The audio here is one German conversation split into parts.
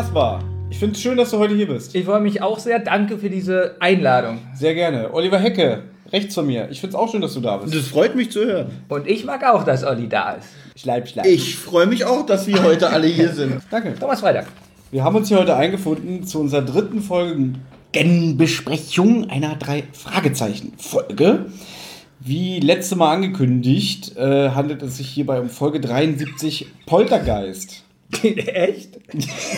Kaspar, ich finde es schön, dass du heute hier bist. Ich freue mich auch sehr. Danke für diese Einladung. Sehr gerne. Oliver Hecke, rechts von mir. Ich finde es auch schön, dass du da bist. Das freut mich zu hören. Und ich mag auch, dass Olli da ist. Schleib, schleib. Ich freue mich auch, dass wir heute alle hier sind. Danke. Thomas Freitag. Wir haben uns hier heute eingefunden zu unserer dritten Folgenbesprechung einer drei Fragezeichen Folge. Wie letzte Mal angekündigt, äh, handelt es sich hierbei um Folge 73 Poltergeist. echt?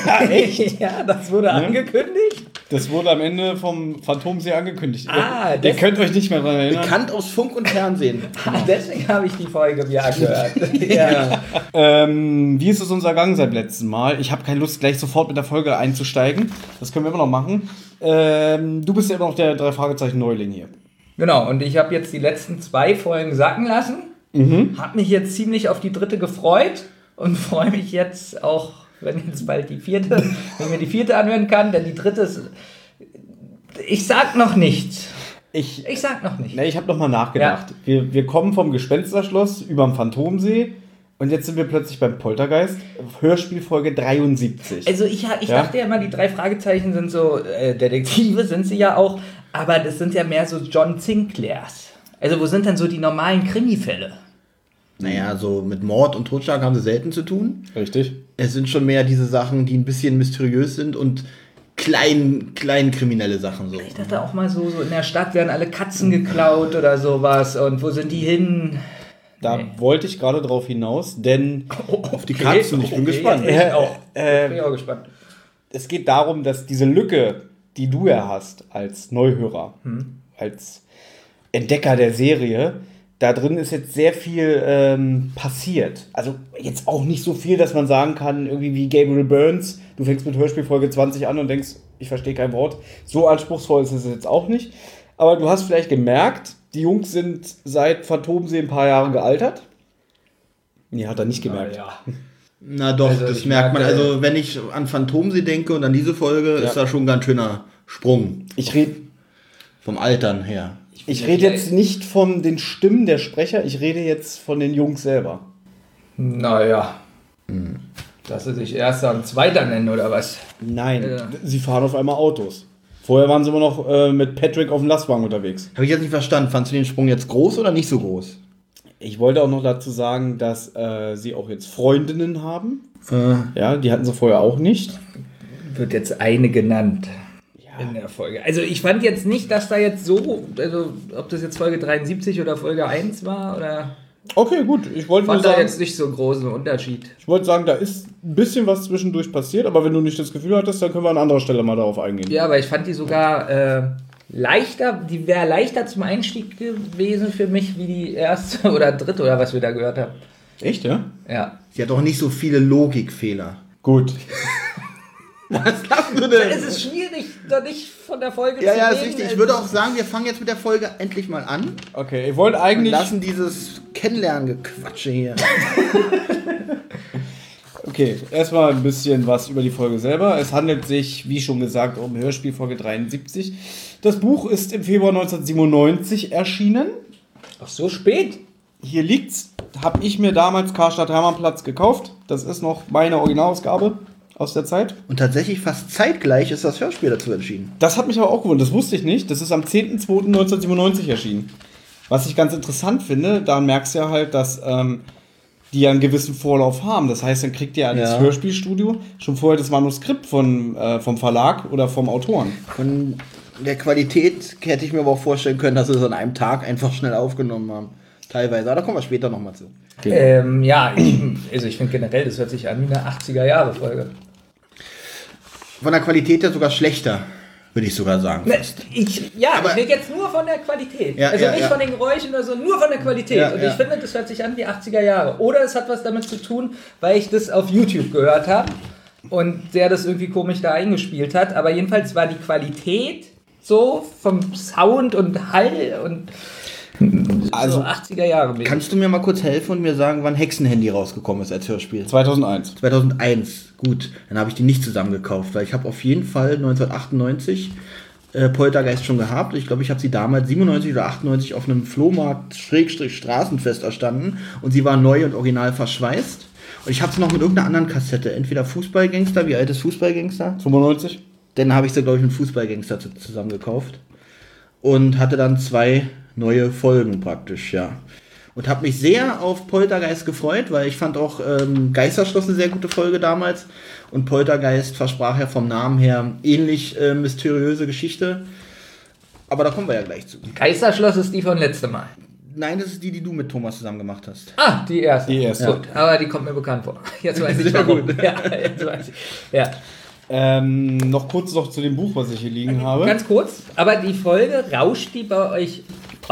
Ja, echt? ja, das wurde angekündigt. Das wurde am Ende vom Phantomsee angekündigt. Ah, ihr, könnt euch nicht mehr daran erinnern. Bekannt aus Funk und Fernsehen. Ah, Deswegen habe ich die Folge mir angehört. ja. Ähm, wie ist es uns ergangen seit letztem Mal? Ich habe keine Lust, gleich sofort mit der Folge einzusteigen. Das können wir immer noch machen. Ähm, du bist ja immer noch der drei Fragezeichen Neuling hier. Genau, und ich habe jetzt die letzten zwei Folgen sacken lassen. Mhm. Habe mich jetzt ziemlich auf die dritte gefreut und freue mich jetzt auch, wenn jetzt bald die vierte, wenn ich mir die vierte anhören kann, denn die dritte ist. Ich sag noch nichts. Ich, Ich sag noch nicht. ne, ich habe noch mal nachgedacht. Wir, wir kommen vom Gespensterschloss über den Phantomsee und jetzt sind wir plötzlich beim Poltergeist. Hörspielfolge 73. Also ich, ich Ja? dachte ja immer, die drei Fragezeichen sind so, äh, Detektive sind sie ja auch, aber das sind ja mehr so John Sinclairs. Also wo sind denn so die normalen Krimifälle? Naja, so mit Mord und Totschlag haben sie selten zu tun. Richtig. Es sind schon mehr diese Sachen, die ein bisschen mysteriös sind und klein, klein kriminelle Sachen so. Ich dachte auch mal so, so in der Stadt werden alle Katzen geklaut oder sowas und wo sind die hin? Da Nee. wollte ich gerade drauf hinaus, denn Auf die Katzen, ich bin gespannt. Ja, ich auch. Äh, Bin ich auch gespannt. es geht darum, dass diese Lücke, die du ja hast als Neuhörer, als Entdecker der Serie, da drin ist jetzt sehr viel ähm, passiert. Also jetzt auch nicht so viel, dass man sagen kann, irgendwie wie Gabriel Burns, du fängst mit Hörspielfolge 20 an und denkst, ich verstehe kein Wort. So anspruchsvoll ist es jetzt auch nicht. Aber du hast vielleicht gemerkt, die Jungs sind seit Phantomsee ein paar Jahre gealtert. Nee, hat er nicht gemerkt. Ja. Na doch, Also das merkt man. Also wenn ich an Phantomsee denke und an diese Folge, ist da schon ein ganz schöner Sprung Ich rede vom Altern her. Ich rede jetzt nicht von den Stimmen der Sprecher, ich rede jetzt von den Jungs selber. Naja. Dass sie sich erster und zweiter nennen oder was? Nein, Ja. sie fahren auf einmal Autos. Vorher waren sie immer noch äh, mit Patrick auf dem Lastwagen unterwegs. Habe ich jetzt nicht verstanden. Fandst du den Sprung jetzt groß oder nicht so groß? Ich wollte auch noch dazu sagen, dass äh, sie auch jetzt Freundinnen haben. Äh, Ja, die hatten sie vorher auch nicht. Wird jetzt eine genannt. In der Folge. Also ich fand jetzt nicht, dass da jetzt so, also ob das jetzt Folge 73 oder Folge 1 war oder Okay, gut. Ich wollte nur fand da sagen, jetzt nicht so einen großen Unterschied. ich wollte sagen, da ist ein bisschen was zwischendurch passiert, aber wenn du nicht das Gefühl hattest, dann können wir an anderer Stelle mal darauf eingehen. Ja, aber ich fand die sogar äh, leichter, die wäre leichter zum Einstieg gewesen für mich, wie die erste oder dritte oder was wir da gehört haben. Echt, ja? Ja. sie hat auch nicht so viele Logikfehler. Gut. Was lachst du Es ist schwierig, da nicht von der Folge Ja, zu ja, reden. ist richtig. Ich Also, würde auch sagen, wir fangen jetzt mit der Folge endlich mal an Okay, ich wollte und eigentlich. lassen dieses Kennenlernen-Gequatsche hier. Okay, erstmal ein bisschen was über die Folge selber. Es handelt sich, wie schon gesagt, um Hörspielfolge 73. Das Buch ist im Februar 1997 erschienen. Ach, so spät? Hier liegt's. Habe ich mir damals Karstadt Hermannplatz gekauft. Das ist noch meine Originalausgabe aus der Zeit. Und tatsächlich fast zeitgleich ist das Hörspiel dazu entschieden. Das hat mich aber auch gewundert. Das wusste ich nicht. Das ist am 10.02.1997 erschienen. Was ich ganz interessant finde, da merkst du ja halt, dass ähm, die ja einen gewissen Vorlauf haben. Das heißt, dann kriegt ihr Ja. Hörspielstudio schon vorher das Manuskript von, äh, vom Verlag oder vom Autoren. Von der Qualität hätte ich mir aber auch vorstellen können, dass sie es an einem Tag einfach schnell aufgenommen haben. Teilweise. Aber da kommen wir später nochmal zu. Ähm, ja, ich, also ich finde generell, das hört sich an wie eine 80er-Jahre-Folge. Von der Qualität her sogar schlechter, würde ich sogar sagen. Ne, fast. Ich, ja, Aber- ich rede jetzt nur von der Qualität. Ja, also ja, nicht ja. von den Geräuschen oder so, nur von der Qualität. Ja, und ja. ich finde, das hört sich an wie 80er Jahre. Oder es hat was damit zu tun, weil ich das auf YouTube gehört habe und der das irgendwie komisch da eingespielt hat. Aber jedenfalls war die Qualität so vom Sound und Hall und Also- so 80er Jahre. mäßig. Kannst du mir mal kurz helfen und mir sagen, wann Hexenhandy rausgekommen ist als Hörspiel? 2001. 2001. Gut, dann habe ich die nicht zusammen gekauft, weil ich habe auf jeden Fall 1998 äh, Poltergeist schon gehabt. Ich glaube, ich habe sie damals 97 oder 98 auf einem Flohmarkt Schrägstrich Straßenfest erstanden und sie war neu und original verschweißt. Und ich habe sie noch mit irgendeiner anderen Kassette. Entweder Fußballgangster, wie alt ist Fußballgangster? 95? Dann habe ich sie, glaube ich, mit Fußballgangster zu- zusammen gekauft. Und hatte dann zwei neue Folgen praktisch, ja. Und habe mich sehr auf Poltergeist gefreut, weil ich fand auch ähm, Geisterschloss eine sehr gute Folge damals. Und Poltergeist versprach ja vom Namen her ähnlich äh, mysteriöse Geschichte. Aber da kommen wir ja gleich zu. Geisterschloss ist die von letztem Mal. Nein, das ist die, die du mit Thomas zusammen gemacht hast. Ah, die erste. Die erste. Gut, aber die kommt mir bekannt vor. Jetzt weiß ich warum. gut. Ja, jetzt weiß ich. Ja. Ähm, noch kurz noch zu dem Buch, was ich hier liegen habe. Ganz kurz, aber die Folge, rauscht die bei euch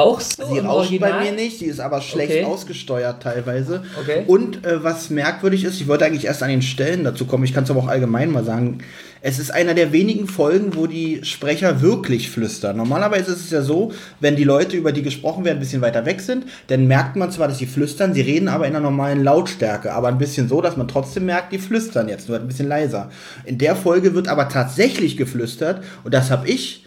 auch so Sie rauscht bei mir nicht, die ist aber schlecht Okay. ausgesteuert teilweise. Okay. Und äh, was merkwürdig ist, ich wollte eigentlich erst an den Stellen dazu kommen, ich kann es aber auch allgemein mal sagen, es ist einer der wenigen Folgen, wo die Sprecher wirklich flüstern. Normalerweise ist es ja so, wenn die Leute, über die gesprochen werden, ein bisschen weiter weg sind, dann merkt man zwar, dass sie flüstern, sie reden aber in einer normalen Lautstärke, aber ein bisschen so, dass man trotzdem merkt, die flüstern jetzt, nur ein bisschen leiser. In der Folge wird aber tatsächlich geflüstert und das habe ich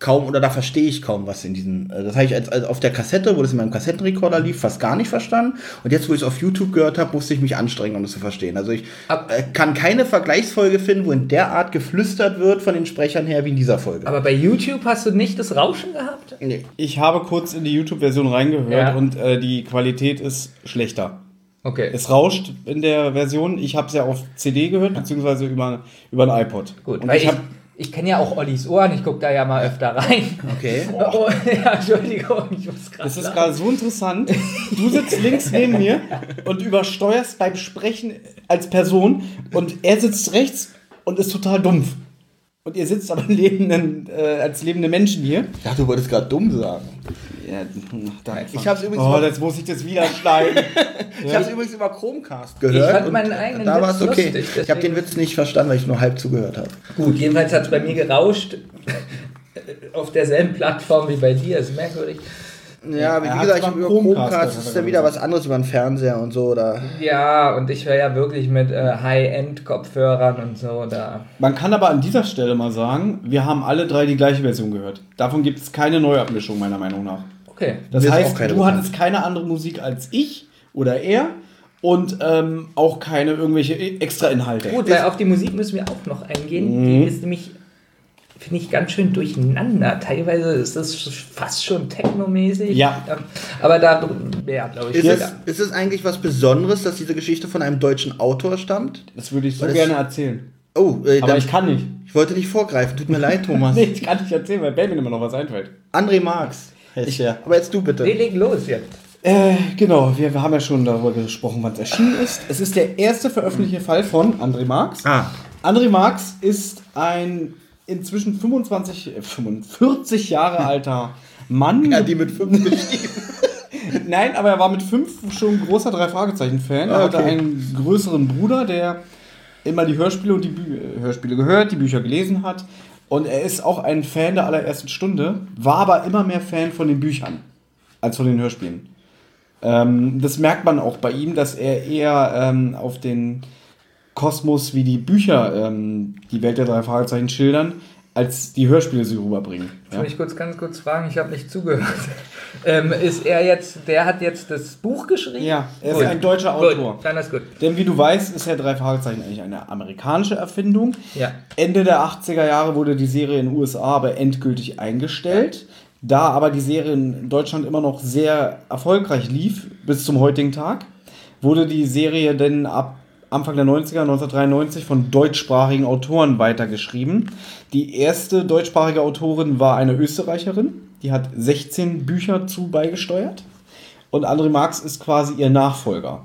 kaum oder da verstehe ich kaum was in diesen. äh, Das habe ich als, als auf der Kassette, wo das in meinem Kassettenrekorder lief, fast gar nicht verstanden. Und jetzt, wo ich es auf YouTube gehört habe, musste ich mich anstrengen, um das zu verstehen. Also ich Ab- äh, kann keine Vergleichsfolge finden, wo in der Art geflüstert wird von den Sprechern her wie in dieser Folge. Aber bei YouTube hast du nicht das Rauschen gehabt? nee. Ich habe kurz in die YouTube-Version reingehört Ja. und äh, die Qualität ist schlechter. Okay. Es rauscht in der Version. Ich habe es ja auf CD gehört, beziehungsweise über, über ein iPod. Gut, Und weil ich ich, habe ich kenne ja auch Ollis Ohren, ich gucke da ja mal öfter rein. Okay. Oh, ja, Entschuldigung, ich muss gerade. Es ist gerade so interessant. Du sitzt links neben mir und übersteuerst beim Sprechen als Person und er sitzt rechts und ist total dumpf. Und ihr sitzt aber lebenden, äh, als lebende Menschen hier. Ich dachte, du wolltest gerade dumm sagen. Ja, da, Ich habe es übrigens, oh, jetzt muss ich das wieder schneiden. ich hab's übrigens über Chromecast gehört. Ich fand meinen eigenen da Witz war es okay. lustig, ich habe den deswegen- Witz nicht verstanden, weil ich nur halb zugehört habe. Gut, jedenfalls hat es bei mir gerauscht. Auf derselben Plattform wie bei dir, ist merkwürdig. Ja, aber Er wie gesagt, ich über Chromecast Chromecast ist dann er wieder was anderes über den Fernseher und so. Oder Ja, und ich höre ja wirklich mit äh, High-End-Kopfhörern und so da. Man kann aber an dieser Stelle mal sagen, wir haben alle drei die gleiche Version gehört. Davon gibt es keine Neuabmischung, meiner Meinung nach. Okay. Das Mir heißt, du bekannt. hattest keine andere Musik als ich oder er und ähm, auch keine irgendwelche extra Inhalte. Gut, weil auf die Musik müssen wir auch noch eingehen. Die ist nämlich, finde ich, ganz schön durcheinander. Teilweise ist das fast schon technomäßig. Ja. Ähm, Aber da, ja, glaube ich, ist es, ist es eigentlich was Besonderes, dass diese Geschichte von einem deutschen Autor stammt? Das würde ich so Weil gerne erzählen. Oh, äh, Aber dann, ich kann nicht. ich wollte nicht vorgreifen. Tut mir leid, Thomas. Nee, ich kann nicht erzählen, weil Belvin immer noch was einfällt. André Marx heißt der. Aber jetzt du bitte. Wir legen los jetzt. Äh, genau, wir, wir haben ja schon darüber gesprochen, wann es erschienen ist. Es ist der erste veröffentlichte Fall von André Marx. Ah, André Marx ist ein inzwischen 25, äh, 45 Jahre alter Mann. ja, die mit fünf gestiegen. Nein, aber er war mit fünf schon großer Drei-Fragezeichen-Fan. Er Ah, hatte okay. einen größeren Bruder, der immer die Hörspiele und die Bü äh, Hörspiele gehört, die Bücher gelesen hat. Und er ist auch ein Fan der allerersten Stunde, war aber immer mehr Fan von den Büchern als von den Hörspielen. Ähm, das merkt man auch bei ihm, dass er eher ähm, auf den Kosmos wie die Bücher ähm, die Welt der drei Fragezeichen schildern, als die Hörspiele sie rüberbringen. Jetzt will ich kurz, ganz kurz fragen, ich habe nicht zugehört. ähm, ist er jetzt, der hat jetzt das Buch geschrieben? Ja, er ist Gut. ein deutscher Autor. Gut, dann ist gut. Denn wie du weißt, ist ja drei Fragezeichen eigentlich eine amerikanische Erfindung. Ja. Ende der 80er Jahre wurde die Serie in den USA aber endgültig eingestellt. Da aber die Serie in Deutschland immer noch sehr erfolgreich lief, bis zum heutigen Tag, wurde die Serie dann ab Anfang der 90er, 1993, von deutschsprachigen Autoren weitergeschrieben. Die erste deutschsprachige Autorin war eine Österreicherin, die hat 16 Bücher zu beigesteuert. Und André Marx ist quasi ihr Nachfolger.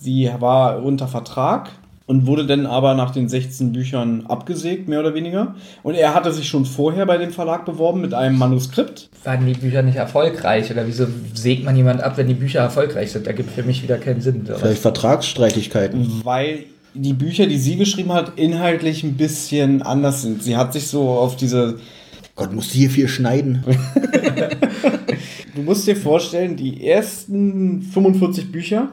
Sie war unter Vertrag und wurde dann aber nach den 16 Büchern abgesägt, mehr oder weniger. Und er hatte sich schon vorher bei dem Verlag beworben mit einem Manuskript. Waren die Bücher nicht erfolgreich? Oder wieso sägt man jemand ab, wenn die Bücher erfolgreich sind? Da gibt für mich wieder keinen Sinn. Vielleicht Vertragsstreitigkeiten. weil die Bücher, die sie geschrieben hat, inhaltlich ein bisschen anders sind. Sie hat sich so auf diese. Gott, muss hier viel schneiden. Du musst dir vorstellen, die ersten 45 Bücher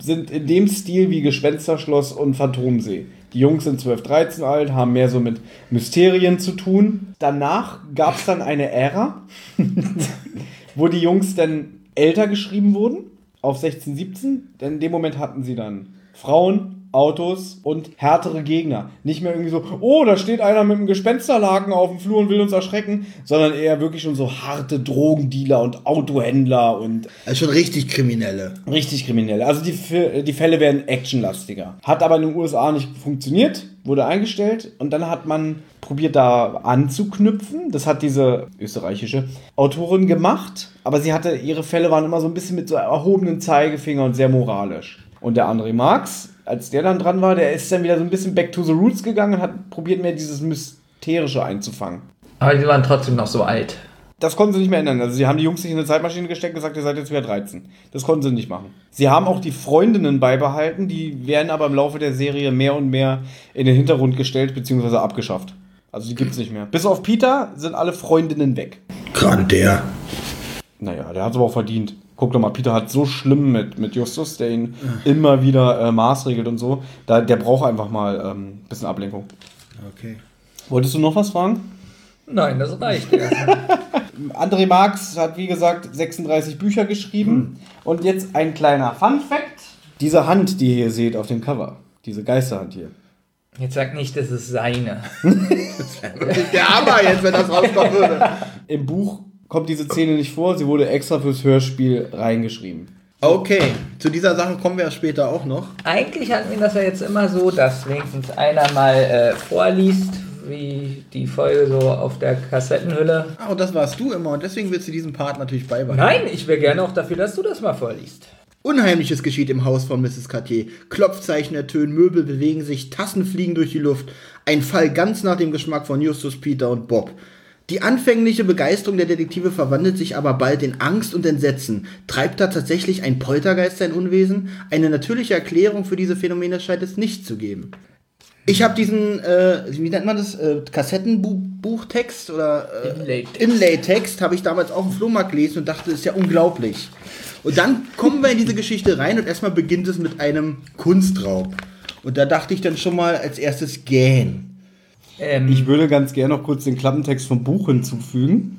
sind in dem Stil wie Gespensterschloss und Phantomsee. Die Jungs sind 12, 13 alt, haben mehr so mit Mysterien zu tun. Danach gab es dann eine Ära, wo die Jungs dann älter geschrieben wurden, auf 16, 17. Denn in dem Moment hatten sie dann Frauen, Autos und härtere Gegner. Nicht mehr irgendwie so, oh, da steht einer mit einem Gespensterlaken auf dem Flur und will uns erschrecken, sondern eher wirklich schon so harte Drogendealer und Autohändler und Also schon richtig Kriminelle. richtig Kriminelle. Also die, die Fälle werden actionlastiger. Hat aber in den USA nicht funktioniert, wurde eingestellt und dann hat man probiert da anzuknüpfen. Das hat diese österreichische Autorin gemacht, aber sie hatte, ihre Fälle waren immer so ein bisschen mit so erhobenen Zeigefinger und sehr moralisch. Und der André Marx, als der dann dran war, der ist dann wieder so ein bisschen back to the roots gegangen und hat probiert mehr dieses Mysterische einzufangen. Aber die waren trotzdem noch so alt. Das konnten sie nicht mehr ändern. Also sie haben die Jungs nicht in eine Zeitmaschine gesteckt und gesagt, ihr seid jetzt wieder 13. Das konnten sie nicht machen. Sie haben auch die Freundinnen beibehalten, die werden aber im Laufe der Serie mehr und mehr in den Hintergrund gestellt bzw. abgeschafft. Also die gibt es nicht mehr. Bis auf Peter sind alle Freundinnen weg. Gerade der. Naja, der hat es aber auch verdient. Guck doch mal, Peter hat so schlimm mit, mit Justus, der ihn immer wieder äh, maßregelt und so. Da, der braucht einfach mal ein ähm, bisschen Ablenkung. Okay. Wolltest du noch was fragen? Nein, das reicht ja. André Marx hat, wie gesagt, 36 Bücher geschrieben. Und jetzt ein kleiner Fun-Fact. Diese Hand, die ihr hier seht auf dem Cover, diese Geisterhand hier. Jetzt sag nicht, das ist seine. Der Hammer jetzt, wenn das rauskommen würde. Im Buch kommt diese Szene nicht vor, sie wurde extra fürs Hörspiel reingeschrieben. Okay, zu dieser Sache kommen wir ja später auch noch. Eigentlich hatten wir das ja jetzt immer so, dass wenigstens einer mal äh, vorliest, wie die Folge so auf der Kassettenhülle. Ah, und das warst du immer und deswegen willst du diesen Part natürlich beibehalten. Nein, ich wäre gerne auch dafür, dass du das mal vorliest. Unheimliches geschieht im Haus von Mrs. Cartier. Klopfzeichen ertönen, Möbel bewegen sich, Tassen fliegen durch die Luft. Ein Fall ganz nach dem Geschmack von Justus, Peter und Bob. Die anfängliche Begeisterung der Detektive verwandelt sich aber bald in Angst und Entsetzen. Treibt da tatsächlich ein Poltergeist sein Unwesen? Eine natürliche Erklärung für diese Phänomene scheint es nicht zu geben. Ich habe diesen, äh, wie nennt man das, äh, Kassettenbuchtext oder äh, Inlay-Text. Habe ich damals auf dem Flohmarkt gelesen und dachte, ist ja unglaublich. Und dann kommen wir in diese Geschichte rein und erstmal beginnt es mit einem Kunstraub. Und da dachte ich dann schon mal als erstes gähn. Ähm, Ich würde ganz gerne noch kurz den Klappentext vom Buch hinzufügen.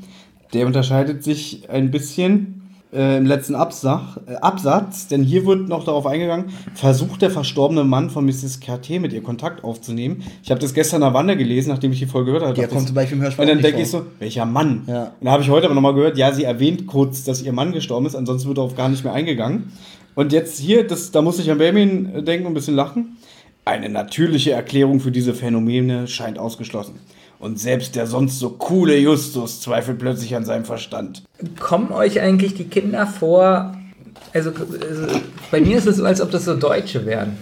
Der unterscheidet sich ein bisschen äh, im letzten Absach, äh, Absatz, denn hier wird noch darauf eingegangen, versucht der verstorbene Mann von Mrs. Cartier mit ihr Kontakt aufzunehmen. Ich habe das gestern in der Wanne gelesen, nachdem ich die Folge gehört habe. Der dachte kommt zum Beispiel im Hörspiel Und dann denke ich so, welcher Mann? Ja. Und da habe ich heute aber nochmal gehört, ja, sie erwähnt kurz, dass ihr Mann gestorben ist, ansonsten wird darauf gar nicht mehr eingegangen. Und jetzt hier, das, da muss ich an Benjamin denken und ein bisschen lachen. Eine natürliche Erklärung für diese Phänomene scheint ausgeschlossen. Und selbst der sonst so coole Justus zweifelt plötzlich an seinem Verstand. kommen euch eigentlich die Kinder vor? Also, also bei mir ist es so, als ob das so Deutsche wären.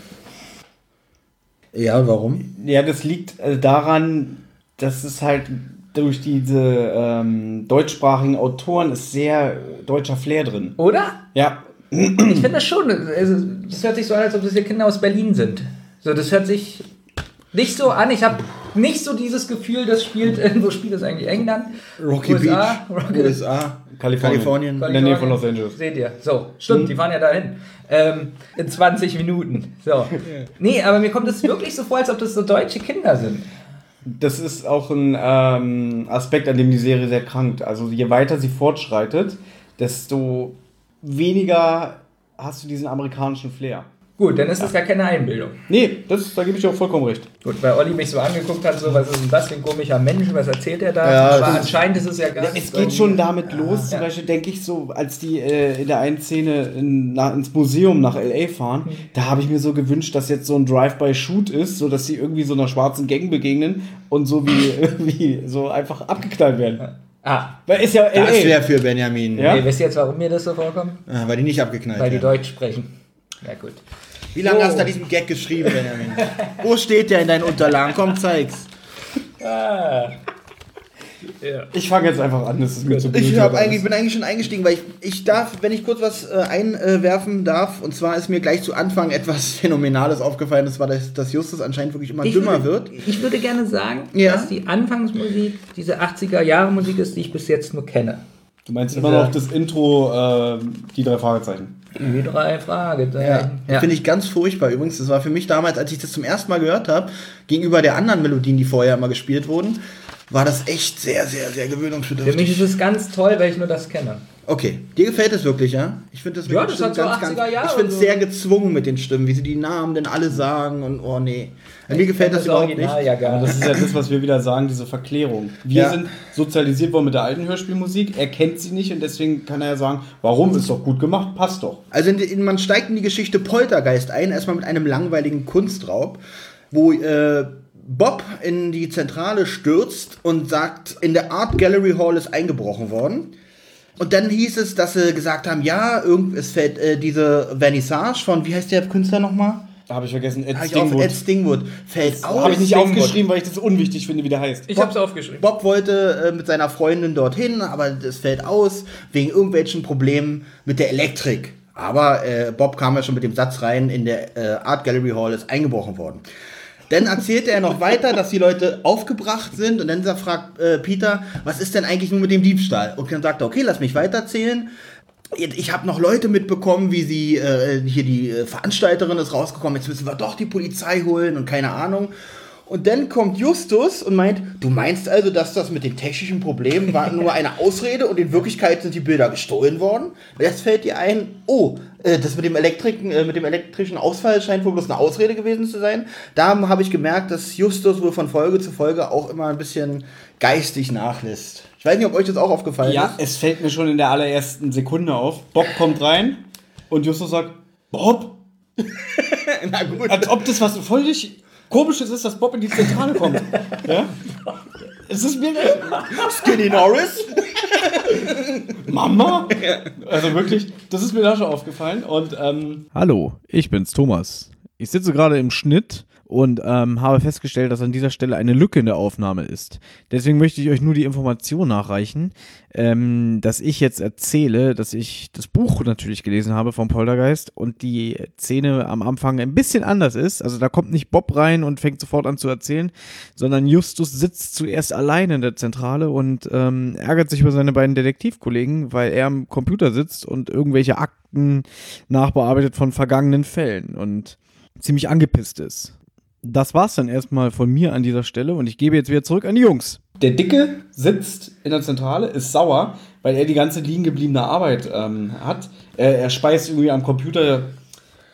Ja, warum? Ja, das liegt äh, daran, dass es halt durch diese ähm, deutschsprachigen Autoren ist sehr deutscher Flair drin. Oder? Ja, Ich finde das schon. Also, das hört sich so an, als ob das hier Kinder aus Berlin sind. So, das hört sich nicht so an. Ich habe nicht so dieses Gefühl, das spielt, äh, wo spielt das eigentlich? England? Rocky USA? Beach, Rocky- USA, Kalifornien. Kalifornien. In der Nähe von Los Angeles. Seht ihr. So, stimmt, die fahren ja dahin. Ähm, in 20 Minuten. So. Nee, aber mir kommt es wirklich so vor, als ob das so deutsche Kinder sind. Das ist auch ein ähm, Aspekt, an dem die Serie sehr krankt. Also je weiter sie fortschreitet, desto weniger hast du diesen amerikanischen Flair. Gut, dann ist das gar keine Einbildung. Nee, das, da gebe ich auch vollkommen recht. Gut, weil Olli mich so angeguckt hat, so, was ist denn das für ein komischer Mensch, was erzählt er da? Ja, Aber anscheinend ist es ja gar Ja, nicht es geht schon damit los, zum Ja. Beispiel denke ich so, als die äh, in der einen Szene in, nach, ins Museum nach L.A. fahren, Mhm. da habe ich mir so gewünscht, dass jetzt so ein Drive-by-Shoot ist, so dass sie irgendwie so einer schwarzen Gang begegnen und so wie, wie so einfach abgeknallt werden. Ah, Weil ist ja L.A. Das wäre für Benjamin, Ja? nee, wisst ihr jetzt, warum mir das so vorkommt? Ah, weil die nicht abgeknallt Weil die. Deutsch sprechen. Ja, gut. Wie lange So. hast du da diesen Gag geschrieben, Benjamin? Wo steht der in deinen Unterlagen? Komm, zeig's. Ah. Ja. Ich fange jetzt einfach an, das ist mir zu blöd. Ich eigentlich, bin eigentlich schon eingestiegen, weil ich, ich darf, wenn ich kurz was äh, einwerfen darf, und zwar ist mir gleich zu Anfang etwas Phänomenales aufgefallen, das war, dass, dass Justus anscheinend wirklich immer Ich dümmer würde, wird. Ich würde gerne sagen, Ja. dass die Anfangsmusik diese 80er-Jahre-Musik ist, die ich bis jetzt nur kenne. Du meinst immer noch das Intro, äh, die drei Fragezeichen. Die drei Fragezeichen. Ja, Ja. finde ich ganz furchtbar übrigens. Das war für mich damals, als ich das zum ersten Mal gehört habe, gegenüber der anderen Melodien, die vorher immer gespielt wurden, war das echt sehr, sehr, sehr Für mich gewöhnungsbedürftig. ist es ganz toll, weil ich nur das kenne. Okay, dir gefällt es wirklich, ja? Ich finde das Ja, das hat so 80er Jahre Ich finde es so. sehr gezwungen mit den Stimmen, wie sie die Namen denn alle sagen und oh nee. Mir gefällt das, überhaupt Original nicht. ja gar Aber nicht. das ist ja das, was wir wieder sagen, diese Verklärung. Wir Ja. sind sozialisiert worden mit der alten Hörspielmusik, er kennt sie nicht und deswegen kann er ja sagen, warum, ist doch gut gemacht, passt doch. Also in, in, man steigt in die Geschichte Poltergeist ein, erstmal mit einem langweiligen Kunstraub, wo äh, Bob in die Zentrale stürzt und sagt, in der Art Gallery Hall ist eingebrochen worden. Und dann hieß es, dass sie gesagt haben, ja, irgend, es fällt äh, diese Vernissage von, wie heißt der Künstler nochmal? Habe ich vergessen, Ed Hab Stingwood. Ed Stingwood. Fällt aus. Habe ich nicht Stingwood. aufgeschrieben, weil ich das unwichtig finde, wie der heißt. Ich hab's aufgeschrieben. Bob wollte äh, mit seiner Freundin dorthin, aber das fällt aus wegen irgendwelchen Problemen mit der Elektrik. Aber äh, Bob kam ja schon mit dem Satz rein, in der äh, Art Gallery Hall ist eingebrochen worden. Dann erzählte er noch weiter, dass die Leute aufgebracht sind und dann fragt äh, Peter, was ist denn eigentlich nun mit dem Diebstahl? Und dann sagt er, okay, lass mich weiterzählen. Ich habe noch Leute mitbekommen, wie sie, äh, hier die äh, Veranstalterin ist rausgekommen, jetzt müssen wir doch die Polizei holen und keine Ahnung. Und dann kommt Justus und meint, du meinst also, dass das mit den technischen Problemen war nur eine Ausrede und in Wirklichkeit sind die Bilder gestohlen worden? Jetzt fällt dir ein, oh, äh, das mit dem, Elektriken, äh, mit dem elektrischen Ausfall scheint wohl bloß eine Ausrede gewesen zu sein. Da habe ich gemerkt, dass Justus wohl von Folge zu Folge auch immer ein bisschen geistig nachlässt. Ich weiß nicht, ob euch das auch aufgefallen Ja, ist. es fällt mir schon in der allerersten Sekunde auf. Bob kommt rein und Justus sagt, Bob? Na gut. Als ob das was völlig komisches ist, dass Bob in die Zentrale kommt. ja? Es ist mir Skinny Norris. Mama? Also wirklich, das ist mir da schon aufgefallen. Und ähm, Hallo, ich bin's, Thomas. Ich sitze gerade im Schnitt und ähm, habe festgestellt, dass an dieser Stelle eine Lücke in der Aufnahme ist. Deswegen möchte ich euch nur die Information nachreichen, ähm, dass ich jetzt erzähle, dass ich das Buch natürlich gelesen habe vom Poltergeist und die Szene am Anfang ein bisschen anders ist. Also da kommt nicht Bob rein und fängt sofort an zu erzählen, sondern Justus sitzt zuerst alleine in der Zentrale und ähm, ärgert sich über seine beiden Detektivkollegen, weil er am Computer sitzt und irgendwelche Akten nachbearbeitet von vergangenen Fällen und ziemlich angepisst ist. Das war's dann erstmal von mir an dieser Stelle und ich gebe jetzt wieder zurück an die Jungs. der Dicke sitzt in der Zentrale, ist sauer, weil er die ganze liegen gebliebene Arbeit ähm, hat. Er, er speist irgendwie am Computer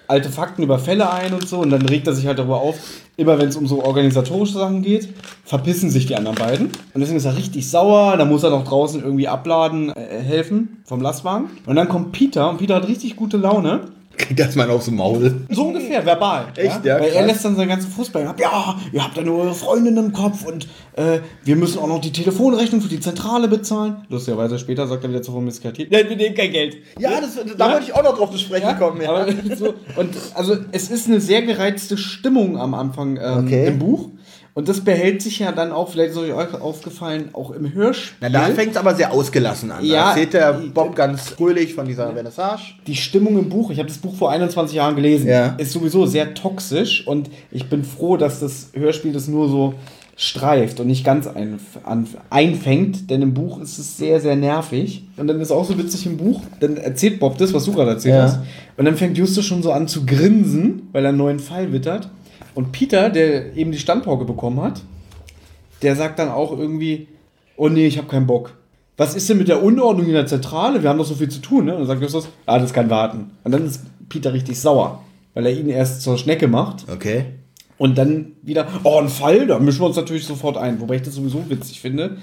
alte Fakten über Fälle ein und so und dann regt er sich halt darüber auf, immer wenn es um so organisatorische Sachen geht, verpissen sich die anderen beiden. Und deswegen ist er richtig sauer, da muss er noch draußen irgendwie abladen, äh, helfen vom Lastwagen. Und dann kommt Peter und Peter hat richtig gute Laune. Kriegt das mal aufs Maul. So ungefähr, verbal. Echt, ja, Weil er krass. lässt dann seinen ganzen Fußball ab. Ja, ihr habt ja nur eure Freundin im Kopf und äh, wir müssen auch noch die Telefonrechnung für die Zentrale bezahlen. Lustigerweise später sagt er wieder zur Vermisskatät. Nein, wir nehmen kein Geld. Ja, das, da wollte ich auch noch drauf zu sprechen Ja, kommen. Ja. aber so, und also es ist eine sehr gereizte Stimmung am Anfang ähm, Okay. im Buch. Und das behält sich ja dann auch, vielleicht ist euch aufgefallen, auch im Hörspiel. Na, da fängt es aber sehr ausgelassen an. Ja, da erzählt der Bob ganz fröhlich von dieser Vernissage. die Stimmung im Buch, ich habe das Buch vor 21 Jahren gelesen, Ja. ist sowieso sehr toxisch und ich bin froh, dass das Hörspiel das nur so streift und nicht ganz ein, an, einfängt, denn im Buch ist es sehr, sehr nervig. Und dann ist auch so witzig im Buch, dann erzählt Bob das, was du gerade erzählt Ja. hast. Und dann fängt Justus schon so an zu grinsen, weil er einen neuen Fall wittert. Und Peter, der eben die Standpauke bekommen hat, der sagt dann auch irgendwie, oh nee, ich habe keinen Bock. Was ist denn mit der Unordnung in der Zentrale? Wir haben doch so viel zu tun, ne? Und dann sagt Justus, ah, das kann warten. Und dann ist Peter richtig sauer, weil er ihn erst zur Schnecke macht Okay. und dann wieder, oh, ein Fall, da mischen wir uns natürlich sofort ein. Wobei ich das sowieso witzig finde.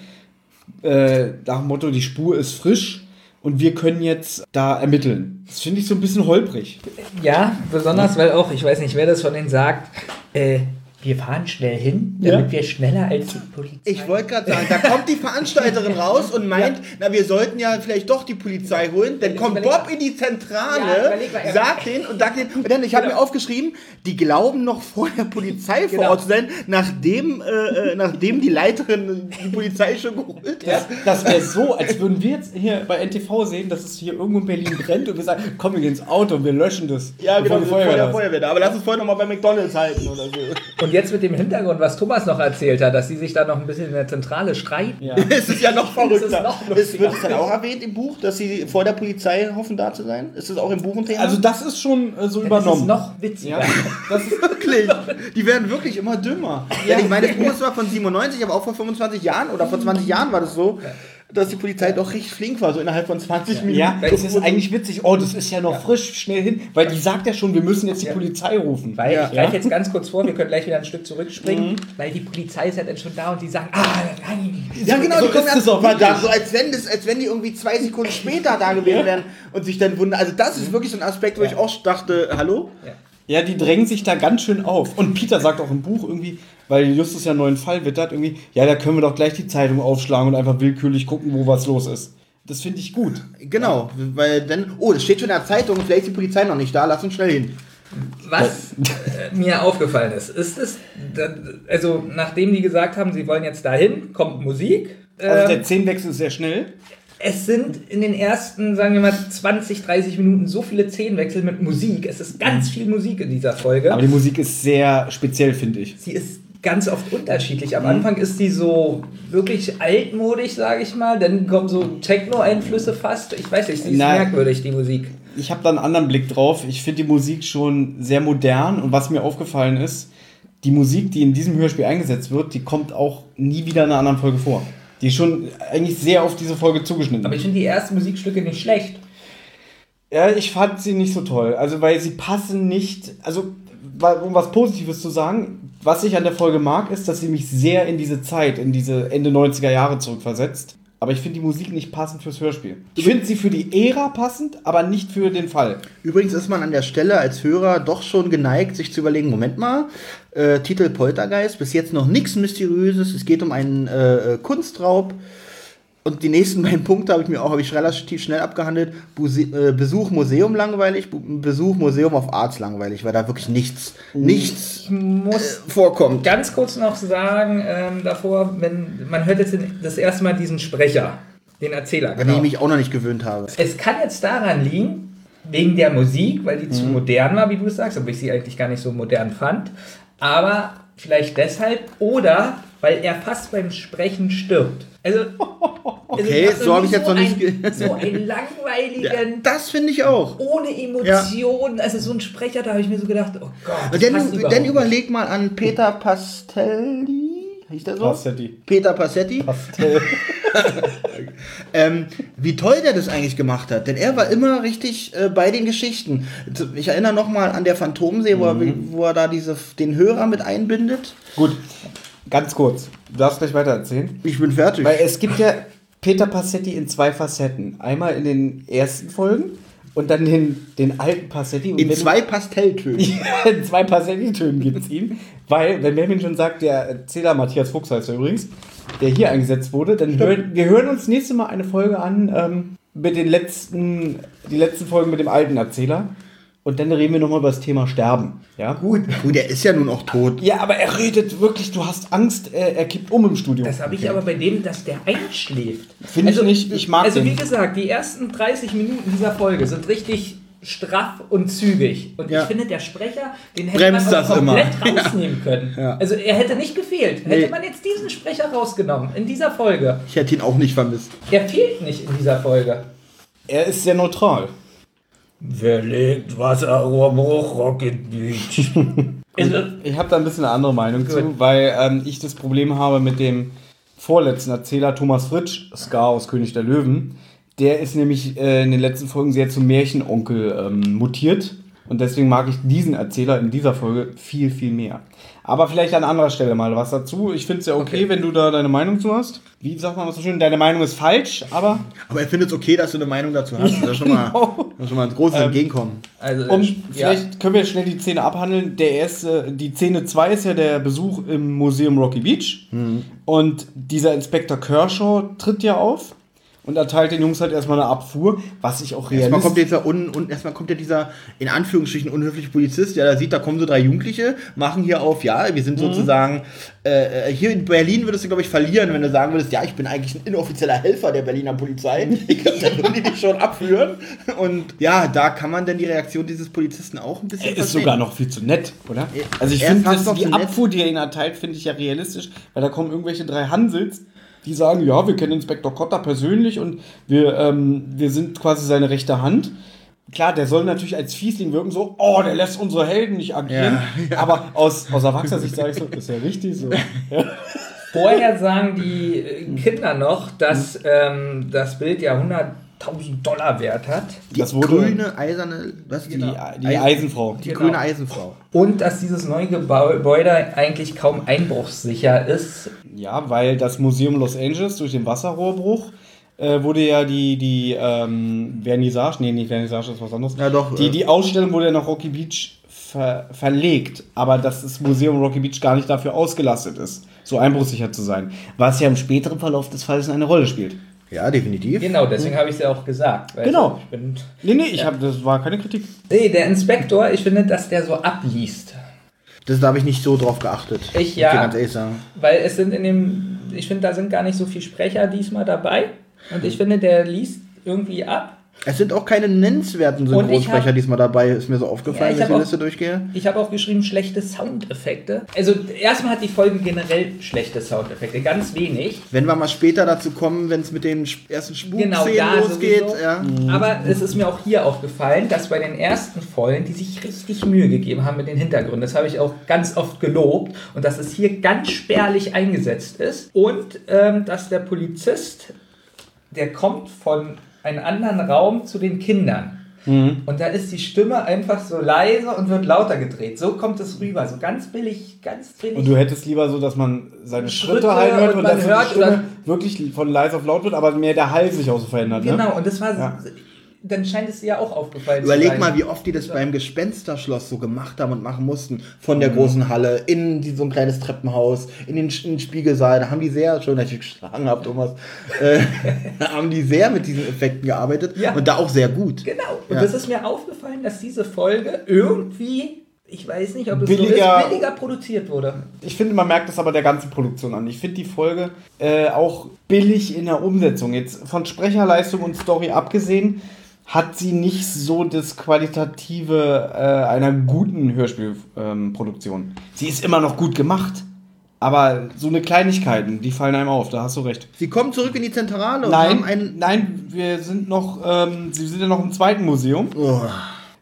Äh, nach dem Motto, die Spur ist frisch und wir können jetzt da ermitteln. Das finde ich so ein bisschen holprig. Ja, besonders, weil auch, ich weiß nicht, wer das von denen sagt, äh, wir fahren schnell hin, damit Ja. wir schneller als die Polizei. Ich wollte gerade sagen, da kommt die Veranstalterin raus und meint, na, wir sollten ja vielleicht doch die Polizei holen. Dann kommt überleg Bob mal. in die Ja, Zentrale, ja. sagt den und sagt den. Und dann, ich habe Genau. mir aufgeschrieben, die glauben noch vor der Polizei vor Genau. Ort zu sein, nachdem, äh, äh, nachdem die Leiterin die Polizei schon geholt hat. Das wäre so, als würden wir jetzt hier bei NTV sehen, dass es hier irgendwo in Berlin brennt und wir sagen, komm, wir gehen ins Auto und wir löschen das. Ja, genau, vor Feuerwehr da der. Feuerwehr da. Aber lass uns vorher noch mal bei McDonalds halten oder so. Und jetzt mit dem Hintergrund, was Thomas noch erzählt hat, dass sie sich da noch ein bisschen in der Zentrale streiten. Ja. Es ist ja noch verrückter. Noch es wird es dann auch erwähnt im Buch, dass sie vor der Polizei hoffen, da zu sein? Ist das auch im Buch ein Thema? Also das ist schon äh, so Das ist übernommen. noch witziger. ja, das ist, wirklich. Die werden wirklich immer dümmer. Ja. ich meine, das Buch ist zwar von 97, aber auch vor 25 Jahren oder vor 20 Jahren war das so. Dass die Polizei doch recht flink war, so innerhalb von 20 Minuten. Ja, das ist eigentlich witzig. Oh, das ist ja noch frisch, schnell hin. Weil die sagt ja schon, wir müssen jetzt die Ja. Polizei rufen. Weil Ja. ich greife jetzt ganz kurz vor, wir können gleich wieder ein Stück zurückspringen, weil die Polizei ist ja dann schon da und die sagen, ah, nein. Ja, genau, so die kommen ist es erst auch mal da, so als wenn, das, als wenn die irgendwie zwei Sekunden später da gewesen wären und sich dann wundern. Also das ist wirklich so ein Aspekt, wo ich auch dachte, hallo? Ja, die drängen sich da ganz schön auf. Und Peter sagt auch im Buch irgendwie, weil Justus ja einen neuen Fall wittert, irgendwie, ja, da können wir doch gleich die Zeitung aufschlagen und einfach willkürlich gucken, wo was los ist. Das finde ich gut. Genau, weil dann, oh, das steht schon in der Zeitung, vielleicht ist die Polizei noch nicht da, lass uns schnell hin. Was äh, mir aufgefallen ist, ist es, also nachdem die gesagt haben, sie wollen jetzt dahin, kommt Musik. Also ähm, der Szenenwechsel ist sehr schnell. Es sind in den ersten, sagen wir mal, 20, 30 Minuten so viele Szenenwechsel mit Musik. Es ist ganz viel Musik in dieser Folge. Aber die Musik ist sehr speziell, finde ich. sie ist ganz oft unterschiedlich. Am Anfang ist sie so wirklich altmodisch, sage ich mal. Dann kommen so Techno-Einflüsse fast. Ich weiß nicht, sie ist Na- merkwürdig, die Musik. Ich habe da einen anderen Blick drauf. Ich finde die Musik schon sehr modern und was mir aufgefallen ist, die Musik, die in diesem Hörspiel eingesetzt wird, die kommt auch nie wieder in einer anderen Folge vor. Die schon eigentlich sehr auf diese Folge zugeschnitten. Aber ich finde die ersten Musikstücke nicht schlecht. Ja, ich fand sie nicht so toll. Also, weil sie passen nicht. Also, um was Positives zu sagen, was ich an der Folge mag, ist, dass sie mich sehr in diese Zeit, in diese Ende 90er Jahre zurückversetzt. Aber ich finde die Musik nicht passend fürs Hörspiel. Ich finde sie für die Ära passend, aber nicht für den Fall. Übrigens ist man an der Stelle als Hörer doch schon geneigt, sich zu überlegen, Moment mal, äh, Titel Poltergeist, bis jetzt noch nichts Mysteriöses, es geht um einen äh, äh, Kunstraub. Und die nächsten beiden Punkte habe ich mir auch habe ich relativ schnell abgehandelt. Buse äh, Besuch Museum langweilig, Bu Besuch Museum of Arts langweilig, weil da wirklich nichts, nichts Ich muss vorkommt. ganz kurz noch sagen, ähm, davor, wenn man hört jetzt das erste Mal diesen Sprecher, den Erzähler. An den Genau. ich mich auch noch nicht gewöhnt habe. Es kann jetzt daran liegen, wegen der Musik, weil die zu Mhm. modern war, wie du es sagst, obwohl ich sie eigentlich gar nicht so modern fand. Aber vielleicht deshalb oder weil er fast beim Sprechen stirbt. Also, Okay, also so habe ich jetzt noch nicht so einen langweiligen, Das finde ich auch. ohne Emotionen, also so ein Sprecher, da habe ich mir so gedacht, oh Gott, Denn, denn überleg mal an Peter Pastelli. Hieß der so? Passetti. Peter Passetti. Pastell. Ähm, wie toll der das eigentlich gemacht hat. Denn er war immer richtig äh, bei den Geschichten. Ich erinnere noch mal an der Phantomsee, wo, er, wo er da diese, den Hörer mit einbindet. Gut, ganz kurz. Du darfst gleich weiter erzählen. Ich bin fertig. Weil es gibt ja Peter Passetti in zwei Facetten. Einmal in den ersten Folgen und dann den, den alten Passetti. In zwei Pastelltönen. In zwei Passetti-Tönen gibt es ihn. Weil, wenn Melvin schon sagt, der Erzähler Matthias Fuchs heißt er übrigens, der hier eingesetzt wurde, dann hören wir hören uns nächste Mal eine Folge an ähm, mit den letzten, die letzten Folgen mit dem alten Erzähler. Und dann reden wir nochmal über das Thema Sterben. Ja? Gut. Gut, der ist ja nun auch tot. Ja, aber er redet wirklich, du hast Angst, er, er kippt um im Studio. Das habe ich aber bei dem, dass der einschläft. Finde ich nicht, ich mag Also den. wie gesagt, die ersten 30 Minuten dieser Folge sind richtig straff und zügig. Und Ja. ich finde, der Sprecher, den hätte Bremst man komplett immer. rausnehmen können. Ja. Also er hätte nicht gefehlt. Hätte Nee. man jetzt diesen Sprecher rausgenommen in dieser Folge. Ich hätte ihn auch nicht vermisst. Er fehlt nicht in dieser Folge. Er ist sehr neutral. Wer legt Wasserrohrbruch Rocket Beach? also, Ich habe da ein bisschen eine andere Meinung Gut. zu, weil ähm, ich das Problem habe mit dem vorletzten Erzähler Thomas Fritsch, Scar aus König der Löwen. Der ist nämlich äh, in den letzten Folgen sehr zum Märchenonkel ähm, mutiert. Und deswegen mag ich diesen Erzähler in dieser Folge viel, viel mehr. Aber vielleicht an anderer Stelle mal was dazu. Ich finde es ja okay, Okay. wenn du da deine Meinung zu hast. Wie sagt man das so schön? Deine Meinung ist falsch, aber Aber er findet es okay, dass du eine Meinung dazu hast. Das ist schon mal, das ist schon mal ein großes Entgegenkommen. also Um, ja. vielleicht können wir schnell die Szene abhandeln. Der erste, die Szene 2 ist ja der Besuch im Museum Rocky Beach. Und dieser Inspektor Kershaw tritt ja auf und erteilt den Jungs halt erstmal eine Abfuhr, was ich auch Erstmal kommt, realistisch... dieser un, un, erstmal kommt ja dieser, in Anführungsstrichen, unhöfliche Polizist, der da sieht, da kommen so drei Jugendliche, machen hier auf, ja, wir sind sozusagen, äh, äh, hier in Berlin würdest du, glaube ich, verlieren, wenn du sagen würdest, ja, ich bin eigentlich ein inoffizieller Helfer der Berliner Polizei. Ich glaube, dann würden die dich schon abführen. Und ja, da kann man denn die Reaktion dieses Polizisten auch ein bisschen Er ist verstehen. sogar noch viel zu nett, oder? Also ich finde, die nett. Abfuhr, die er ihnen erteilt, finde ich ja realistisch, weil da kommen irgendwelche drei Hansels, die sagen, ja, wir kennen Inspektor Kotter persönlich und wir, ähm, wir sind quasi seine rechte Hand. Klar, der soll natürlich als Fiesling wirken, so, oh, der lässt unsere Helden nicht agieren. Ja, Aber aus, aus Erwachsener Sicht sage ich so, ist ja richtig so. Ja. Vorher sagen die Kinder noch, dass ähm, das Bild ja 100.000 Dollar wert hat Die Das wurde- grüne, eiserne, was Die, die, die Eisenfrau. die Genau. grüne Eisenfrau. und dass dieses neue Gebäude eigentlich kaum einbruchssicher ist. Ja, weil das Museum Los Angeles durch den Wasserrohrbruch äh, wurde ja die, die ähm, Vernissage, nee, nicht Vernissage, das ist was anderes. Ja, doch, Die, äh, die Ausstellung wurde ja nach Rocky Beach ver verlegt, aber dass das Museum Rocky Beach gar nicht dafür ausgelastet ist, so einbruchsicher zu sein. Was ja im späteren Verlauf des Falles eine Rolle spielt. Ja, definitiv. Genau, deswegen habe ich es ja auch gesagt. Genau. Ich bin, Nee, nee, ich hab, das war keine Kritik. nee, der Inspektor, ich finde, dass der so abliest. Das da habe ich nicht so drauf geachtet. Ich ja. dir ganz ehrlich sagen. Weil es sind in dem, ich finde, da sind gar nicht so viele Sprecher diesmal dabei. Und ich finde, der liest irgendwie ab. Es sind auch keine nennenswerten Synchronsprecher hab- diesmal dabei, ist mir so aufgefallen, Ja, ich wenn ich die Liste durchgehe. Ich habe auch geschrieben, schlechte Soundeffekte. Also erstmal hat die Folge generell schlechte Soundeffekte, ganz wenig. Wenn wir mal später dazu kommen, wenn es mit den ersten Spukszenen Genau, losgeht. Ja. Aber es ist mir auch hier aufgefallen, dass bei den ersten Folgen, die sich richtig Mühe gegeben haben mit den Hintergründen, das habe ich auch ganz oft gelobt, und dass es hier ganz spärlich eingesetzt ist. Und ähm, dass der Polizist, der kommt von einem anderen Raum zu den Kindern. Und da ist die Stimme einfach so leise und wird lauter gedreht. So kommt es rüber. So ganz billig, ganz billig. Und du hättest lieber so, dass man seine Schritte, Schritte halt hört und und, dass die Stimme wirklich von leise auf laut wird, aber mehr der Hall sich auch so verändert. Ne? Genau, und das war. Ja. Dann scheint es dir ja auch aufgefallen zu Überleg sein. mal, wie oft die das beim Gespensterschloss so gemacht haben und machen mussten. Von der großen Halle in die, so ein kleines Treppenhaus, in den, in den Spiegelsaal. Da haben die sehr, schön, dass ich geschlagen habe, Thomas, äh, da haben die sehr mit diesen Effekten gearbeitet Ja. und da auch sehr gut. Genau. Und Ja. das ist mir aufgefallen, dass diese Folge irgendwie, ich weiß nicht, ob es Billiger- so ist, billiger produziert wurde. Ich finde, man merkt das aber der ganzen Produktion an. Ich finde die Folge äh, auch billig in der Umsetzung. Jetzt von Sprecherleistung und Story abgesehen, hat sie nicht so das Qualitative äh, einer guten Hörspielproduktion. Ähm, sie ist immer noch gut gemacht. Aber so eine Kleinigkeiten, die fallen einem auf, da hast du recht. Sie kommen zurück in die Zentrale und Nein, haben einen. nein, wir sind noch, ähm, sie sind ja noch im zweiten Museum. Oh,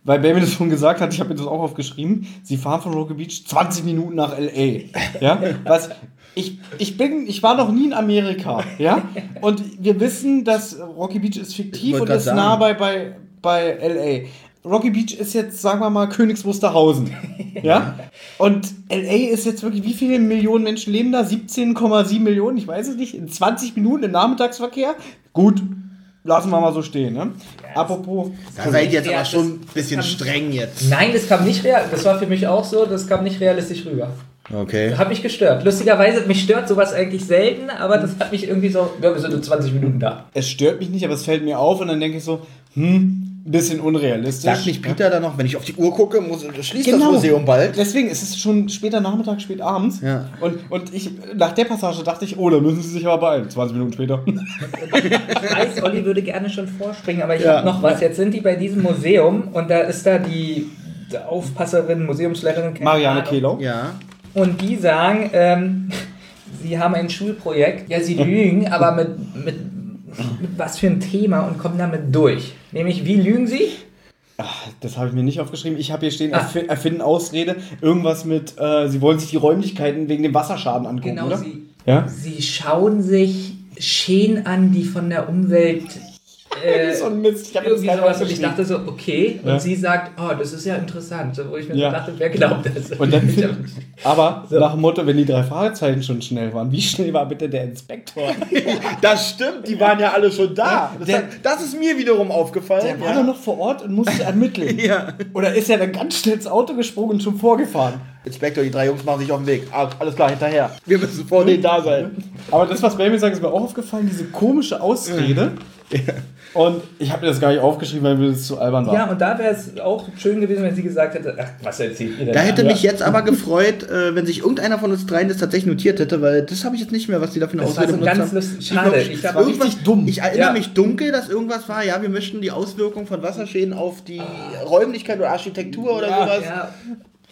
Weil Baby das schon gesagt hat, ich habe mir das auch aufgeschrieben, sie fahren von Rocky Beach 20 Minuten nach L.A. Ja, was, ich, ich bin, ich war noch nie in Amerika, ja, und wir wissen, dass Rocky Beach ist fiktiv und ist sagen. nah bei, bei, bei L.A. Rocky Beach ist jetzt, sagen wir mal, Königs Wusterhausen, ja, und L.A. ist jetzt wirklich, wie viele Millionen Menschen leben da? 17,7 Millionen, ich weiß es nicht, in 20 Minuten im Nachmittagsverkehr? Gut, lassen wir mal so stehen, ne? Apropos... da seid ihr jetzt Ja, aber schon ein bisschen streng jetzt. Nein, das kam nicht real. Das war für mich auch so, das kam nicht realistisch rüber. Okay. Hat mich gestört. Lustigerweise, mich stört sowas eigentlich selten, aber das hat mich irgendwie so, ja, wir sind in 20 Minuten da. es stört mich nicht, aber es fällt mir auf und dann denke ich so, hm, ein bisschen unrealistisch. Sagt nicht Peter dann noch, wenn ich auf die Uhr gucke, muss, schließt Genau. das Museum bald. Deswegen ist es schon später Nachmittag, spät abends. Ja. Und, und ich, nach der Passage dachte ich, oh, da müssen sie sich aber beeilen. 20 Minuten später. Ich weiß, Olli würde gerne schon vorspringen, aber ich Ja. habe noch was. Jetzt sind die bei diesem Museum und da ist da die Aufpasserin, Museumsleiterin. Marianne. Kehlau. Ja. Und die sagen, ähm, sie haben ein Schulprojekt. Ja, sie lügen, aber mit, mit, mit was für ein Thema und kommen damit durch. Nämlich, wie lügen sie? Ach, das habe ich mir nicht aufgeschrieben. Ich habe hier stehen, Ah. erfi- erfinden Ausrede. Irgendwas mit, äh, sie wollen sich die Räumlichkeiten wegen dem Wasserschaden angucken, Genau, oder? sie, Ja? sie schauen sich Schäden an, die von der Umwelt. Äh, so ein Mist. Ich habe irgendwie sowas und ich dachte so, okay. Und Ja. sie sagt, oh, das ist ja interessant. So, Wo ich mir Ja. so dachte, wer glaubt das? Und dann aber nach dem Motto, wenn die drei Fragezeichen schon schnell waren, wie schnell war bitte der Inspektor? Das stimmt, die waren ja alle schon da. Das, Der- hat, das ist mir wiederum aufgefallen. Der war doch noch vor Ort und musste ermitteln. Ja. Oder ist er dann ganz schnell ins Auto gesprungen und schon vorgefahren? Inspektor, die drei Jungs machen sich auf den Weg. Ah, alles klar, hinterher. Wir müssen vor denen da sein. Aber das, was Baby sagt, ist mir auch aufgefallen, diese komische Ausrede. Und ich habe mir das gar nicht aufgeschrieben, weil mir das zu albern war. Ja, und da wäre es auch schön gewesen, wenn sie gesagt hätte, ach, was erzählt ihr denn? Da hätte Ja. mich jetzt aber gefreut, äh, wenn sich irgendeiner von uns dreien das tatsächlich notiert hätte, weil das habe ich jetzt nicht mehr, was die da für eine Das war Ausrede so benutzt ganz haben. lustig. Ich Schade, glaub, ich richtig dumm. Ich erinnere Ja. mich dunkel, dass irgendwas war, ja, wir möchten die Auswirkung von Wasserschäden auf die Räumlichkeit oder Architektur oder Ja. sowas. Ja,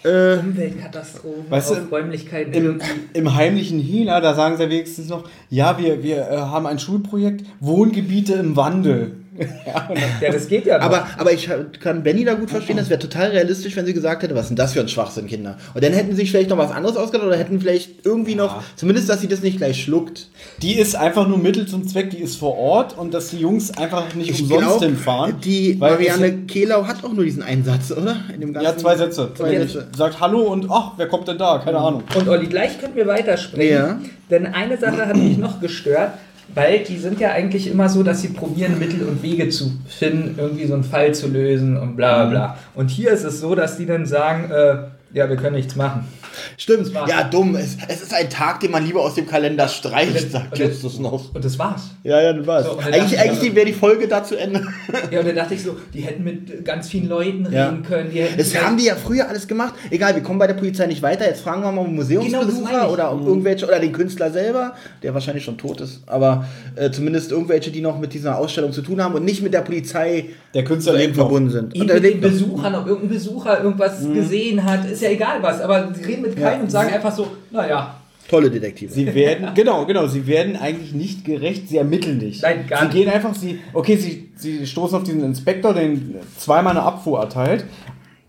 Äh, Umweltkatastrophen, Weißt du, Räumlichkeiten. Im. Im heimlichen Hehler, da sagen sie wenigstens noch, ja, wir, wir äh, haben ein Schulprojekt, Wohngebiete im Wandel. Ja, das geht ja noch. Aber, aber ich kann Benny da gut verstehen, das wäre total realistisch, wenn sie gesagt hätte, was ist denn das für ein Schwachsinn, Kinder? Und dann hätten sie sich vielleicht noch was anderes ausgedacht oder hätten vielleicht irgendwie noch, zumindest, dass sie das nicht gleich schluckt. Die ist einfach nur Mittel zum Zweck, die ist vor Ort und dass die Jungs einfach nicht Ich umsonst glaub, hinfahren. die weil Marianne Kehlau hat auch nur diesen Einsatz, oder? In dem Ja, zwei Sätze. Zwei Sätze. Sagt Hallo und ach, wer kommt denn da? Keine Ahnung. Und Olli, gleich können wir weiterspringen. Ja. Denn eine Sache hat mich noch gestört, weil die sind ja eigentlich immer so, dass sie probieren, Mittel und Wege zu finden, irgendwie so einen Fall zu lösen und bla bla bla. Und hier ist es so, dass die dann sagen, äh, ja, wir können nichts machen. Stimmt, ja, dumm. Es, es ist ein Tag, den man lieber aus dem Kalender streicht, Und sagt und Justus noch. Und das war's. Ja, ja, das war's. So, dann eigentlich eigentlich wäre die Folge da zu Ende. Ja, und dann dachte ich so, die hätten mit ganz vielen Leuten Ja. reden können. Das haben die ja früher alles gemacht. Egal, wir kommen bei der Polizei nicht weiter. Jetzt fragen wir mal Genau, meine Museumsbesucher ich. oder um irgendwelche oder den Künstler selber, der wahrscheinlich schon tot ist, aber äh, zumindest irgendwelche, die noch mit dieser Ausstellung zu tun haben und nicht mit der Polizei Der Künstler so verbunden sind. Und mit den. Besuchern, ob irgendein Besucher irgendwas Mhm. gesehen hat, ist ja egal was. Aber reden mit keinem und sagen einfach so, naja, Tolle Detektive. Sie werden, genau, genau, sie werden eigentlich nicht gerecht, sie ermitteln nicht. Nein, gar sie nicht. gehen einfach, sie, okay, sie, sie stoßen auf diesen Inspektor, den zweimal eine Abfuhr erteilt,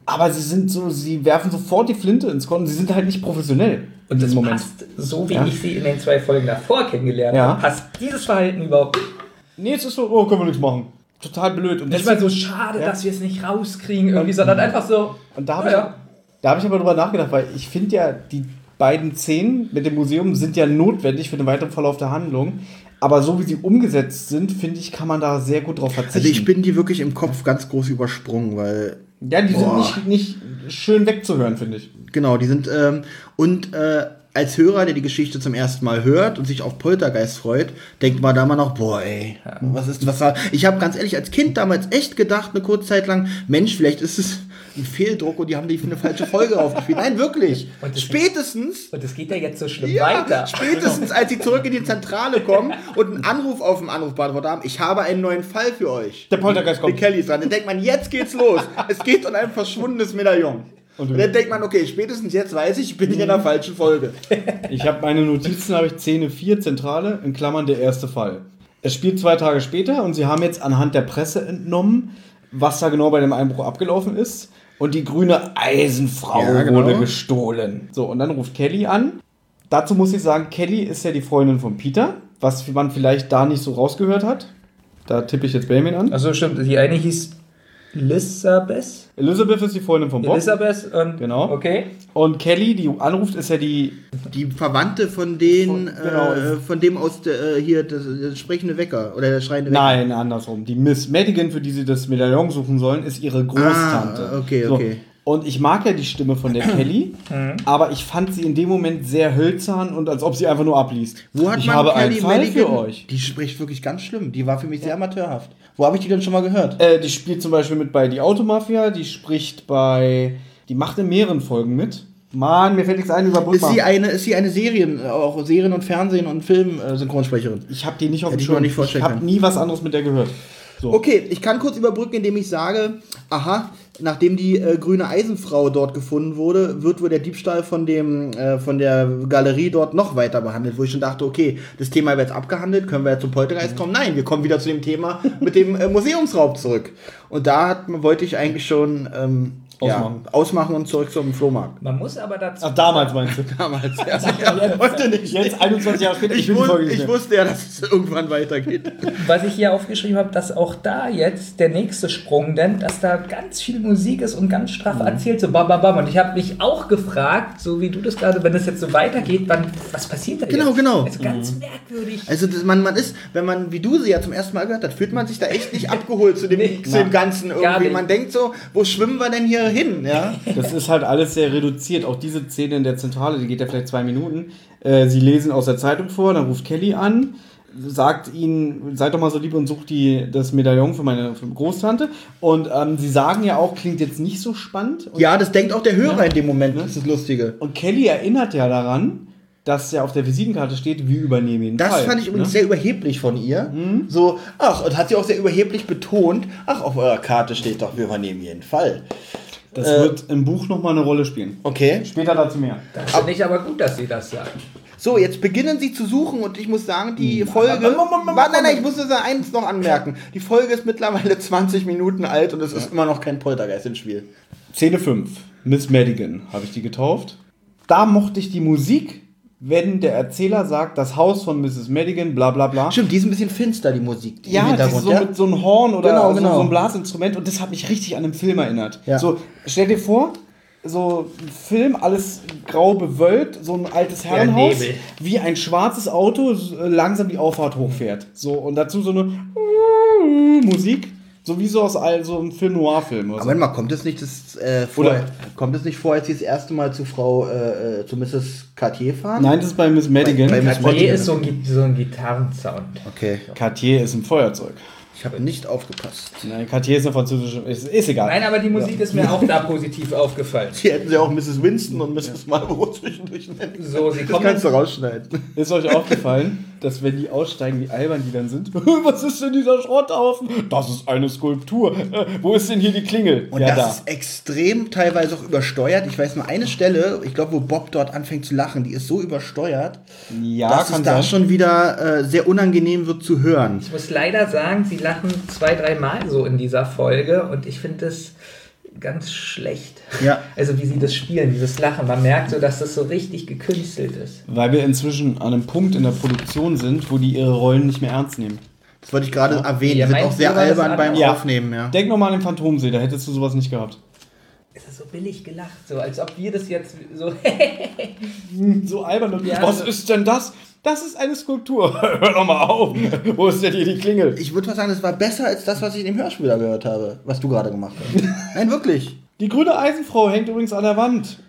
aber sie sind so, sie werfen sofort die Flinte ins Korn, sie sind halt nicht professionell. Und das im Moment. passt, so wie Ja. ich sie in den zwei Folgen davor kennengelernt Ja. habe, passt dieses Verhalten überhaupt. Nee, es ist so, oh, können wir nichts machen. Total blöd. Und Nicht mal so schade, Ja. dass wir es nicht rauskriegen, irgendwie, sondern einfach so. Und da habe naja. ich, da hab ich aber drüber nachgedacht, weil ich finde ja, die beiden Szenen mit dem Museum sind ja notwendig für den weiteren Verlauf der Handlung. Aber so wie sie umgesetzt sind, finde ich, kann man da sehr gut drauf verzichten. Also ich bin die wirklich im Kopf ganz groß übersprungen, weil ja, die Boah. sind nicht, nicht schön wegzuhören, finde ich. genau, die sind ähm, und äh, als Hörer, der die Geschichte zum ersten Mal hört und sich auf Poltergeist freut, denkt man da mal noch, boah, ey, was ist, was war. Ich habe ganz ehrlich als Kind damals echt gedacht, eine kurze Zeit lang, Mensch, vielleicht ist es ein Fehldruck und die haben die für eine falsche Folge aufgespielt. Nein, wirklich. Und das- Spätestens. Und es geht ja jetzt so schlimm Ja, weiter. spätestens als sie zurück in die Zentrale kommen und einen Anruf auf dem Anrufbeantworter haben, ich habe einen neuen Fall für euch. Der Poltergeist kommt. Die Kelly ist dran. Dann denkt man, jetzt geht's los. Es geht um ein verschwundenes Medaillon. Und, dann denkt man, okay, spätestens jetzt weiß ich, ich bin hier in der falschen Folge. Ich habe meine Notizen, habe ich Szene 4, Zentrale, in Klammern der erste Fall. Es spielt zwei Tage später und sie haben jetzt anhand der Presse entnommen, was da genau bei dem Einbruch abgelaufen ist. Und die grüne Eisenfrau Ja, genau. wurde gestohlen. So, und dann ruft Kelly an. Dazu muss ich sagen, Kelly ist ja die Freundin von Peter, was man vielleicht da nicht so rausgehört hat. Da tippe ich jetzt Benjamin an. Achso, stimmt. Die eine hieß Elisabeth. Elizabeth ist die Freundin von Bob. Elisabeth und. Genau. Okay. Und Kelly, die anruft, ist ja die Die Verwandte von den, Von- genau. äh, von dem aus der, äh, hier, das, das sprechende Wecker oder der schreiende Wecker. Nein, andersrum. Die Miss Madigan, für die sie das Medaillon suchen sollen, ist ihre Großtante. Ah, okay, okay. Und ich mag ja die Stimme von der Kelly, Mhm. aber ich fand sie in dem Moment sehr hölzern und als ob sie einfach nur abliest. Wo hat ich man habe Kelly einen Fall Madigan? für euch. Die spricht wirklich ganz schlimm. Die war für mich sehr amateurhaft. Wo habe ich die denn schon mal gehört? Äh, die spielt zum Beispiel mit bei Die Automafia, die spricht bei. Die macht in mehreren Folgen mit. Mann, mir fällt nichts ein über Ist Brückmann. sie eine, ist sie eine Serien, äh, auch Serien- und Fernsehen- und Film-Synchronsprecherin? Ich habe die nicht auf dem ich Schirm. nicht vorstellen Ich habe nie was anderes mit der gehört. So. Okay, ich kann kurz überbrücken, indem ich sage, aha, nachdem die äh, grüne Eisenfrau dort gefunden wurde, wird wohl der Diebstahl von dem äh, von der Galerie dort noch weiter behandelt, wo ich schon dachte, okay, das Thema wird jetzt abgehandelt, können wir jetzt zum Poltergeist kommen? Nein, wir kommen wieder zu dem Thema mit dem äh, Museumsraub zurück. Und da hat, wollte ich eigentlich schon ähm, Ausmachen. Ja, ausmachen und zurück zum Flohmarkt. Man muss aber dazu. Ach, damals meinst du? Damals. Ja, Ja, heute nicht. Jetzt 21 Jahre später. Ich, die wus ich wusste ja, dass es irgendwann weitergeht. Was ich hier aufgeschrieben habe, dass auch da jetzt der nächste Sprung, denn dass da ganz viel Musik ist und ganz straff erzählt, so bam, bam, bam. Und ich habe mich auch gefragt, so wie du das gerade, wenn das jetzt so weitergeht, wann, was passiert da Genau, jetzt? genau. Also ganz merkwürdig. Also das, man, man ist, wenn man, wie du sie ja zum ersten Mal gehört hast, fühlt man sich da echt nicht abgeholt zu dem, Nee. zu dem Ganzen irgendwie. Man denkt so, wo schwimmen wir denn hier hin? Ja? Das ist halt alles sehr reduziert. Auch diese Szene in der Zentrale, die geht ja vielleicht zwei Minuten. Äh, sie lesen aus der Zeitung vor, dann ruft Kelly an, sagt ihnen, seid doch mal so lieb und sucht die, das Medaillon für meine für Großtante. Und ähm, sie sagen ja auch, klingt jetzt nicht so spannend. Und, ja, das denkt auch der Hörer Ja. in dem Moment, das ist das Lustige. und Kelly erinnert ja daran, dass ja auf der Visitenkarte steht, wir übernehmen den Das Fall. fand ich übrigens ne? sehr überheblich von ihr. So, ach, und hat sie auch sehr überheblich betont, ach, auf eurer Karte steht doch, wir übernehmen jeden Fall. Das äh, wird im Buch nochmal eine Rolle spielen. Okay. Später dazu mehr. Das finde ich aber gut, dass sie das sagen. So, jetzt beginnen sie zu suchen und ich muss sagen, die Na, Folge. Moment, Moment, Moment, Warte, nein, nein, ich muss nur eins noch anmerken. Die Folge ist mittlerweile 20 Minuten alt und es ist immer noch kein Poltergeist im Spiel. Szene 5. Miss Madigan habe ich die getauft. Da mochte ich die Musik, wenn der Erzähler sagt, das Haus von Mrs. Madigan, bla bla bla. Stimmt, die ist ein bisschen finster, die Musik. Die Ja, das ist so ja? mit so einem Horn oder Genau, so, genau. so einem Blasinstrument und das hat mich richtig an einen Film erinnert. Ja. So, stell dir vor, so ein Film, alles grau bewölkt, so ein altes Herrenhaus, wie ein schwarzes Auto langsam die Auffahrt hochfährt. So, und dazu so eine Musik, so wie so aus all- so einem Film Noir-Film. oder Aber so. warte mal, kommt es nicht das, äh, vor, Oder- kommt es nicht vor, als sie das erste Mal zu Frau, äh, äh, zu Mrs. Cartier fahren? Nein, das ist bei Miss Madigan. Bei- bei Miss Cartier ist so ein, so ein Gitarrensound. Okay, Cartier ist ein Feuerzeug. ich habe nicht aufgepasst. Nein, Cartier ist eine französische. Ist, ist egal. Nein, aber die Musik ist mir auch da positiv aufgefallen. Hier hätten sie auch Mrs. Winston und Mrs. Marlboro zwischendurch nennen. können. So, sie Das kommen kannst du rausschneiden. Ist euch aufgefallen, dass wenn die aussteigen, wie albern die dann sind? Was ist denn dieser Schrotthaufen? Das ist eine Skulptur. Äh, Wo ist denn hier die Klingel? Und das ist extrem teilweise auch übersteuert. Ich weiß nur eine Stelle, ich glaube, wo Bob dort anfängt zu lachen, die ist so übersteuert, Ja, dass kann es da sein. schon wieder äh, sehr unangenehm wird zu hören. Ich muss leider sagen, sie lachen zwei, dreimal so in dieser Folge und ich finde das ganz schlecht. Ja. Also wie sie das spielen, dieses Lachen. Man merkt so, dass das so richtig gekünstelt ist. Weil wir inzwischen an einem Punkt in der Produktion sind, wo die ihre Rollen nicht mehr ernst nehmen. Das wollte ich gerade erwähnen. Ja, Die sind auch sehr albern beim? Ja. Aufnehmen, ja. Denk nochmal an den Phantomsee, da hättest du sowas nicht gehabt. So billig gelacht, so als ob wir das jetzt so. So albern. Und Ja. Was ist denn das? Das ist eine Skulptur. Hör doch mal auf. Wo ist denn hier die Klingel? Ich würde mal sagen, das war besser als das, was ich in dem Hörspiel da gehört habe, was du gerade gemacht hast. Nein, wirklich. Die grüne Eisenfrau hängt übrigens an der Wand.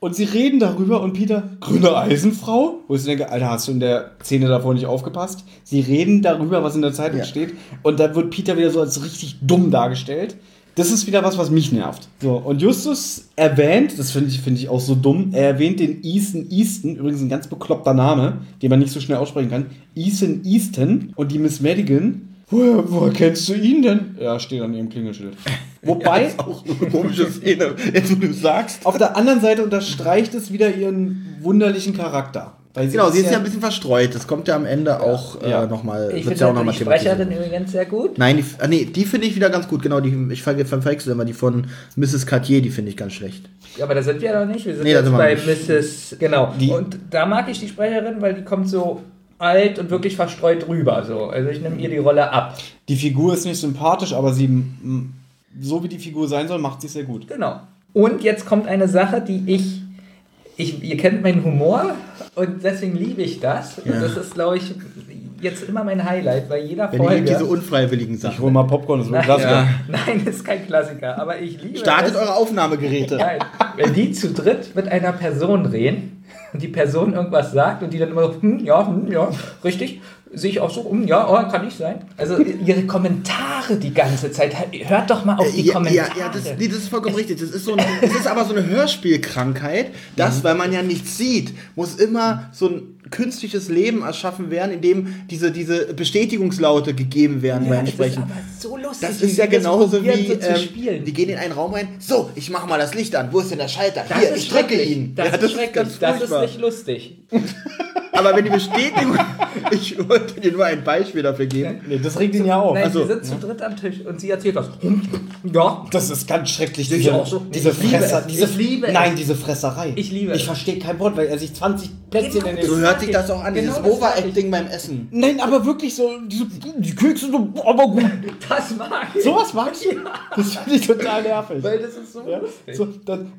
Und sie reden darüber und Peter, grüne Eisenfrau? Wo ich denke, Alter, hast du in der Szene davor nicht aufgepasst? Sie reden darüber, was in der Zeitung Ja. steht. Und dann wird Peter wieder so als richtig dumm dargestellt. Das ist wieder was, was mich nervt. So, und Justus erwähnt, das finde ich, finde ich auch so dumm, er erwähnt den Ethan Easton, übrigens ein ganz bekloppter Name, den man nicht so schnell aussprechen kann. Ethan Easton und die Miss Madigan. Woher, woher kennst du ihn denn? Ja, steht an ihrem Klingelschild. Wobei, Das ist auch eine komische Szene, jetzt wo du sagst. auf der anderen Seite unterstreicht es wieder ihren wunderlichen Charakter. Weil Genau, sie ist ja ein bisschen verstreut. Das kommt ja am Ende auch Ja. äh, nochmal. Ich finde ja auch ja noch mal die. Sprecherin übrigens sehr gut. Nein, die, ah, nee, die finde ich wieder ganz gut. Genau, die, ich ver- ver- verwechsel immer die von Mrs. Cartier, die finde ich ganz schlecht. Aber da sind wir noch nicht. Wir sind Nee, jetzt bei nicht. Mrs. Genau. Die- und da mag ich die Sprecherin, weil die kommt so alt und wirklich verstreut rüber. So. Also ich nehme ihr die Rolle ab. Die Figur ist nicht sympathisch, aber sie, so wie die Figur sein soll, macht sie sehr gut. Genau. Und jetzt kommt eine Sache, die ich. Ich ihr kennt meinen Humor und deswegen liebe ich das. Ja. Und das ist, glaube ich, jetzt immer mein Highlight bei jeder Wenn Folge. diese unfreiwilligen Ich Sachen. hol mal Popcorn, das wird ein Nein, Klassiker. nein, ist kein Klassiker, aber ich liebe Startet es. eure Aufnahmegeräte. Nein, wenn die zu dritt mit einer Person reden und die Person irgendwas sagt und die dann immer so, hm, ja, hm, ja, richtig, sehe ich auch so, hm, ja, oh, kann nicht sein. Also ihre Kommentare die ganze Zeit, hört doch mal auf die Äh, ja, Kommentare. ja, ja das, nee, das ist vollkommen richtig. Das ist, so ein, das ist aber so eine Hörspielkrankheit, dass, Mhm. weil man ja nichts sieht, muss immer so ein künstliches Leben erschaffen werden, in dem diese, diese Bestätigungslaute gegeben werden beim es ist Sprechen. aber so lustig. Das ist ja sie genauso wie, so zu ähm, spielen. die gehen in einen Raum rein, so, ich mache mal das Licht an, wo ist denn der Schalter? Das Hier, ist ich drücke schrecklich. ihn. Das Ja, ist schrecklich. ganz Das ist nicht lustig. Aber wenn die Bestätigung, ich wollte dir nur ein Beispiel dafür geben. Nee, das regt ihn ja auf. Nein, also, sie sind zu dritt am Tisch und sie erzählt was. Ja, Das ist ganz schrecklich, ich diese, auch so. diese Ich liebe Fresser. es. Diese, Ich liebe nein, es. diese Fresserei. Ich liebe Ich verstehe kein Wort, weil er sich 20 Plätzchen Genau. in den. So hört sich das auch an, Genau dieses ich. Overacting beim Essen. Nein, aber wirklich so, diese, die Kekse so, aber gut. das mag ich. Sowas magst du? Das finde ich total nervig. Weil das ist so Ja, lustig. so, dann,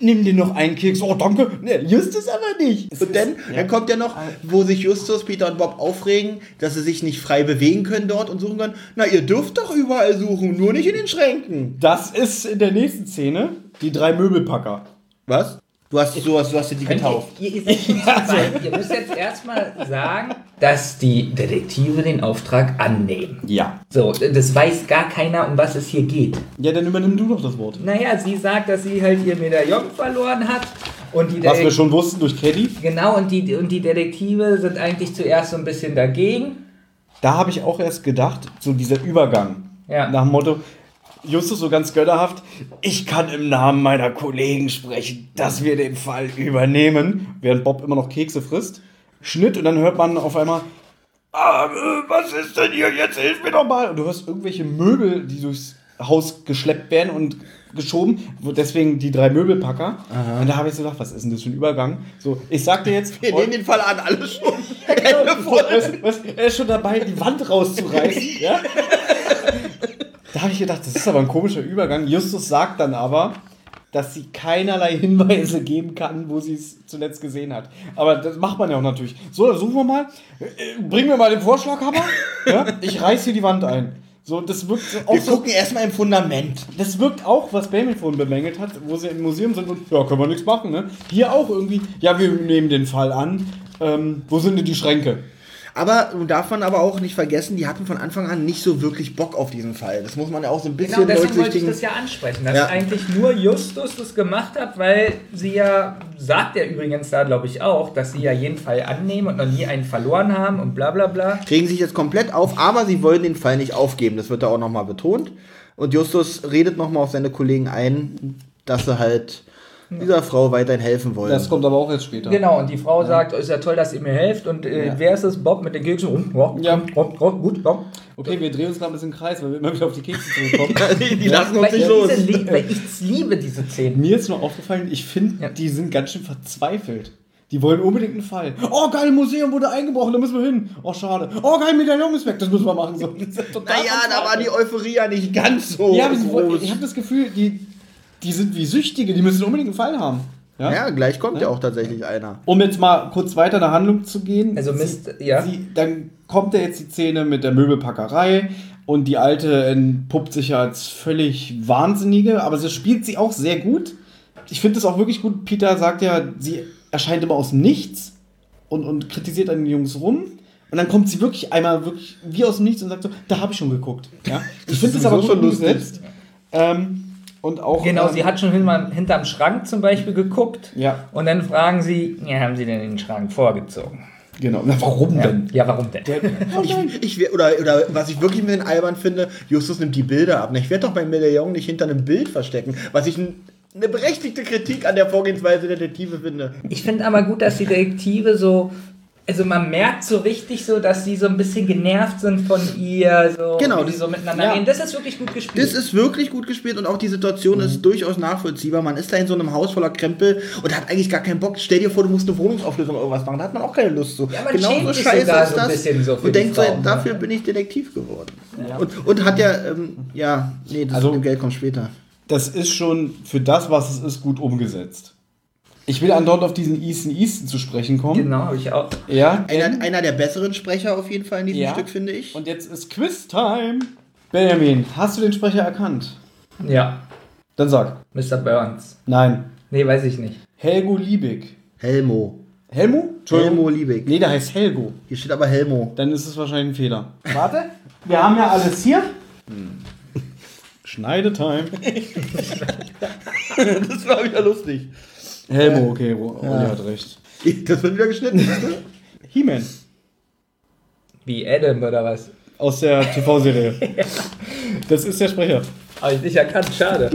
nimm dir noch einen Keks. Oh, danke. Nee, Justus aber nicht. Und dann, dann kommt ja noch, wo sich Justus, Peter und Bob aufregen, dass sie sich nicht frei bewegen können dort und suchen können. Na, ihr dürft doch überall suchen, nur nicht in den Schränken. Das ist in der nächsten Szene die drei Möbelpacker. Was? Du hast, hast, du hast dir die getauft. Ihr, ihr, weit. ihr müsst jetzt erstmal sagen, dass die Detektive den Auftrag annehmen. Ja. So, das weiß gar keiner, um was es hier geht. Ja, dann übernimm du doch das Wort. Naja, sie sagt, dass sie halt ihr Medaillon verloren hat. Und die Was wir schon wussten durch Caddy. Genau, und die, und die Detektive sind eigentlich zuerst so ein bisschen dagegen. Da habe ich auch erst gedacht, so dieser Übergang. Ja. Nach dem Motto, Justus so ganz gönnerhaft, ich kann im Namen meiner Kollegen sprechen, dass wir den Fall übernehmen, während Bob immer noch Kekse frisst. Schnitt und dann hört man auf einmal, ah, was ist denn hier? Jetzt hilf mir doch mal. Und du hörst irgendwelche Möbel, die durchs Haus geschleppt werden und geschoben. Deswegen die drei Möbelpacker. Und da habe ich so gedacht, was ist denn das für ein Übergang? So, ich sag dir jetzt. Wir nehmen den Fall an, alle schon. was, was, er ist schon dabei, die Wand rauszureißen. ja? Da habe ich gedacht, das ist aber ein komischer Übergang. Justus sagt dann aber, dass sie keinerlei Hinweise geben kann, wo sie es zuletzt gesehen hat. Aber das macht man ja auch natürlich. So, dann suchen wir mal. Äh, Bring mir mal den Vorschlaghammer. Ja? Ich reiß hier die Wand ein. So, das wirkt auch Wir so, gucken erstmal im Fundament. das wirkt auch, was Bamel vorhin bemängelt hat, wo sie im Museum sind und ja, können wir nichts machen, ne? Hier auch irgendwie, ja, wir nehmen den Fall an. Ähm, wo sind denn die Schränke? Aber darf man aber auch nicht vergessen, die hatten von Anfang an nicht so wirklich Bock auf diesen Fall. Das muss man ja auch so ein bisschen Genau, deswegen wollte ich das ja ansprechen, dass Ja. eigentlich nur Justus das gemacht hat, weil sie ja, sagt er übrigens da, glaube ich, auch, dass sie ja jeden Fall annehmen und noch nie einen verloren haben und bla bla bla. Kriegen sich jetzt komplett auf, aber sie wollen den Fall nicht aufgeben. Das wird da auch nochmal betont. Und Justus redet nochmal auf seine Kollegen ein, dass sie halt dieser Frau weiterhin helfen wollen. Das kommt aber auch jetzt später. Genau, und die Frau sagt, ist ja toll, dass ihr mir helft. Und äh, Ja. wer ist das? Bob mit den Keksen? Ja, Ja. ja. gut, komm. Okay, wir drehen uns gerade ein bisschen im Kreis, weil wir immer wieder auf die Kekse zurückkommen. die, die lassen uns Weil nicht ich, los. diese, lie- weil ich liebe diese Szenen. Mir ist nur aufgefallen, ich finde, Ja. die sind ganz schön verzweifelt. Die wollen unbedingt einen Fall. Oh, geil, Museum wurde eingebrochen, da müssen wir hin. Oh, schade. Oh, geil, Medaillon ist weg, das müssen wir machen. So, Naja, da war die. Euphorie ja nicht ganz so Ja, aber ich habe das Gefühl, die, die sind wie Süchtige, die müssen unbedingt einen Fall haben. Ja? Ja, gleich kommt ja auch tatsächlich einer. Um jetzt mal kurz weiter in der Handlung zu gehen. Also Mist, ja. Sie, dann kommt ja jetzt die Szene mit der Möbelpackerei und die Alte entpuppt sich ja als völlig Wahnsinnige, aber sie spielt sie auch sehr gut. Ich finde das auch wirklich gut. Peter sagt ja, sie erscheint immer aus dem Nichts und, und kritisiert an den Jungs rum. Und dann kommt sie wirklich einmal wirklich wie aus dem Nichts und sagt so, da habe ich schon geguckt. Ja? Ich finde das aber lustig. lustig. Ähm, und auch, Genau, ähm, sie hat schon hinter, hinterm Schrank zum Beispiel geguckt. Ja. Und dann fragen sie, ja, haben sie denn den Schrank vorgezogen? Genau. Na, warum Ja, denn? ja warum denn? Ich, ich, wär- oder, oder was ich wirklich mit den albern finde, Justus nimmt die Bilder ab. Ich werde doch beim Medaillon nicht hinter einem Bild verstecken, was ich eine berechtigte Kritik an der Vorgehensweise der Detektive finde. Ich finde aber gut, dass die Detektive so. Also man merkt so richtig so, dass sie so ein bisschen genervt sind von ihr, so Genau, die das- so miteinander ja. reden. Das ist wirklich gut gespielt. Das ist wirklich gut gespielt und auch die Situation Mhm. ist durchaus nachvollziehbar. Man ist da in so einem Haus voller Krempel und hat eigentlich gar keinen Bock. Stell dir vor, du musst eine Wohnungsauflösung oder irgendwas machen. Da hat man auch keine Lust zu. Ja, schämt sich scheiße ist so ein das. bisschen so und denkt so, Frauen, dafür ne? bin ich Detektiv geworden. Und, und hat ja, ähm, ja, nee, das Also- mit dem Geld kommt später. das ist schon für das, was es ist, gut umgesetzt. Ich will andauernd auf diesen Easton Easton zu sprechen kommen. genau, habe ich auch. Ja. Einer, einer der besseren Sprecher auf jeden Fall in diesem Ja. Stück, finde ich. Und jetzt ist Quiz-Time. Benjamin, hast du den Sprecher erkannt? Ja, Dann sag. Mr. Burns. Nein. Nee, weiß ich nicht. Helgo Liebig. Helmo. Helmo? Helmo Liebig. Nee, der heißt Helgo. Hier steht aber Helmo. Dann ist es wahrscheinlich ein Fehler. Warte. Wir haben ja alles hier. Schneidetime. das war wieder lustig. Helmo, okay, Ro- Olli hat recht. Das wird wieder geschnitten. He-Man. Wie Adam oder was? Aus der TV-Serie. Das ist der Sprecher. Habe ich nicht erkannt, schade.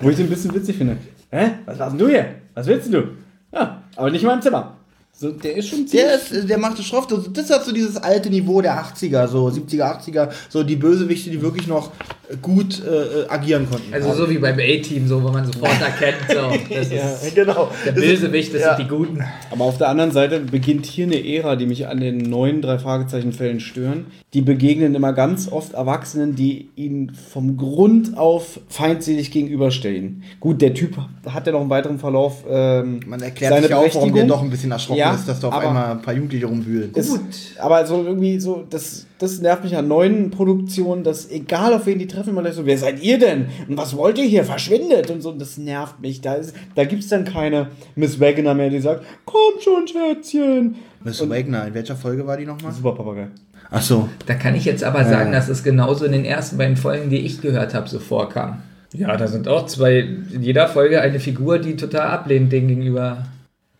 Wo ich den ein bisschen witzig finde. Hä? Was machst denn du hier? Was willst denn du? Ja, aber nicht in meinem Zimmer. So, der ist schon Der, ist, der macht es schroff. Das, das hat so dieses alte Niveau der 80er, so 70er, 80er, so die Bösewichte, die wirklich noch äh, gut äh, äh, agieren konnten. Also so wie beim A-Team, so wo man sofort erkennt, so. Das ist, genau. der Bösewicht, das ja. sind die Guten. Aber auf der anderen Seite beginnt hier eine Ära, die mich an den neuen drei Fragezeichen-Fällen stören. Die begegnen immer ganz oft Erwachsenen, die ihnen vom Grund auf feindselig gegenüberstehen. Gut, der Typ hat ja noch einen weiteren Verlauf. Ähm, Man erklärt sich ja auch, warum der doch ein bisschen erschrocken Ja, ist, dass da auf aber- einmal ein paar Jugendliche rumwühlen. Ist, aber so irgendwie so, das, das nervt mich an neuen Produktionen, dass egal auf wen die treffen, man gleich so, wer seid ihr denn? Und was wollt ihr hier? Verschwindet! Und so, das nervt mich. Da, ist- da gibt es dann keine Miss Wagner mehr, die sagt, komm schon, Schätzchen. Miss Wagner, in welcher Folge war die nochmal? Super Papagei. Ach so. Da kann ich jetzt aber sagen, dass es genauso in den ersten beiden Folgen, die ich gehört habe, so vorkam. Ja, da sind auch zwei, in jeder Folge eine Figur, die total ablehnt dem gegenüber.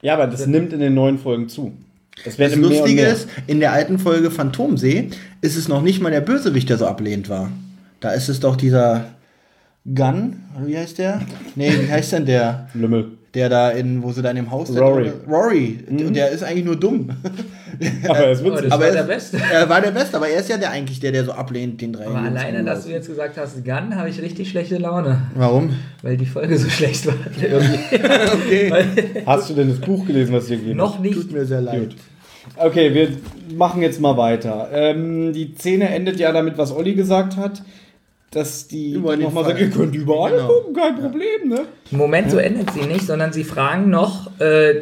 Ja, aber das nimmt in den neuen Folgen zu. Das Das mehr Lustige mehr. ist, in der alten Folge Phantomsee ist es noch nicht mal der Bösewicht, der so ablehnend war. Da ist es doch dieser oder wie heißt der? Nee, wie heißt denn der? Lümmel. Der da in, wo sie da in dem Haus sind? Rory. Rory. Und der ist eigentlich nur dumm. Aber er ist Oh, das witzig. war er der Beste. Er war der Beste, aber er ist ja der eigentlich der, der so ablehnt, den drei. Aber Jungs alleine, dass du jetzt gesagt hast, Gun, habe ich richtig schlechte Laune. Warum? Weil die Folge so schlecht war. Okay. Hast du denn das Buch gelesen, was hier gegeben noch nicht. Tut mir sehr leid. Gut. Okay, wir machen jetzt mal weiter. Ähm, die Szene endet ja damit, was Olli gesagt hat, dass die nochmal sagen, ihr könnt überall Genau. gucken, kein Problem, ne? Im Moment so endet sie nicht, sondern sie fragen noch äh,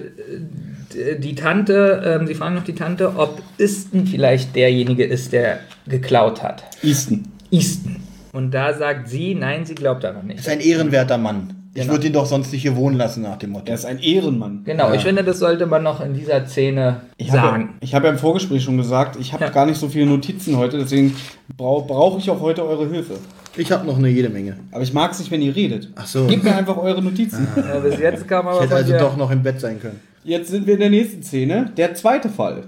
die Tante, ähm, sie fragen noch die Tante, ob Easton vielleicht derjenige ist, der geklaut hat. Easton. Easton. Und da sagt sie, nein, sie glaubt daran nicht. Ist ein ehrenwerter Mann. Ich Genau. würde ihn doch sonst nicht hier wohnen lassen, nach dem Motto. Er ist ein Ehrenmann. Genau, ich finde, das sollte man noch in dieser Szene Ich habe, sagen. ich habe ja im Vorgespräch schon gesagt, ich habe Ja. gar nicht so viele Notizen heute, deswegen brauche brauche ich auch heute eure Hilfe. Ich habe noch eine jede Menge. Aber ich mag es nicht, wenn ihr redet. Ach so. Gebt mir einfach eure Notizen. Ja, bis jetzt kam Ich aber hätte von also dir- doch noch im Bett sein können. Jetzt sind wir in der nächsten Szene. Der zweite Fall.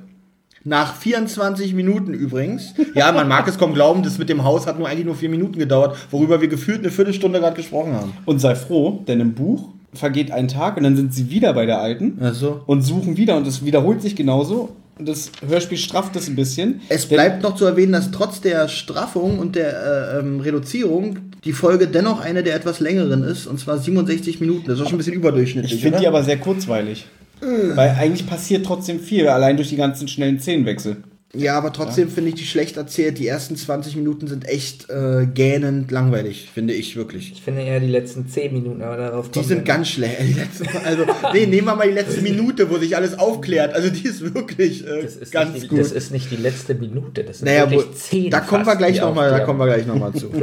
Nach 24 Minuten übrigens. Ja, man mag es kaum glauben, das mit dem Haus hat nur eigentlich nur vier Minuten gedauert, worüber wir gefühlt eine Viertelstunde gerade gesprochen haben. Und sei froh, denn im Buch vergeht ein Tag und dann sind sie wieder bei der Alten Also. und suchen wieder und es wiederholt sich genauso. Und das Hörspiel strafft es ein bisschen. Es bleibt noch zu erwähnen, dass trotz der Straffung und der äh, ähm, Reduzierung die Folge dennoch eine der etwas längeren ist, und zwar 67 Minuten. Das ist auch schon ein bisschen überdurchschnittlich. Ich finde die aber sehr kurzweilig. Weil eigentlich passiert trotzdem viel, allein durch die ganzen schnellen Szenenwechsel. Ja, aber trotzdem finde ich die schlecht erzählt. Die ersten 20 Minuten sind echt äh, gähnend langweilig, finde ich wirklich. Ich finde eher die letzten 10 Minuten, aber darauf Die kommen sind wir ganz schlecht. Also, nee, nehmen wir mal die letzte Minute, wo sich alles aufklärt. Also, die ist wirklich äh, Das ist, ganz nicht die, gut. das ist nicht die letzte Minute, das sind naja, wirklich 10 da kommen wir gleich nochmal, da kommen wir gleich nochmal zu.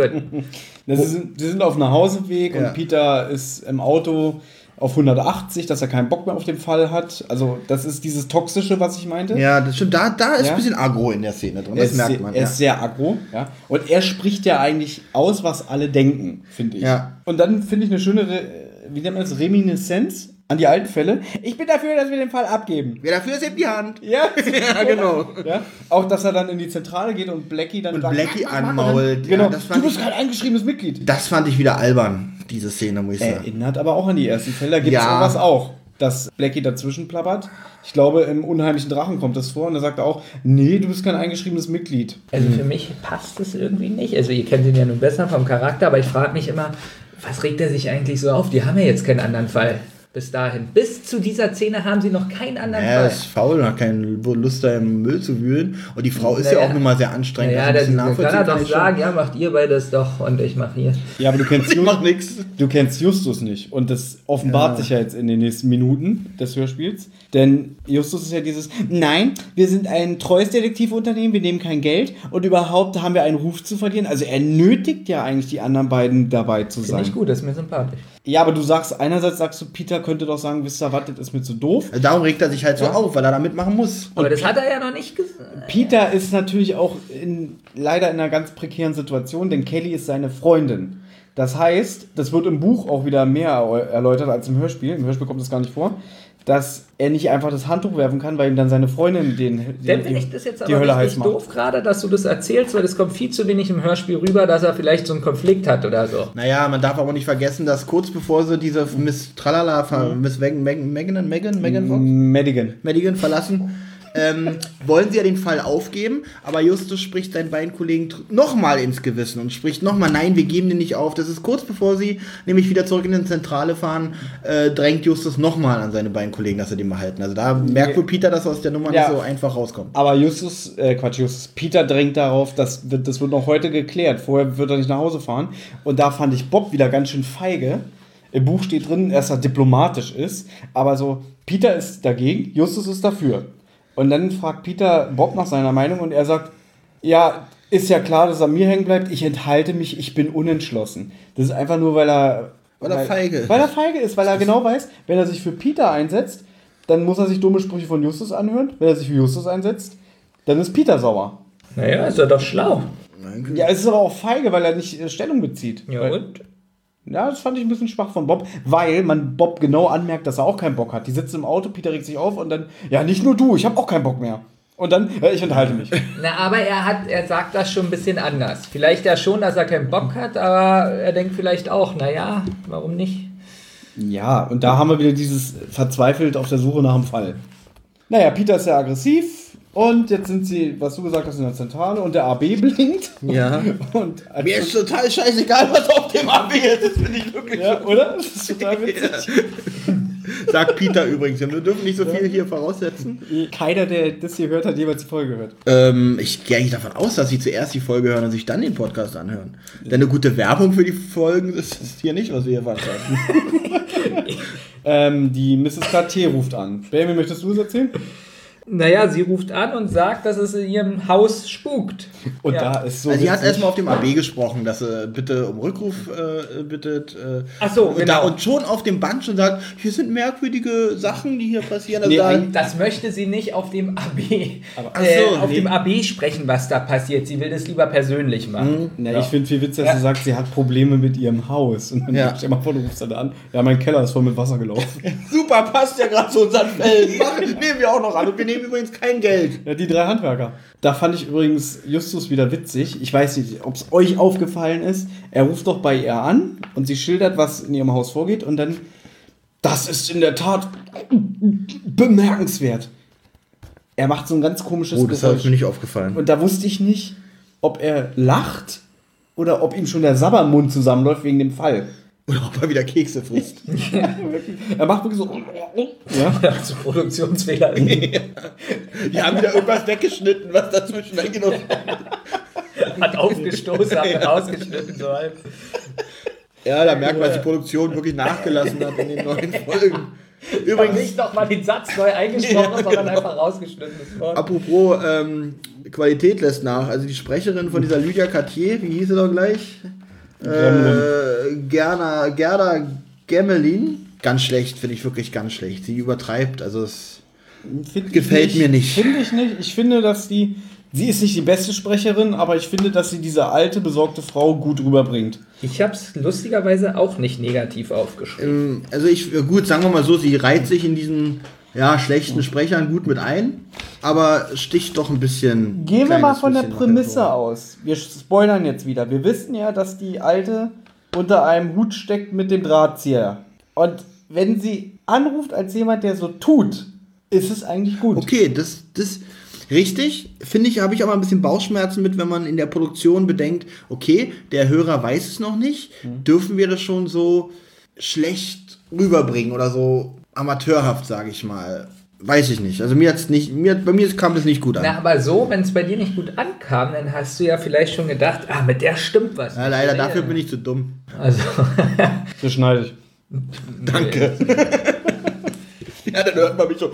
Das ist, sie sind auf einem Hauseweg Ja. und Peter ist im Auto auf 180, dass er keinen Bock mehr auf den Fall hat. Also, das ist dieses Toxische, was ich meinte. Ja, das stimmt. Da, da ist Ja. ein bisschen Agro in der Szene drin. Das merkt man. er Ja. ist sehr aggro, ja. Und er spricht ja eigentlich aus, was alle denken, finde ich. Ja. Und dann finde ich eine schöne, Re wie nennt man das, Reminiszenz an die alten Fälle. Ich bin dafür, dass wir den Fall abgeben. Wer dafür ist, hebt die Hand. Ja, Ja, genau. ja. Auch, dass er dann in die Zentrale geht und Blackie dann Und sagt, Blackie anmault. Genau, Ja, das fand du bist ich- kein eingeschriebenes Mitglied. Das fand ich wieder albern, diese Szene, muss ich sagen. Erinnert aber auch an die ersten Fälle. Da gibt es Ja. sowas auch, dass Blackie dazwischen plappert. Ich glaube, im Unheimlichen Drachen kommt das vor und da sagt er auch, nee, du bist kein eingeschriebenes Mitglied. Also für mich passt es irgendwie nicht. Also ihr kennt ihn ja nun besser vom Charakter, aber ich frage mich immer, was regt er sich eigentlich so auf? Die haben ja jetzt keinen anderen Fall. Bis dahin. Bis zu dieser Szene haben sie noch keinen anderen Naja, Fall. ist faul, hat keine Lust, da im Müll zu wühlen. Und die Frau ist ja Naja. auch nun mal sehr anstrengend. Naja, also dann kann er doch sagen, ja, macht ihr beides doch und ich mache hier. Ja, aber du kennst, Ich Ju- mach nix. du kennst Justus nicht. Und das offenbart Ja. sich ja jetzt in den nächsten Minuten des Hörspiels. Denn Justus ist ja dieses, nein, wir sind ein treues Detektivunternehmen, wir nehmen kein Geld und überhaupt haben wir einen Ruf zu verlieren. Also er nötigt ja eigentlich die anderen beiden dabei zu Finde sein. ich gut, das ist mir sympathisch. Ja, aber du sagst, einerseits sagst du, Peter könnte doch sagen, wisst ihr was, das ist mir zu doof. Also darum regt er sich halt so Ja. auf, weil er da mitmachen muss. Aber das hat er ja noch nicht gesagt. Peter ist natürlich auch in, leider in einer ganz prekären Situation, denn Kelly ist seine Freundin. Das heißt, das wird im Buch auch wieder mehr erläutert als im Hörspiel. Im Hörspiel kommt das gar nicht vor, dass er nicht einfach das Handtuch werfen kann, weil ihm dann seine Freundin den, die, Dann finde ich das jetzt die aber Hölle heiß richtig macht. doof gerade, dass du das erzählst, weil es kommt viel zu wenig im Hörspiel rüber, dass er vielleicht so einen Konflikt hat oder so. Naja, man darf aber nicht vergessen, dass kurz bevor sie diese Miss Tralala, ver- Miss Megan, Megan, Megan, Megan, Megan Fox? Madigan. Madigan verlassen, ähm, wollen sie ja den Fall aufgeben, aber Justus spricht seinen beiden Kollegen nochmal ins Gewissen und spricht nochmal, nein, wir geben den nicht auf. Das ist kurz bevor sie nämlich wieder zurück in die Zentrale fahren, äh, drängt Justus nochmal an seine beiden Kollegen, dass sie den behalten. Also da merkt wohl Peter, dass er aus der Nummer Ja. nicht so einfach rauskommt. Aber Justus, äh, Quatsch, Justus, Peter drängt darauf, dass das wird noch heute geklärt. Vorher wird er nicht nach Hause fahren. Und da fand ich Bob wieder ganz schön feige. Im Buch steht drin, dass er diplomatisch ist. Aber so, Peter ist dagegen, Justus ist dafür. Und dann fragt Peter Bob nach seiner Meinung und er sagt, ja, ist ja klar, dass er mir hängen bleibt. Ich enthalte mich, ich bin unentschlossen. Das ist einfach nur, weil er. Weil er feige ist. Weil er feige ist, weil er genau weiß, wenn er sich für Peter einsetzt, dann muss er sich dumme Sprüche von Justus anhören. Wenn er sich für Justus einsetzt, dann ist Peter sauer. Naja, ist er doch schlau. Ja, es ist aber auch feige, weil er nicht äh, Stellung bezieht. Ja, weil, und? Ja, das fand ich ein bisschen schwach von Bob, weil man Bob genau anmerkt, dass er auch keinen Bock hat. Die sitzen im Auto, Peter regt sich auf und dann, ja, nicht nur du, ich habe auch keinen Bock mehr. Und dann, ja, ich enthalte mich. Na, aber er hat, er sagt das schon ein bisschen anders. Vielleicht ja schon, dass er keinen Bock hat, aber er denkt vielleicht auch, naja, warum nicht? Ja, und da haben wir wieder dieses verzweifelt auf der Suche nach dem Fall. Naja, Peter ist sehr aggressiv, Und jetzt sind sie, was du gesagt hast, in der Zentrale und der AB blinkt. Ja. Und Mir ist total scheißegal, was auf dem AB ist. Das finde ich wirklich ja, oder? Das ist total witzig. Sagt Peter übrigens. Wir dürfen nicht so viel hier voraussetzen. Keiner, der das hier hört, hat jemals die Folge gehört. Ähm, ich gehe eigentlich davon aus, dass sie zuerst die Folge hören und sich dann den Podcast anhören. Denn eine gute Werbung für die Folgen ist hier nicht, was wir hier veranstalten. Ähm, die Mrs. KT ruft an. Baby, möchtest du es erzählen? Naja, sie ruft an und sagt, dass es in ihrem Haus spukt. Und Ja. da ist so. Also sie hat erstmal auf dem AB gesprochen, dass sie bitte um Rückruf äh, bittet. Äh, Ach so, und, genau. da, und schon auf dem Band schon sagt, hier sind merkwürdige Sachen, die hier passieren. Also Nee, da, Das möchte sie nicht auf dem AB, Aber- äh, so, auf nee. dem AB sprechen, was da passiert. Sie will das lieber persönlich machen. Na, Ja. ich finde viel witziger, dass Ja. sie sagt, sie hat Probleme mit ihrem Haus. Und dann Ja. stell mal vor, du rufst dann an. Ja, mein Keller ist voll mit Wasser gelaufen. super, passt ja gerade zu unseren Fällen. Nehmen wir auch noch an. Und wir nehmen übrigens kein Geld. Ja, die drei Handwerker. Da fand ich übrigens Justus wieder witzig. Ich weiß nicht, ob es euch aufgefallen ist. Er ruft doch bei ihr an und sie schildert, was in ihrem Haus vorgeht. Und dann, das ist in der Tat bemerkenswert. Er macht so ein ganz komisches Oh, das hat Geräusch. mir nicht aufgefallen. Und da wusste ich nicht, ob er lacht oder ob ihm schon der Sabbermund zusammenläuft wegen dem Fall. Oder ob er wieder Kekse frisst. Er macht wirklich so. Ja. So Produktionsfehler. Die haben wieder irgendwas weggeschnitten, was dazwischen weggenommen hat aufgestoßen, hat rausgeschnitten. So halb. Ja, da merkt man, dass die Produktion wirklich nachgelassen hat in den neuen Folgen. Übrigens nicht nochmal den Satz neu eingesprochen, sondern einfach rausgeschnitten. Wort. apropos ähm, Qualität lässt nach. Also die Sprecherin von dieser Lydia Cartier, wie hieß sie doch gleich? Äh, Gerda, Gerda Gemmelin. Ganz schlecht, finde ich wirklich ganz schlecht. Sie übertreibt, also es Find Gefällt mir nicht. Finde ich nicht. Ich finde, dass die. Sie ist nicht die beste Sprecherin, aber ich finde, dass sie diese alte, besorgte Frau gut rüberbringt. Ich habe es lustigerweise auch nicht negativ aufgeschrieben. Ähm, also ich, gut, sagen wir mal so, sie reiht sich in diesen ja, schlechten Sprechern gut mit ein, aber sticht doch ein bisschen. Gehen wir mal von der Prämisse aus. Wir spoilern jetzt wieder. Wir wissen ja, dass die Alte unter einem Hut steckt mit dem Drahtzieher. Und wenn sie anruft als jemand, der so tut, ist es eigentlich gut. Okay, das, das richtig. Finde ich, habe ich aber ein bisschen Bauchschmerzen mit, wenn man in der Produktion bedenkt, okay, der Hörer weiß es noch nicht. Mhm. Dürfen wir das schon so schlecht rüberbringen oder so amateurhaft, sage ich mal. Weiß ich nicht. Also mir hat's nicht, mir, bei mir kam das nicht gut an. Na, aber so, wenn es bei dir nicht gut ankam, dann hast du ja vielleicht schon gedacht, ah, mit der stimmt was. ja, leider, dafür bin ich zu dumm. Also, Das schneide ich. Danke. ja, dann hört man mich so.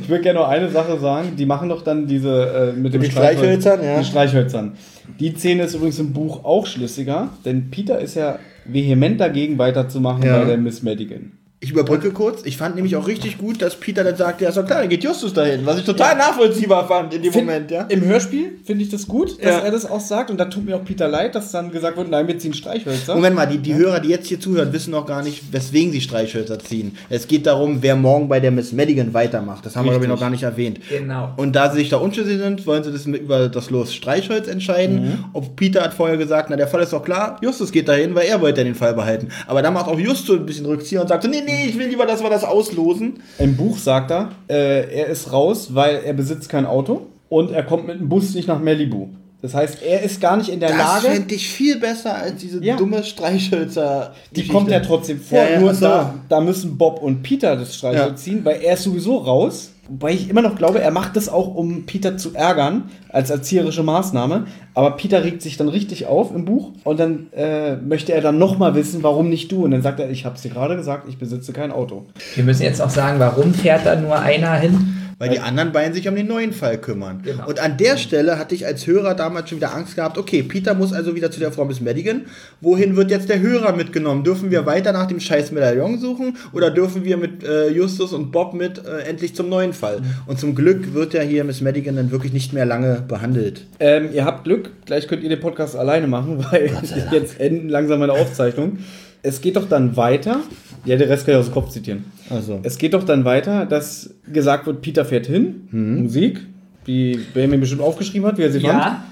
Ich würde gerne noch eine Sache sagen. Die machen doch dann diese äh, mit dem Streichhölzern, ja. Die Streichhölzern. Die Szene ist übrigens im Buch auch schlüssiger, denn Peter ist ja vehement dagegen weiterzumachen Ja. bei der Miss Madigan. Ich überbrücke kurz. Ich fand nämlich auch richtig gut, dass Peter dann sagt, ja, ist doch klar, dann geht Justus dahin. Was ich total nachvollziehbar fand in dem Find- Moment, ja. Im Hörspiel finde ich das gut, dass Ja. er das auch sagt. Und da tut mir auch Peter leid, dass dann gesagt wird, nein, wir ziehen Streichhölzer. Moment mal, die, die Hörer, die jetzt hier zuhören, wissen noch gar nicht, weswegen sie Streichhölzer ziehen. Es geht darum, wer morgen bei der Miss Madigan weitermacht. Das haben wir, glaube ich, noch Richtig. gar nicht erwähnt. genau. Und da sie sich da unschlüssig sind, wollen sie das über das Los Streichholz entscheiden. Ob Peter hat vorher gesagt, na der Fall ist doch klar, Justus geht dahin, weil er wollte ja den Fall behalten. Aber da macht auch Justus ein bisschen Rückzieher und sagt so, nee, nee, ich will lieber, dass wir das auslosen. Im Buch sagt er, äh, er ist raus, weil er besitzt kein Auto und er kommt mit dem Bus nicht nach Malibu. Das heißt, er ist gar nicht in der Das Lage. fände ich viel besser als diese Ja. dumme Streichhölzer. Die kommt ja trotzdem vor, Ja, ja, nur da, da müssen Bob und Peter das Streichholz ziehen, weil er ist sowieso raus. Wobei ich immer noch glaube, er macht das auch, um Peter zu ärgern, als erzieherische Maßnahme. Aber Peter regt sich dann richtig auf im Buch und dann äh, möchte er dann nochmal wissen, warum nicht du? Und dann sagt er, ich hab's dir gerade gesagt, ich besitze kein Auto. Wir müssen jetzt auch sagen, warum fährt da nur einer hin? Weil die anderen beiden sich um den neuen Fall kümmern. Genau. Und an der Stelle hatte ich als Hörer damals schon wieder Angst gehabt, okay, Peter muss also wieder zu der Frau Miss Madigan. Wohin wird jetzt der Hörer mitgenommen? Dürfen wir weiter nach dem scheiß Medaillon suchen oder dürfen wir mit äh, Justus und Bob mit äh, endlich zum neuen Fall? Und zum Glück wird ja hier Miss Madigan dann wirklich nicht mehr lange behandelt. Ähm, ihr habt Glück, gleich könnt ihr den Podcast alleine machen, weil jetzt enden langsam meine Aufzeichnung. Es geht doch dann weiter. Ja, der Rest kann ich aus dem Kopf zitieren. Also. Es geht doch dann weiter, dass gesagt wird, Peter fährt hin, Musik, wie Benjamin bestimmt aufgeschrieben hat, wie er sie fand. Ja,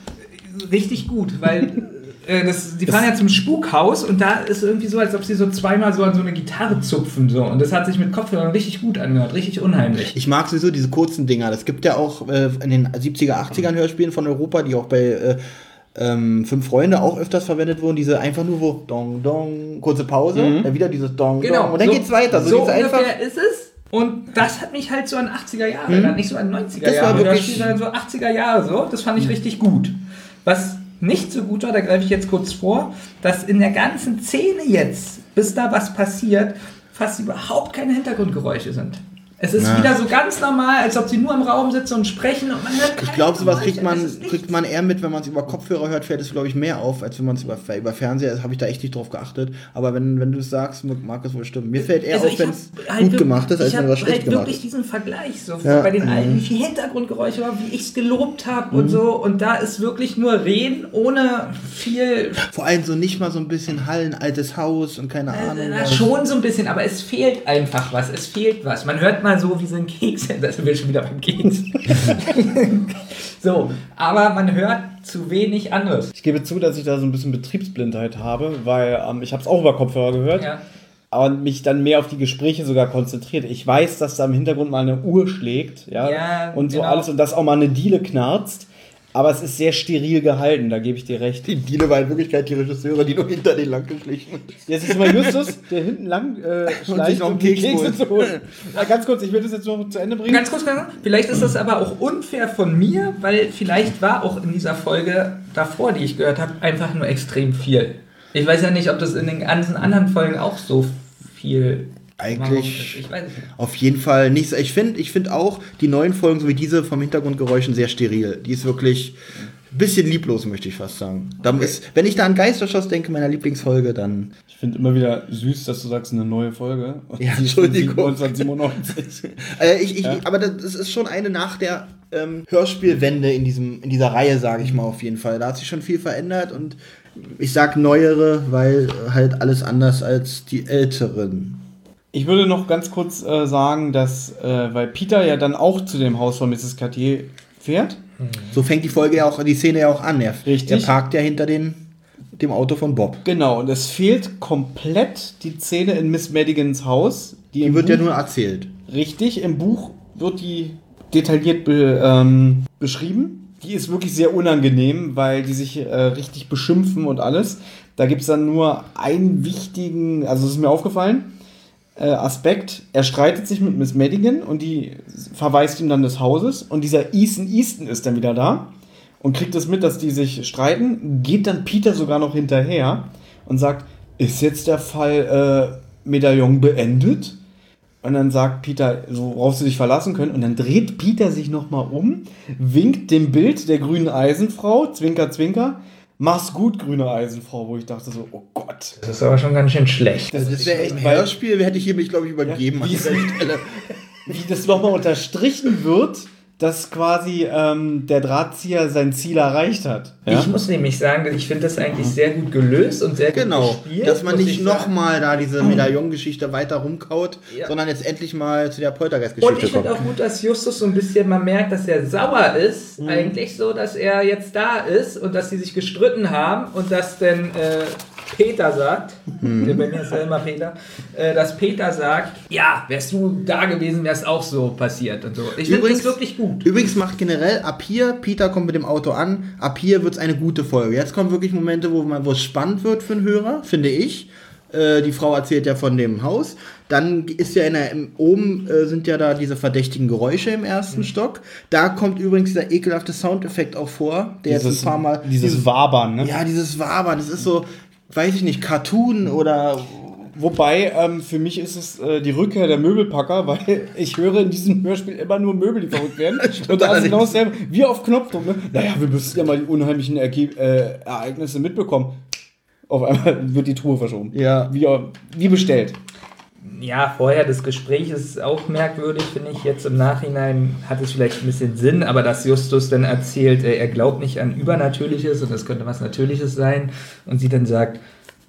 richtig gut, weil äh, das, die fahren ja zum Spukhaus und da ist irgendwie so, als ob sie so zweimal so an so eine Gitarre zupfen. So. Und das hat sich mit Kopfhörern richtig gut angehört, richtig unheimlich. Ich mag sowieso diese kurzen Dinger. Das gibt ja auch äh, in den 70er, 80ern Hörspielen von Europa, die auch bei äh, ähm, Fünf Freunde auch öfters verwendet wurden. Diese einfach nur wo Dong Dong, kurze Pause, dann wieder dieses Dong Genau. Dong und dann so, geht's weiter. So, So geht's einfach. ist es. Und das hat mich halt so an 80er Jahre erinnert, nicht so an 90er Das war Jahre, wirklich- Hörspiel, sondern so 80er Jahre so. Das fand ich richtig gut. Was nicht so gut war, da greife ich jetzt kurz vor, dass in der ganzen Szene jetzt, bis da was passiert, fast überhaupt keine Hintergrundgeräusche sind. Es ist Na. wieder so ganz normal, als ob sie nur im Raum sitzen und sprechen und man hört Ich glaube, sowas kriegt man, kriegt man eher mit, wenn man es über Kopfhörer hört, fällt es, glaube ich, mehr auf, als wenn man es über, über Fernseher ist. Habe ich da echt nicht drauf geachtet. Aber wenn, wenn du es sagst, mag es wohl stimmen. Mir fällt eher Also auf, ich wenn es halt gut gemacht ist, als ich wenn was schlecht halt gemacht wirklich ist. diesen Vergleich so Ja. bei den alten, Mhm. wie viel Hintergrundgeräusche war, wie ich es gelobt habe und so. Und da ist wirklich nur Reden ohne viel. Vor allem so nicht mal so ein bisschen Hall, ein altes Haus und keine Ahnung. Na, was. schon so ein bisschen, aber es fehlt einfach was. Es fehlt was. Man hört mal so, wie so ein Keks. Da sind wir schon wieder beim Keks. so, aber man hört zu wenig anderes. Ich gebe zu, dass ich da so ein bisschen Betriebsblindheit habe, weil ähm, ich habe es auch über Kopfhörer gehört, Ja. aber mich dann mehr auf die Gespräche sogar konzentriert. Ich weiß, dass da im Hintergrund mal eine Uhr schlägt, ja, Ja, und so genau. alles und dass auch mal eine Diele knarzt, aber es ist sehr steril gehalten, da gebe ich dir recht. Die Diele war in Wirklichkeit die Regisseure, die nur hinter den lang geschlichen sind. Jetzt ist mal Justus, der hinten lang äh, schleicht, noch einen um die Kekse holt. zu holen. Ja, ganz kurz, ich will das jetzt noch zu Ende bringen. Ganz kurz, ganz kurz. vielleicht ist das aber auch unfair von mir, weil vielleicht war auch in dieser Folge davor, die ich gehört habe, einfach nur extrem viel. Ich weiß ja nicht, ob das in den ganzen anderen Folgen auch so viel Eigentlich- ist. Ich weiß es nicht. Auf jeden Fall nicht. so- Ich finde ich find auch die neuen Folgen, so wie diese vom Hintergrundgeräuschen, sehr steril. Die ist wirklich ein bisschen lieblos, möchte ich fast sagen. Da ist, wenn ich da an Geisterschoss denke, meiner Lieblingsfolge, dann. Ich finde immer wieder süß, dass du sagst, eine neue Folge. Und Ja, Entschuldigung. 1997. Äh, ich, ich, Ja. Aber das das ist schon eine nach der ähm, Hörspielwende in, diesem, in dieser Reihe, sage ich mal auf jeden Fall. Da hat sich schon viel verändert und ich sag neuere, weil halt alles anders als die älteren. Ich würde noch ganz kurz äh, sagen, dass, äh, weil Peter ja dann auch zu dem Haus von Mrs. Cartier fährt. So fängt die Folge ja auch, die Szene ja auch an. Er, Richtig. er parkt ja hinter den, dem Auto von Bob. Genau, und es fehlt komplett die Szene in Miss Madigans Haus. Die im wird ja Buch- nur erzählt. Richtig, im Buch wird die detailliert be, ähm, beschrieben. Die ist wirklich sehr unangenehm, weil die sich äh, richtig beschimpfen und alles. Da gibt es dann nur einen wichtigen, also es ist mir aufgefallen, Aspekt. Er streitet sich mit Miss Madigan und die verweist ihm dann des Hauses. Und dieser Easton Easton ist dann wieder da und kriegt es mit, dass die sich streiten. Geht dann Peter sogar noch hinterher und sagt, ist jetzt der Fall äh, Medaillon beendet? Und dann sagt Peter, worauf sie sich verlassen können. Und dann dreht Peter sich nochmal um, winkt dem Bild der grünen Eisenfrau, Zwinker, Zwinker. Mach's gut, grüne Eisenfrau, wo ich dachte so, oh Gott. Das ist aber schon ganz schön schlecht. Das, ist wäre echt ein Hörspiel, hätte ich hier mich, glaube ich, übergeben Ja, an wie dieser ist- Stelle. Wie das nochmal unterstrichen wird, dass quasi ähm, der Drahtzieher sein Ziel erreicht hat. Ich muss nämlich sagen, ich finde das eigentlich sehr gut gelöst und sehr Genau, gut gespielt. dass man nicht nochmal da diese Medaillon-Geschichte weiter rumkaut, Ja. sondern jetzt endlich mal zu der Und Poltergeist-Geschichte ich finde kommt. auch gut, dass Justus so ein bisschen, man merkt, dass er sauer ist, Mhm. eigentlich so, dass er jetzt da ist und dass sie sich gestritten haben und dass denn äh, Peter sagt, Mhm. der bei mir ist ja immer Peter, äh, dass Peter sagt, ja, wärst du da gewesen, wäre es auch so passiert und so. Ich finde das Übrigens- wirklich gut. Übrigens macht generell ab hier, Peter kommt mit dem Auto an, ab hier wird es eine gute Folge. Jetzt kommen wirklich Momente, wo, man, wo es spannend wird für den Hörer, finde ich. Äh, die Frau erzählt ja von dem Haus. Dann ist ja in der, im, oben äh, sind ja da diese verdächtigen Geräusche im ersten Stock. Da kommt übrigens dieser ekelhafte Soundeffekt auch vor, der jetzt Dieses, ein paar Mal. dieses Wabern, ne? Ja, dieses Wabern, das ist so, weiß ich nicht, Cartoon oder. Wobei, ähm, für mich ist es äh, die Rückkehr der Möbelpacker, weil ich höre in diesem Hörspiel immer nur Möbel, die verrückt werden. Und da ist genau dasselbe, wie auf Knopfdruck. Ne? Naja, wir müssen ja mal die unheimlichen Erge äh, Ereignisse mitbekommen. Auf einmal wird die Truhe verschoben. Ja. Wie, wie bestellt. Ja, vorher das Gespräch ist auch merkwürdig, finde ich. Jetzt im Nachhinein hat es vielleicht ein bisschen Sinn, aber dass Justus dann erzählt, äh, er glaubt nicht an Übernatürliches und das könnte was Natürliches sein und sie dann sagt,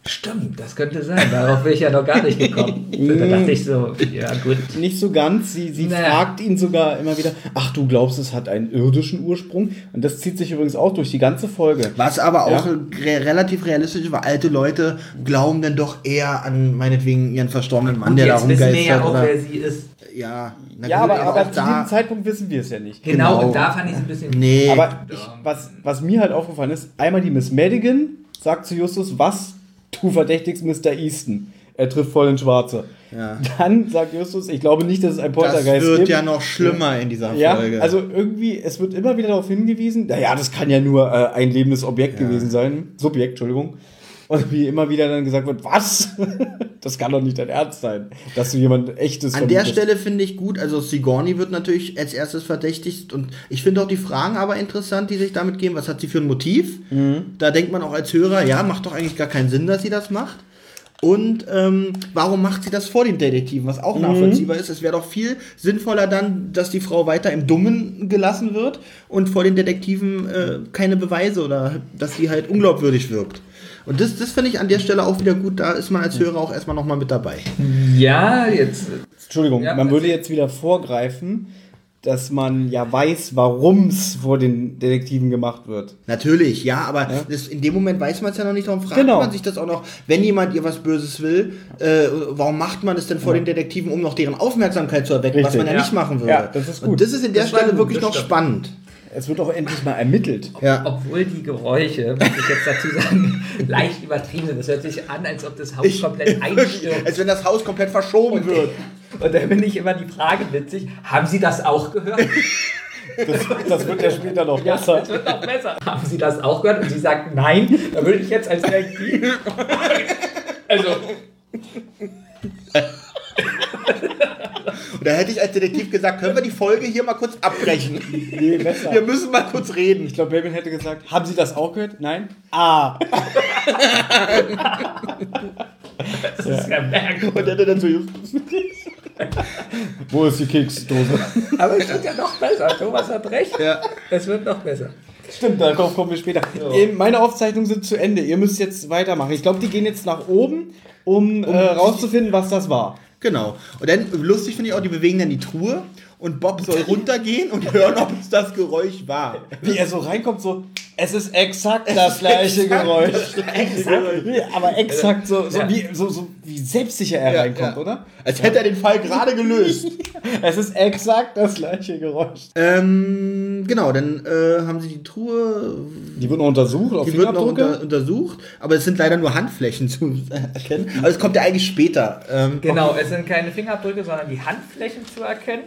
Stimmt, das könnte sein. Darauf bin ich ja noch gar nicht gekommen. da dachte ich so, ja gut. Nicht so ganz. Sie, sie Naja. fragt ihn sogar immer wieder, ach, du glaubst, es hat einen irdischen Ursprung? Und das zieht sich übrigens auch durch die ganze Folge. Was aber auch Ja. re relativ realistisch ist, weil alte Leute glauben dann doch eher an meinetwegen ihren verstorbenen Mann, der da Jetzt wissen wir rumgeistert. ja auch, oder, wer sie ist. ja, na Ja, gut, aber, aber auch zu diesem Zeitpunkt wissen wir es ja nicht. Genau, Genau. und da fand ich es ein bisschen. Nee, Aber ich, was, was mir halt aufgefallen ist, einmal die Miss Madigan sagt zu Justus, was du verdächtigst Mr. Easton. Er trifft voll den Schwarze. Ja. Dann sagt Justus, ich glaube nicht, dass es ein das Poltergeist wird gibt. ja noch schlimmer in dieser Ja, Folge. also irgendwie, es wird immer wieder darauf hingewiesen, naja, das kann ja nur äh, ein lebendes Objekt gewesen sein. Subjekt, Entschuldigung. Und wie immer wieder dann gesagt wird, was? das kann doch nicht dein Ernst sein, dass du jemand echtes An der. Stelle finde ich gut, also Sigourney wird natürlich als erstes verdächtigt und ich finde auch die Fragen aber interessant, die sich damit geben. Was hat sie für ein Motiv? Da denkt man auch als Hörer, ja, macht doch eigentlich gar keinen Sinn, dass sie das macht. Und ähm, warum macht sie das vor den Detektiven, was auch nachvollziehbar ist? Es wäre doch viel sinnvoller dann, dass die Frau weiter im Dummen gelassen wird und vor den Detektiven äh, keine Beweise oder dass sie halt unglaubwürdig wirkt. Und das, das finde ich an der Stelle auch wieder gut, da ist man als Hörer auch erstmal nochmal mit dabei. Ja, jetzt. Entschuldigung, Ja, man würde jetzt wieder vorgreifen, dass man ja weiß, warum es vor den Detektiven gemacht wird. Natürlich, ja, aber Das, in dem Moment weiß man es ja noch nicht, darum fragt Genau. man sich das auch noch, wenn jemand ihr was Böses will, äh, warum macht man es denn vor den Detektiven, um noch deren Aufmerksamkeit zu erwecken, was Richtig. man ja, Ja. nicht machen würde. Ja, das ist gut. Und das ist in der Das Stelle wirklich noch stimmt. spannend. Es wird auch endlich mal ermittelt. Ja. Obwohl die Geräusche, muss ich jetzt dazu sagen, leicht übertrieben sind. Das hört sich an, als ob das Haus komplett einstürzt. Als wenn das Haus komplett verschoben wird. Und dann bin ich immer die Frage witzig, haben Sie das auch gehört? Das, das wird ja später noch Ja, besser. das wird noch besser. Haben Sie das auch gehört? Und sie sagt nein. Da würde ich jetzt als Detektiv. Also, Und da hätte ich als Detektiv gesagt, können wir die Folge hier mal kurz abbrechen? Nee, besser. Wir müssen mal kurz reden. Ich glaube, Babyn hätte gesagt, haben Sie das auch gehört? Nein? Ah. das ist ja merkwürdig. Und hätte dann so. Wo ist die Keksdose? Aber es wird ja noch besser. Thomas hat recht. Ja. Es wird noch besser. Stimmt, darauf kommen wir später. Ähm, Meine Aufzeichnungen sind zu Ende. Ihr müsst jetzt weitermachen. Ich glaube, die gehen jetzt nach oben, um, äh, rauszufinden, was das war. Genau. Und dann, lustig finde ich auch, die bewegen dann die Truhe und Bob soll runtergehen und hören, ob es das Geräusch war. Wie er so reinkommt, so, es ist exakt das gleiche exakt Geräusch. das gleiche Geräusch. Nee, aber exakt so, so, Ja. wie, so, so wie selbstsicher er Ja, reinkommt, ja. oder? Als hätte er den Fall gerade gelöst. Es ist exakt das gleiche Geräusch. ähm, genau, dann äh, haben sie die Truhe, Die wird noch untersucht, auf die wird noch Fingerabdrücke. unter, untersucht, aber es sind leider nur Handflächen zu erkennen. Aber es kommt ja eigentlich später. Ähm, Genau, es sind keine Fingerabdrücke, sondern die Handflächen zu erkennen.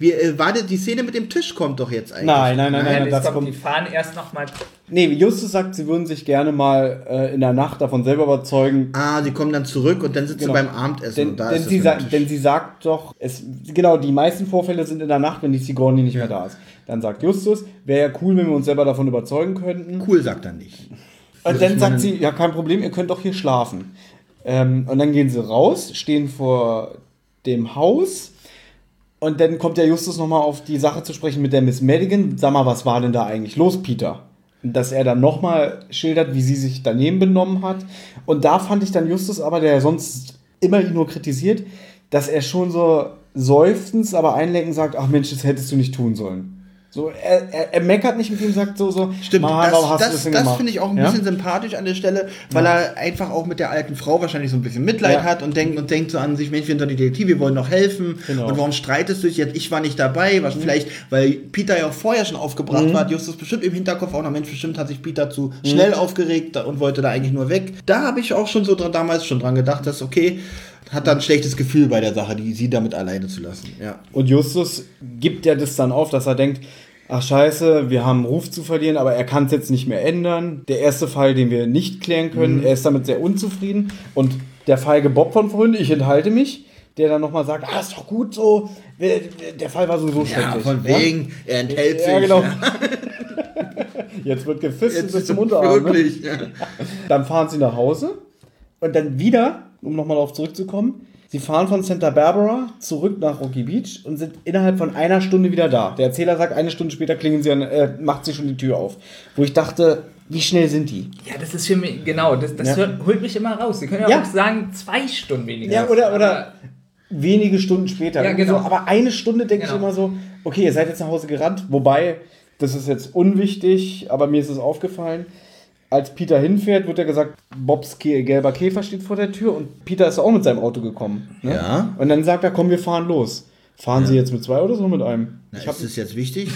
Wie, äh, warte, die Szene mit dem Tisch kommt doch jetzt eigentlich. Nein, nein, nein, nein, Nein, das das kommt, kommt. die fahren erst nochmal. Nee, Justus sagt, sie würden sich gerne mal äh, in der Nacht davon selber überzeugen. Ah, sie kommen dann zurück und dann sitzen Genau. sie beim Abendessen Denn, und da denn, ist es sie sagt, Tisch. denn sie sagt doch, es, genau, die meisten Vorfälle sind in der Nacht, wenn die Sigourney nicht mehr da ist. Dann sagt Justus, wäre ja cool, wenn wir uns selber davon überzeugen könnten. Cool sagt er nicht. Und ich dann meine- sagt sie, ja, kein Problem, ihr könnt doch hier schlafen. Ähm, und dann gehen sie raus, stehen vor dem Haus. Und dann kommt der Justus nochmal auf die Sache zu sprechen mit der Miss Madigan. Sag mal, was war denn da eigentlich los, Peter? Dass er dann nochmal schildert, wie sie sich daneben benommen hat. Und da fand ich dann Justus aber, der sonst immer nur kritisiert, dass er schon so seufzend, aber einlenkend sagt, ach Mensch, das hättest du nicht tun sollen. So, er, er, er meckert nicht mit ihm, sagt so, so, Stimmt, Mann, warum hast du das, das, denn das gemacht? finde ich auch ein Ja? bisschen sympathisch an der Stelle, weil er einfach auch mit der alten Frau wahrscheinlich so ein bisschen Mitleid Ja. hat und denkt und denkt so an sich, Mensch, wir sind doch die Detektive, wir wollen doch helfen. Genau. Und warum streitest du dich jetzt? Ich war nicht dabei, was vielleicht, weil Peter ja auch vorher schon aufgebracht Mhm. war, Justus bestimmt im Hinterkopf auch noch, Mensch, bestimmt hat sich Peter zu schnell aufgeregt und wollte da eigentlich nur weg. Da habe ich auch schon so dran, damals schon dran gedacht, dass okay, hat da ein schlechtes Gefühl bei der Sache, die sie damit alleine zu lassen. Ja. Und Justus gibt ja das dann auf, dass er denkt, ach scheiße, wir haben einen Ruf zu verlieren, aber er kann es jetzt nicht mehr ändern. Der erste Fall, den wir nicht klären können, er ist damit sehr unzufrieden. Und der feige Bob von vorhin, ich enthalte mich, der dann nochmal sagt, ah, ist doch gut so, der Fall war sowieso Ja, schrecklich. von wegen, er enthält sich. Ja, genau. Jetzt wird Jetzt bis ist zum Unterarm. Ne? wirklich. Ja. Dann fahren sie nach Hause und dann wieder, um nochmal darauf zurückzukommen, sie fahren von Santa Barbara zurück nach Rocky Beach und sind innerhalb von einer Stunde wieder da. Der Erzähler sagt, eine Stunde später klingen sie an, äh, macht sie schon die Tür auf. Wo ich dachte, Wie schnell sind die? Ja, das ist für mich, genau, das, das Ja. hört, holt mich immer raus. Sie können ja, Ja. auch sagen, zwei Stunden weniger. Ja, oder, oder wenige Stunden später. Ja, genau. So, aber eine Stunde denke ich Genau. immer so, okay, ihr seid jetzt nach Hause gerannt. Wobei, das ist jetzt unwichtig, aber mir ist es aufgefallen. Als Peter hinfährt, wird ja gesagt, Bobs gelber Käfer steht vor der Tür und Peter ist auch mit seinem Auto gekommen. Ne? Ja. Und dann sagt er, komm, wir fahren los. Fahren Sie jetzt mit zwei Autos oder mit einem? Na, Ich hab, ist das jetzt wichtig?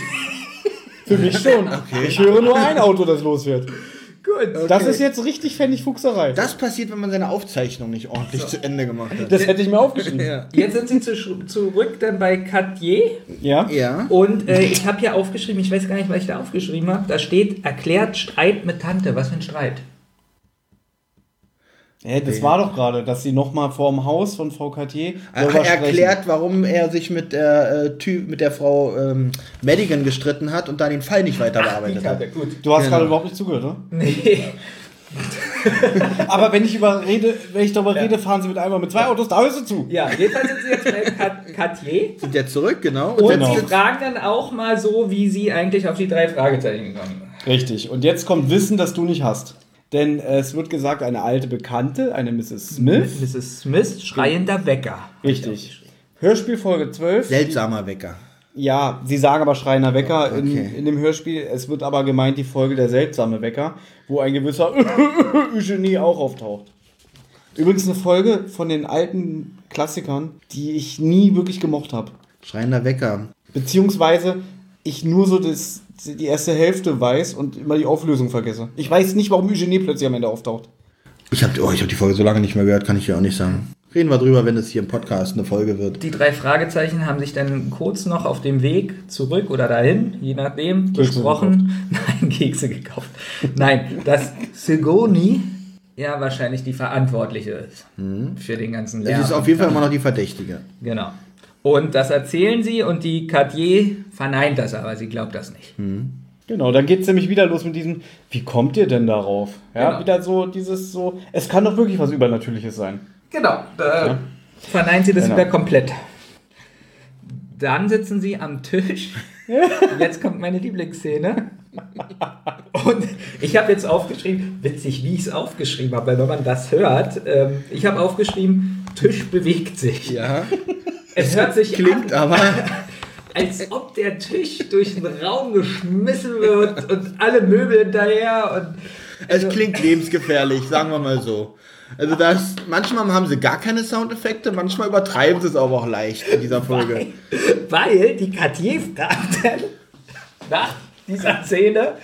für mich schon. Ich höre nur ein Auto, das losfährt. Gut. Das ist jetzt richtig Pfennigfuchserei. Das, Das passiert, wenn man seine Aufzeichnung nicht ordentlich zu Ende gemacht hat. hätte ich mir aufgeschrieben. ja. Jetzt sind Sie zu, zurück dann bei Cartier. Ja? Ja. Und äh, ich habe hier aufgeschrieben, ich weiß gar nicht, was ich da aufgeschrieben habe. Da steht, erklärt Streit mit Tante. Was für ein Streit? Hä, das war doch gerade, dass sie nochmal vorm Haus von Frau Cartier Er darüber erklärt, warum er sich mit der, äh, Typ, mit der Frau ähm, Madigan gestritten hat und dann den Fall nicht weiter bearbeitet hat. gut. Du hast Genau. gerade überhaupt nicht zugehört, ne? Nee. Aber wenn ich über rede, wenn ich darüber rede, fahren sie mit einmal mit zwei Autos, da hörst du zu. Ja, jedenfalls sind Sie jetzt bei Cartier. Sind jetzt zurück, genau. Und Genau. Sie fragen dann auch mal so, wie Sie eigentlich auf die drei Fragezeichen kommen. Richtig. Und jetzt kommt Wissen, das du nicht hast. Denn es wird gesagt, eine alte Bekannte, eine Mrs. Smith. Mrs. Smith, schreiender Wecker. Richtig. Hörspielfolge 12. Seltsamer Wecker. Ja, sie sagen aber schreiender Wecker Okay. in, in dem Hörspiel. Es wird aber gemeint die Folge der seltsame Wecker, wo ein gewisser Eugenie auch auftaucht. Übrigens eine Folge von den alten Klassikern, die ich nie wirklich gemocht habe. Schreiender Wecker. Beziehungsweise ich nur so das, die erste Hälfte weiß und immer die Auflösung vergesse. Ich weiß nicht, warum Eugenie plötzlich am Ende auftaucht. Ich habe oh, ich hab die Folge so lange nicht mehr gehört, kann ich ja auch nicht sagen. Reden wir drüber, wenn es hier im Podcast eine Folge wird. Die drei Fragezeichen haben sich dann kurz noch auf dem Weg zurück oder dahin, je nachdem, Kekse besprochen. Nein, Kekse gekauft. Nein, dass Sigoni ja wahrscheinlich die Verantwortliche ist für den ganzen Es Lärm. ist auf jeden Fall immer noch die Verdächtige. Genau. Und das erzählen sie und die Cartier verneint das aber, sie glaubt das nicht. Genau, dann geht es nämlich wieder los mit diesem, wie kommt ihr denn darauf? Ja, Genau. wieder so dieses so, es kann doch wirklich was Übernatürliches sein. Genau. Da Ja. verneint sie das Genau. wieder komplett. Dann sitzen sie am Tisch. Jetzt kommt meine Lieblingsszene. Und ich habe jetzt aufgeschrieben, witzig, wie ich es aufgeschrieben habe, weil wenn man das hört, ähm, ich habe aufgeschrieben, Tisch bewegt sich. Ja. Es hört sich Klingt an, aber. als ob der Tisch durch den Raum geschmissen wird und alle Möbel hinterher. Und Es klingt lebensgefährlich, sagen wir mal so. Also das, manchmal haben sie gar keine Soundeffekte, manchmal übertreiben sie es aber auch leicht in dieser Folge. Weil die Cartier fragt dann nach dieser Szene,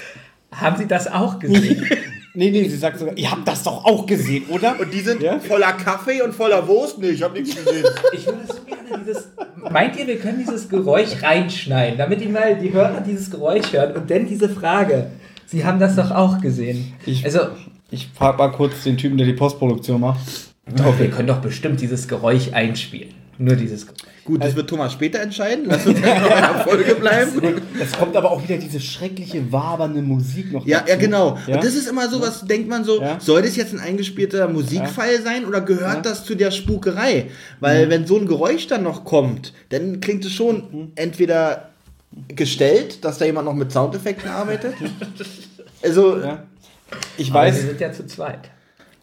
haben Sie das auch gesehen? Nee, nee, sie sagt sogar, ihr habt das doch auch gesehen, oder? Und die sind Ja? voller Kaffee und voller Wurst. Nee, ich habe nichts gesehen. Ich würde so gerne dieses. Meint ihr, wir können dieses Geräusch reinschneiden, damit die mal die Hörer dieses Geräusch hören und dann diese Frage. Sie haben das doch auch gesehen. Ich- also, Ich frag mal kurz den Typen, der die Postproduktion macht. wir können doch bestimmt dieses Geräusch einspielen. Nur dieses Geräusch. Gut, das wird Thomas später entscheiden. Lass uns noch in der Folge bleiben. Es kommt aber auch wieder diese schreckliche, wabernde Musik noch Ja, dazu. ja, genau. Ja? Und das ist immer so, was denkt man so, Ja. soll das jetzt ein eingespielter Musikfall sein oder gehört Ja. das zu der Spukerei? Weil wenn so ein Geräusch dann noch kommt, dann klingt es schon entweder gestellt, dass da jemand noch mit Soundeffekten arbeitet. Also, ja. Ich Aber weiß, wir sind ja zu zweit.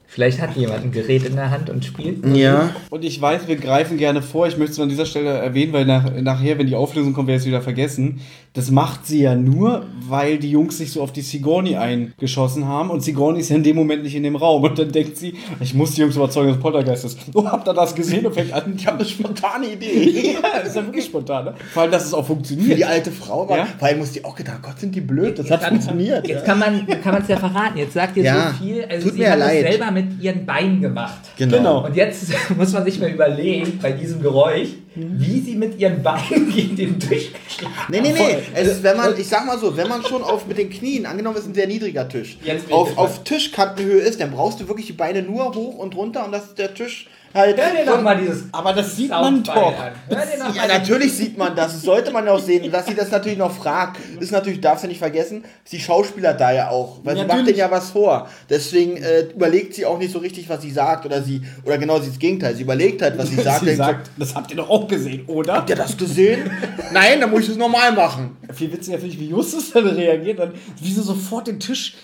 Vielleicht hat jemand ein Gerät in der Hand und spielt. ja. und ich weiß, wir greifen gerne vor. Ich möchte es an dieser Stelle erwähnen, weil nach, nachher, wenn die Auflösung kommt, werde ich es wieder vergessen. Das macht sie ja nur, weil die Jungs sich so auf die Sigourney eingeschossen haben und Sigourney ist ja in dem Moment nicht in dem Raum. Und dann denkt sie, ich muss die Jungs überzeugen, dass Poltergeist ist. Oh, habt ihr das gesehen? Und fängt an, ich habe eine spontane Idee. ja, das ist ja wirklich spontan. Ne? Vor allem, dass es auch Für funktioniert. die alte Frau war, Ja. vor allem muss die auch gedacht, Gott, sind die blöd, das Jetzt hat kann- funktioniert. Jetzt ja. kann man kann man es ja verraten. Jetzt sagt ihr Ja, so viel. Also tut sie mir haben leid. das selber mit ihren Beinen gemacht. Genau. Und jetzt muss man sich mal überlegen, bei diesem Geräusch. Wie sie mit ihren Beinen gegen den Tisch geschlagen Nee, nee, nee. Voll. Es ist, wenn man, ich sag mal so, wenn man schon auf mit den Knien, angenommen es ist ein sehr niedriger Tisch, auf, auf Tischkantenhöhe ist, dann brauchst du wirklich die Beine nur hoch und runter und dass der Tisch halt. Hör dir doch mal dieses Aber das sieht man doch. Ja, mal natürlich sieht man das. Das sollte man auch sehen. Und dass sie das natürlich noch fragt, ist natürlich, darfst du nicht vergessen, ist die Schauspieler da ja auch. Weil sie macht Natürlich. denen ja was vor. Deswegen äh, überlegt sie auch nicht so richtig, was sie sagt. Oder sie, oder genau das Gegenteil. Sie überlegt halt, was sie sagt. Sie denkt so, sagt, das habt ihr doch auch gesehen, oder? Habt ihr das gesehen? Nein, dann muss ich das normal machen. viel witziger finde ich, wie Justus dann reagiert, dann wie sie sofort den Tisch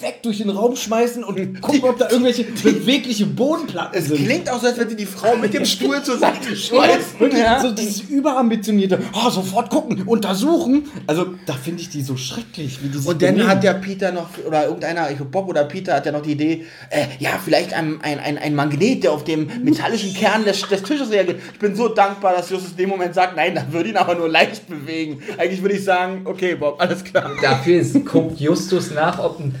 weg durch den Raum schmeißen und gucken, ob da irgendwelche bewegliche Bodenplatten Es sind. klingt auch so, als wenn sie die Frau mit dem Stuhl zur Seite schmeißt. Wirklich, Ja. so dieses überambitionierte, oh, sofort gucken, untersuchen. Also, da finde ich die so schrecklich, wie die sich Und dann benehmen. hat der Peter noch, oder irgendeiner, ich glaube Bob oder Peter hat ja noch die Idee, äh, ja, vielleicht ein, ein, ein, ein Magnet, der auf dem metallischen Kern des, des Tisches reagiert. Ich bin so dankbar, dass Justus in dem Moment sagt, nein, dann würde ihn aber nur leicht bewegen. Eigentlich würde ich sagen, okay, Bob, alles klar. Dafür ist, guckt Justus nach, ob ein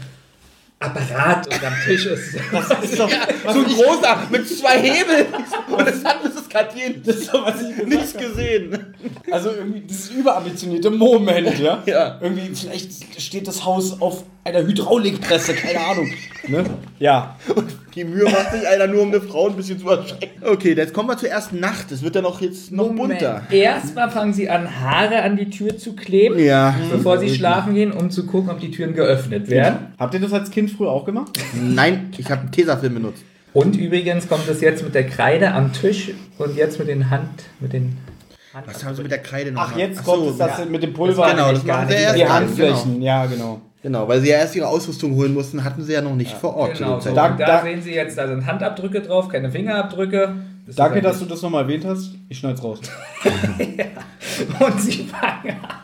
Apparat unterm Tisch ist. ist doch, was So ein großer mit zwei Hebeln. Und das hat Mrs. Katjen das ist doch, was ich nichts habe. gesehen. Also irgendwie dieses überambitionierte Moment, ja? Ja. Irgendwie, vielleicht steht das Haus auf einer Hydraulikpresse, keine Ahnung. Ne? Ja. Und die Mühe macht sich einer nur, um eine Frau ein bisschen zu erschrecken. Okay, jetzt kommen wir zur ersten Nacht. Es wird ja noch jetzt noch bunter. Erstmal fangen sie an, Haare an die Tür zu kleben, Ja. bevor sie schlafen gehen, um zu gucken, ob die Türen geöffnet werden. Habt ihr das als Kind früher auch gemacht? Nein, ich habe einen Tesafilm benutzt. Und übrigens kommt es jetzt mit der Kreide am Tisch und jetzt mit den Hand, mit den Was haben sie mit der Kreide noch? Ach, jetzt Ach kommt so, es das ja. mit dem Pulver. Genau, das machen sie erst. die Handflächen, ja, genau. Genau. genau, weil sie ja erst ihre Ausrüstung holen mussten, hatten sie ja noch nicht vor Ort. Genau, so. da, da- sehen Sie jetzt, da sind Handabdrücke drauf, keine Fingerabdrücke. Das Danke, dass du das nochmal erwähnt hast. Ich schneid's raus. Und sie fangen an.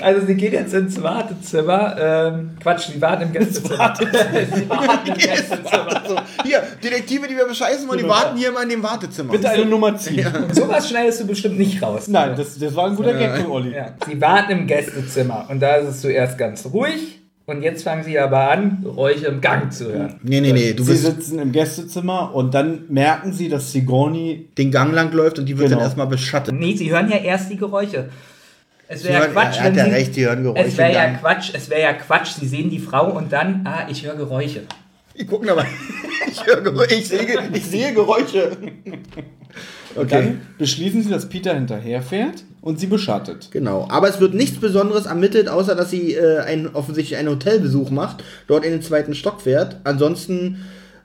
Also sie geht jetzt ins Wartezimmer. Ähm, Quatsch, sie warten im Gästezimmer. sie warten im Gästezimmer. so, hier, Detektive, die wir bescheißen wollen, die warten hier mal in dem Wartezimmer. Bitte eine Nummer ziehen. Und sowas schneidest du bestimmt nicht raus. Nein, das, das war ein guter Gag von Olli. Ja. Sie warten im Gästezimmer und da ist es zuerst ganz ruhig. Und jetzt fangen sie aber an, Geräusche im Gang zu hören. Nee, nee, nee, du Sie sitzen im Gästezimmer und dann merken sie, dass Sigourney den Gang lang läuft und die wird Genau. dann erstmal beschattet. Nee, sie hören ja erst die Geräusche. Es wäre ja Quatsch, er hat wenn ja sie, recht, die hören Geräusche Es wäre ja. Quatsch, es wäre ja Quatsch. Sie sehen die Frau und dann, ah, ich höre Geräusche. Die gucken aber, ich, höre Geräusche, ich, sehe, ich sehe Geräusche. Und dann beschließen sie, dass Peter hinterherfährt und sie beschattet. Genau, aber es wird nichts Besonderes ermittelt, außer dass sie äh, ein, offensichtlich einen Hotelbesuch macht, dort in den zweiten Stock fährt. Ansonsten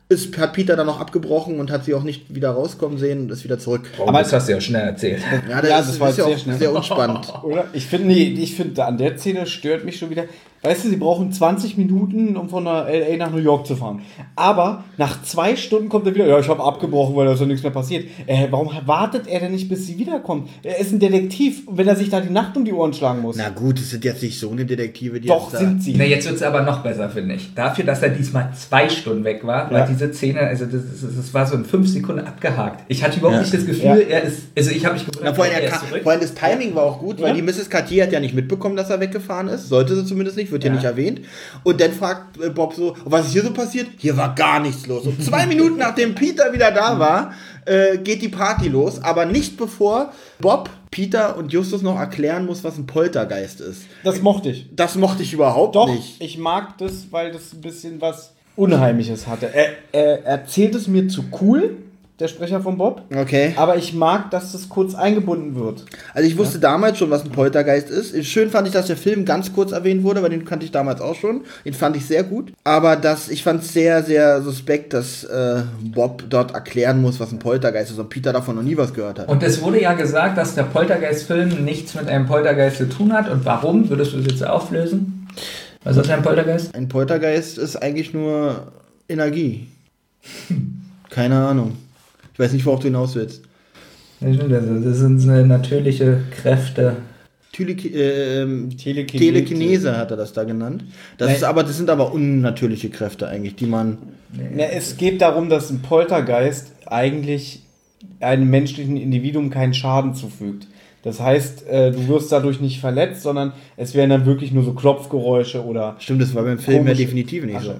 ist, hat Peter dann noch abgebrochen und hat sie auch nicht wieder rauskommen sehen und ist wieder zurück. Aber das hast du ja schnell erzählt. Ja, das, Ja, ist, das war ist ja sehr auch schnell. sehr unspannend. Oder? Ich finde, nee, ich finde, an der Szene stört mich schon wieder. Weißt du, sie brauchen 20 Minuten, um von der LA nach New York zu fahren. Aber nach zwei Stunden kommt er wieder, ja, ich habe abgebrochen, weil da ist ja nichts mehr passiert. Äh, warum wartet er denn nicht, bis sie wiederkommt? Er ist ein Detektiv, wenn er sich da die Nacht um die Ohren schlagen muss. Na gut, es sind jetzt nicht so eine Detektive, die Doch, sind sie. Na, jetzt wird es aber noch besser, finde ich. Dafür, dass er diesmal zwei Stunden weg war, war Ja. diese Szene, also das, das, das war so in fünf Sekunden abgehakt. Ich hatte überhaupt Ja. nicht das Gefühl, Ja. er ist, also ich habe mich gewundert, Na, vor allem, er er ist kam, zurück. vor allem das Timing war auch gut, weil die Mrs. Cartier hat ja nicht mitbekommen, dass er weggefahren ist. Sollte sie zumindest nicht, wird hier Ja. nicht erwähnt. Und dann fragt äh, Bob so, was ist hier so passiert? Hier war gar nichts los. Und zwei Minuten nachdem Peter wieder da war, äh, geht die Party los. Aber nicht bevor Bob, Peter und Justus noch erklären muss, was ein Poltergeist ist. Das mochte ich. Das mochte ich überhaupt Doch, nicht. ich mag das, weil das ein bisschen was Unheimliches hatte. Er, er erzählt es mir zu cool, der Sprecher von Bob. Okay. Aber ich mag, dass das kurz eingebunden wird. Also ich wusste damals schon, was ein Poltergeist ist. Schön fand ich, dass der Film ganz kurz erwähnt wurde, weil den kannte ich damals auch schon. Den fand ich sehr gut. Aber das, ich fand es sehr, sehr suspekt, dass äh, Bob dort erklären muss, was ein Poltergeist ist und Peter davon noch nie was gehört hat. Und es wurde ja gesagt, dass der Poltergeist-Film nichts mit einem Poltergeist zu tun hat. Und warum? Würdest du das jetzt auflösen? Was ist ein Poltergeist? Ein Poltergeist ist eigentlich nur Energie. Keine Ahnung. Ich weiß nicht, worauf du hinaus willst. Das sind natürliche Kräfte. Tele äh, ähm, Telekinese. Telekinese hat er das da genannt. Das, Nein. ist aber, das sind aber unnatürliche Kräfte eigentlich, die man. Na, es geht darum, dass ein Poltergeist eigentlich einem menschlichen Individuum keinen Schaden zufügt. Das heißt, äh, du wirst dadurch nicht verletzt, sondern es wären dann wirklich nur so Klopfgeräusche oder. Stimmt, das war beim Film ja definitiv nicht so.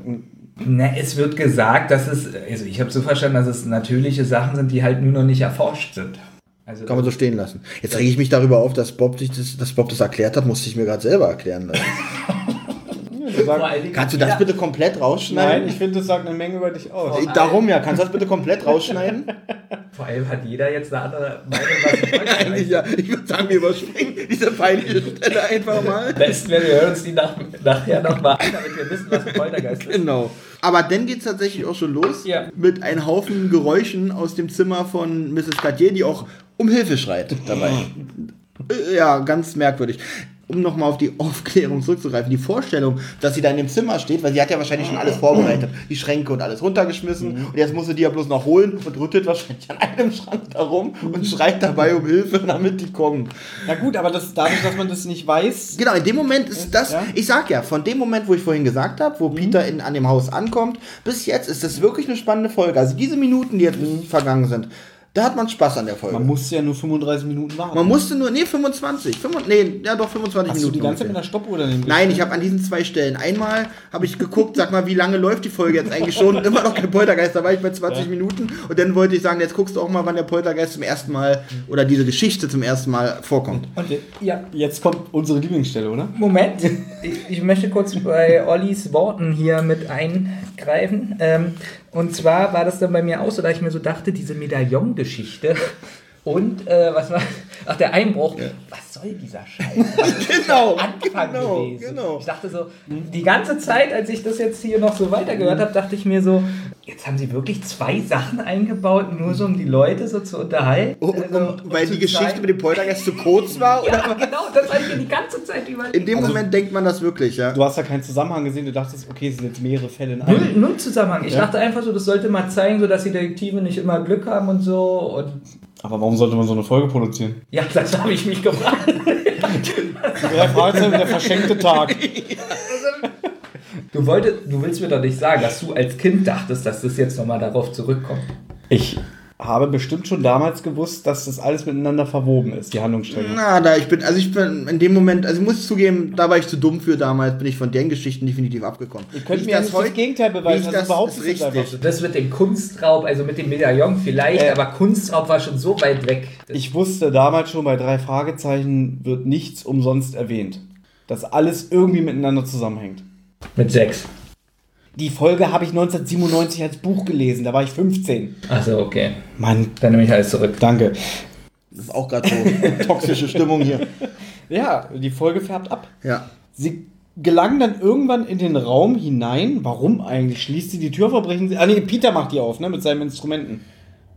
Na, es wird gesagt, dass es, also ich habe so verstanden, dass es natürliche Sachen sind, die halt nur noch nicht erforscht sind. Also Kann man so stehen lassen. Jetzt rege ich mich darüber auf, dass Bob, das, dass Bob das erklärt hat, musste ich mir gerade selber erklären lassen. sagen, Vor Kannst du das Ja. bitte komplett nein, rausschneiden? ich finde, das sagt eine Menge über dich aus. Ich, darum ja, kannst du das bitte komplett rausschneiden? Vor allem hat jeder jetzt eine andere Meinung, was Eigentlich ja. Ich würde sagen, wir überspringen diese peinliche Stelle einfach mal. Besten wäre, wir hören uns die nach, nachher nochmal an, damit wir wissen, was ein Poltergeist ist. Genau. Aber dann geht es tatsächlich auch schon los Ja. mit einem Haufen Geräuschen aus dem Zimmer von Mrs. Cartier, die auch um Hilfe schreit dabei. Äh, Ja, ganz merkwürdig. Um nochmal auf die Aufklärung zurückzugreifen, die Vorstellung, dass sie da in dem Zimmer steht, weil sie hat ja wahrscheinlich schon alles vorbereitet, die Schränke und alles runtergeschmissen und jetzt muss sie die ja bloß noch holen und rüttelt wahrscheinlich an einem Schrank da rum und schreit dabei um Hilfe, damit die kommen. Na gut, aber das, dadurch, dass man das nicht weiß, Genau, in dem Moment ist das, Ja. ich sag ja, von dem Moment, wo ich vorhin gesagt habe, wo Peter in, an dem Haus ankommt, bis jetzt ist das wirklich eine spannende Folge. Also diese Minuten, die jetzt vergangen sind, da hat man Spaß an der Folge. man muss ja nur 35 Minuten warten. Man musste nur, nee, 25, 25 nee, ja doch 25 Hast Minuten. du die ganze Zeit mit einer Stoppuhr daneben Nein, ich habe an diesen zwei Stellen. Einmal habe ich geguckt, sag mal, wie lange läuft die Folge jetzt eigentlich schon? Und immer noch kein Poltergeist, da war ich bei 20 Minuten. Und dann wollte ich sagen, jetzt guckst du auch mal, wann der Poltergeist zum ersten Mal oder diese Geschichte zum ersten Mal vorkommt. Und Ja. jetzt kommt unsere Lieblingsstelle, oder? Moment, ich, ich möchte kurz bei Ollis Worten hier mit eingreifen. Ähm, und zwar war das dann bei mir auch so, da ich mir so dachte, diese Medaillon-Geschichte und äh, was war, ach der Einbruch, was soll dieser Scheiß? Genau, Anfang genau, gewesen? genau. Ich dachte so, die ganze Zeit, als ich das jetzt hier noch so weitergehört habe, dachte ich mir so, jetzt haben sie wirklich zwei Sachen eingebaut, nur so um die Leute so zu unterhalten. Oh, um, Also, um, weil die Geschichte zeigen- mit dem Poltergeist zu kurz war? Oder? Ja, genau, das habe ich mir die ganze Zeit überlegt. In dem Moment denkt man das wirklich, ja. Du hast da keinen Zusammenhang gesehen, du dachtest, okay, es sind jetzt mehrere Fälle in Null, einem. null Zusammenhang. Ich Ja. dachte einfach so, das sollte mal zeigen, so dass die Detektive nicht immer Glück haben und so. Und Aber warum sollte man so eine Folge produzieren? Ja, das habe ich mich gefragt. Ja, Fragezeichen, der verschenkte Tag. Du, wolltest, du willst mir doch nicht sagen, dass du als Kind dachtest, dass das jetzt nochmal darauf zurückkommt. Ich habe bestimmt schon damals gewusst, dass das alles miteinander verwoben ist, die Handlungsstränge. Na, da ich bin, also ich bin in dem Moment, also ich muss zugeben, da war ich zu dumm für damals, bin ich von den Geschichten definitiv abgekommen. Ihr könnt mir nicht das Gegenteil wie beweisen, ich also das überhaupt ist nicht richtig. Das mit dem Kunstraub, also mit dem Medaillon vielleicht, Äh. aber Kunstraub war schon so weit weg. Ich wusste damals schon, bei drei Fragezeichen wird nichts umsonst erwähnt. Dass alles irgendwie miteinander zusammenhängt. mit sechs. Die Folge habe ich 1997 als Buch gelesen, da war ich 15. Achso, okay. Mann, Dann nehme ich alles zurück. danke. Das ist auch gerade so toxische Stimmung hier. Ja, die Folge färbt ab. Ja. Sie gelangen dann irgendwann in den Raum hinein. Warum eigentlich? Schließt sie die Tür, verbrechen sie. Ah, nee, Peter macht die auf, ne? Mit seinen Instrumenten.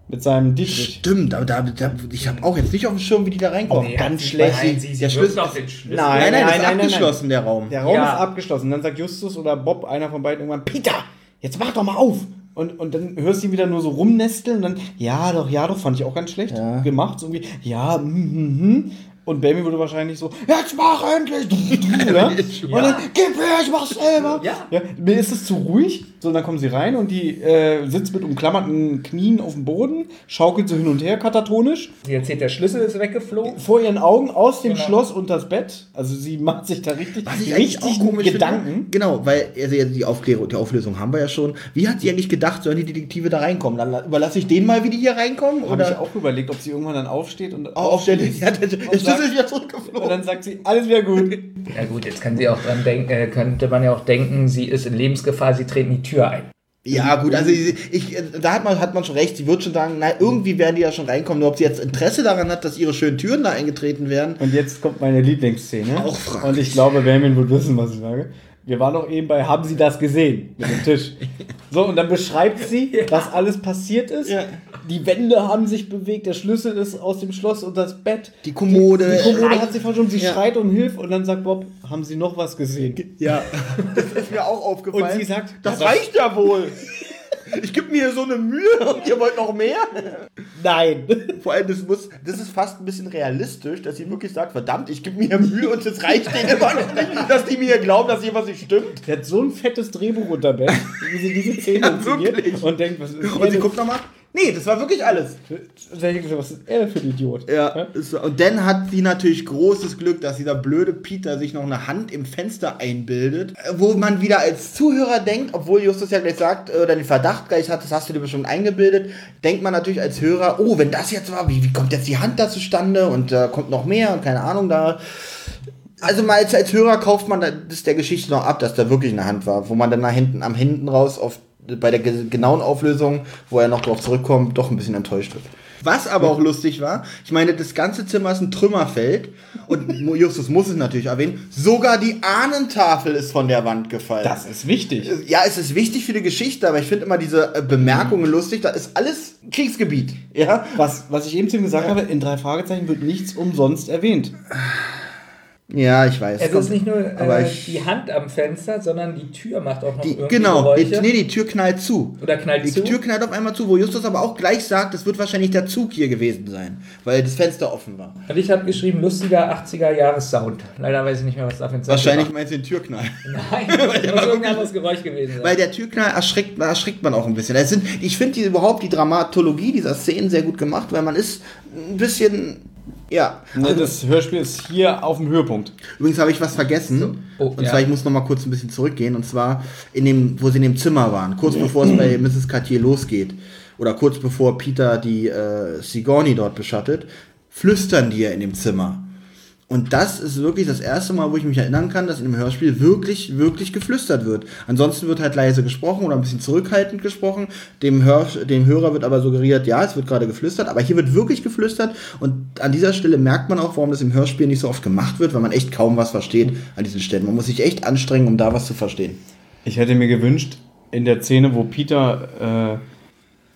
Mit seinem Dietrich. Stimmt, da, da, da, ich habe auch jetzt nicht auf dem Schirm, wie die da reinkommen. Oh, ganz schlecht. Nein, sie, sie Der Schlüssel- auf den Schlüssel. Nein, nein, nein, nein, ist nein, nein, abgeschlossen, der Raum. Der Raum Ja. ist abgeschlossen. Dann sagt Justus oder Bob, einer von beiden, irgendwann: Peter, jetzt mach doch mal auf! Und, und dann hörst du ihn wieder nur so rumnesteln und dann, ja doch, ja doch, fand ich auch ganz schlecht Ja. gemacht. So irgendwie, ja, hm, hm, hm. Und Baby würde wahrscheinlich so, jetzt mach endlich! ja? Und dann, gib her, ich mach's selber! Ja. Mir ist es zu ruhig. So, und dann kommen sie rein und die äh, sitzt mit umklammerten Knien auf dem Boden, schaukelt so hin und her katatonisch. Sie erzählt, der Schlüssel ist weggeflogen. Vor ihren Augen aus dem Genau. Schloss unters Bett. Also sie macht sich da richtig, Was ich richtig auch komisch Gedanken. Finde, genau, weil also jetzt die, Aufklärung, die Auflösung haben wir ja schon. Wie hat sie eigentlich gedacht, sollen die Detektive da reinkommen? Dann la- überlasse ich denen mal, wie die hier reinkommen? Habe ich Oder auch überlegt, ob sie irgendwann dann aufsteht und Oh, aufstellen? Ja, der, der und Schlüssel sagt- ist wieder Und zurückgeflogen. dann sagt sie, alles wieder gut. Ja gut, jetzt kann sie auch dran denken, äh, könnte man ja auch denken, sie ist in Lebensgefahr, sie treten die Tür ein. Ja, gut, also ich, da hat man, hat man schon recht. Sie wird schon sagen, na, irgendwie werden die ja schon reinkommen. Nur ob sie jetzt Interesse daran hat, dass ihre schönen Türen da eingetreten werden. Und jetzt kommt meine Lieblingsszene. Auch fraglich. Und ich glaube, Benjamin wird wissen, was ich sage. Wir waren doch eben bei, haben Sie das gesehen? Mit dem Tisch. So, und dann beschreibt sie, was alles passiert ist. Ja. Die Wände haben sich bewegt, der Schlüssel ist aus dem Schloss und das Bett. Die Kommode. Die, die Kommode Schreit. hat sich verschoben, sie Ja. schreit um Hilfe und dann sagt Bob, haben Sie noch was gesehen? Ja, das ist mir auch aufgefallen. Und sie sagt, das ja, reicht ja wohl. Ich gebe mir so eine Mühe und ihr wollt noch mehr. Nein. Vor allem, das, muss, das ist fast ein bisschen realistisch, dass sie wirklich sagt, verdammt, ich gebe mir Mühe und es reicht denen immer noch nicht, dass die mir glauben, dass hier was nicht stimmt. Der hat so ein fettes Drehbuch unter Bett, wie sie diese Szene Ja, und denkt, was ist Und sie guckt nochmal, nee, das war wirklich alles. was ist er für ein Idiot? Ja, und dann hat sie natürlich großes Glück, dass dieser blöde Peter sich noch eine Hand im Fenster einbildet, äh, wo man wieder als Zuhörer denkt, obwohl Justus ja gleich sagt, äh, oder den Verdacht gleich hat, das hast du dir bestimmt eingebildet, denkt man natürlich als Hörer, oh, wenn das jetzt war, wie, wie kommt jetzt die Hand da zustande und da kommt noch mehr und keine Ahnung da. Also mal als, als Hörer kauft man da- das der Geschichte noch ab, dass da wirklich eine Hand war, wo man dann nach hinten, am hinten raus auf, bei der ge- genauen Auflösung, wo er noch drauf zurückkommt, doch ein bisschen enttäuscht wird. Was aber auch lustig war, ich meine, das ganze Zimmer ist ein Trümmerfeld und Justus muss es natürlich erwähnen, sogar die Ahnentafel ist von der Wand gefallen. Das ist wichtig. ja, es ist wichtig für die Geschichte, aber ich finde immer diese äh, Bemerkungen lustig, da ist alles Kriegsgebiet. Ja, Was, was ich eben zu ihm gesagt habe, in drei Fragezeichen wird nichts umsonst erwähnt. Ja, ich weiß. Es ist nicht nur aber äh, ich- die Hand am Fenster, sondern die Tür macht auch noch Die, irgendwie genau, die, Geräusche. nee, die Tür knallt zu. Oder knallt Die zu. Tür knallt auf einmal zu, wo Justus aber auch gleich sagt, das wird wahrscheinlich der Zug hier gewesen sein, weil das Fenster offen war. Und ich habe geschrieben, lustiger 80er-Jahres-Sound. Leider weiß ich nicht mehr, was da für ein Sound Wahrscheinlich war. meinst du den Türknall. Nein, das muss irgendein anderes Geräusch gewesen sein. Weil der Türknall erschreckt, da erschrickt man auch ein bisschen. Es sind, ich finde die, überhaupt die Dramatologie dieser Szenen sehr gut gemacht, weil man ist ein bisschen, ja. Ne, das Hörspiel ist hier auf dem Höhepunkt. Übrigens habe ich was vergessen. Oh, und ja. zwar, ich muss noch mal kurz ein bisschen zurückgehen. Und zwar, in dem, wo sie in dem Zimmer waren, kurz bevor es bei Mrs. Cartier losgeht, oder kurz bevor Peter die äh, Sigourney dort beschattet, flüstern die ja in dem Zimmer. Und das ist wirklich das erste Mal, wo ich mich erinnern kann, dass in dem Hörspiel wirklich, wirklich geflüstert wird. Ansonsten wird halt leise gesprochen oder ein bisschen zurückhaltend gesprochen. Dem, Hör dem Hörer wird aber suggeriert, ja, es wird gerade geflüstert, aber hier wird wirklich geflüstert. Und an dieser Stelle merkt man auch, warum das im Hörspiel nicht so oft gemacht wird, weil man echt kaum was versteht an diesen Stellen. Man muss sich echt anstrengen, um da was zu verstehen. Ich hätte mir gewünscht, in der Szene, wo Peter äh,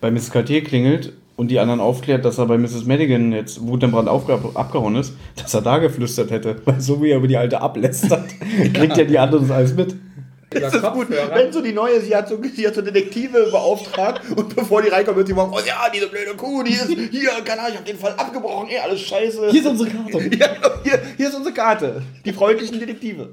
bei Mrs. Cartier klingelt und die anderen aufklärt, dass er bei Mrs. Madigan jetzt Wutentbrand aufge- abgehauen ist, dass er da geflüstert hätte. Weil so wie er über die Alte ablästert, kriegt ja die andere das alles mit. Das ist gut. Wenn so die neue, sie hat so, sie hat so Detektive beauftragt und bevor die reinkommt, wird sie morgen, oh ja, diese blöde Kuh, die ist hier, keine Ahnung, ich hab den Fall abgebrochen, ey, alles scheiße. Hier ist unsere Karte. ja, hier, hier ist unsere Karte. Die freundlichen Detektive.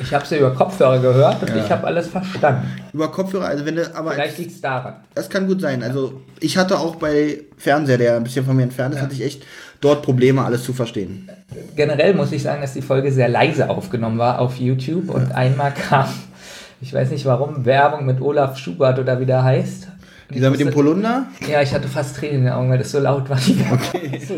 Ich habe es ja über Kopfhörer gehört und ich habe alles verstanden. Über Kopfhörer, also wenn du, aber Vielleicht liegt es daran. das kann gut sein. Also ich hatte auch bei Fernseher, der ein bisschen von mir entfernt ist, hatte ich echt dort Probleme, alles zu verstehen. Generell muss ich sagen, dass die Folge sehr leise aufgenommen war auf YouTube und einmal kam, ich weiß nicht warum, Werbung mit Olaf Schubert oder wie der heißt. Dieser mit dem Polunder? Ja, ich hatte fast Tränen in den Augen, weil das so laut war. Ich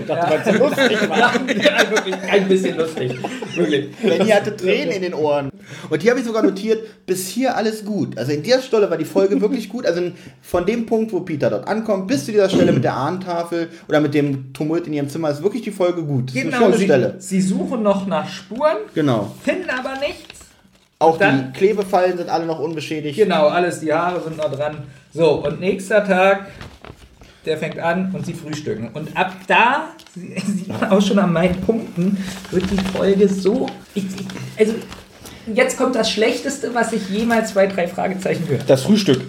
dachte, weil es so lustig war. ja, ja, wirklich ein bisschen lustig. Wirklich. Lenny hatte Tränen in den Ohren. Und hier habe ich sogar notiert, bis hier alles gut. Also in dieser Stelle war die Folge wirklich gut. Also von dem Punkt, wo Peter dort ankommt, bis zu dieser Stelle mit der Ahnentafel oder mit dem Tumult in ihrem Zimmer, ist wirklich die Folge gut. Das ist Genau, sie, Stelle. sie suchen noch nach Spuren, Genau. finden aber nichts. Auch Dann- die Klebefallen sind alle noch unbeschädigt. Genau, alles, die Haare sind noch dran. So, und nächster Tag, der fängt an und sie frühstücken. Und ab da, sie- sieht man auch schon an meinen Punkten, wird die Folge so. Ich, ich, also, jetzt kommt das Schlechteste, was ich jemals bei drei Fragezeichen gehört habe. Das Frühstück.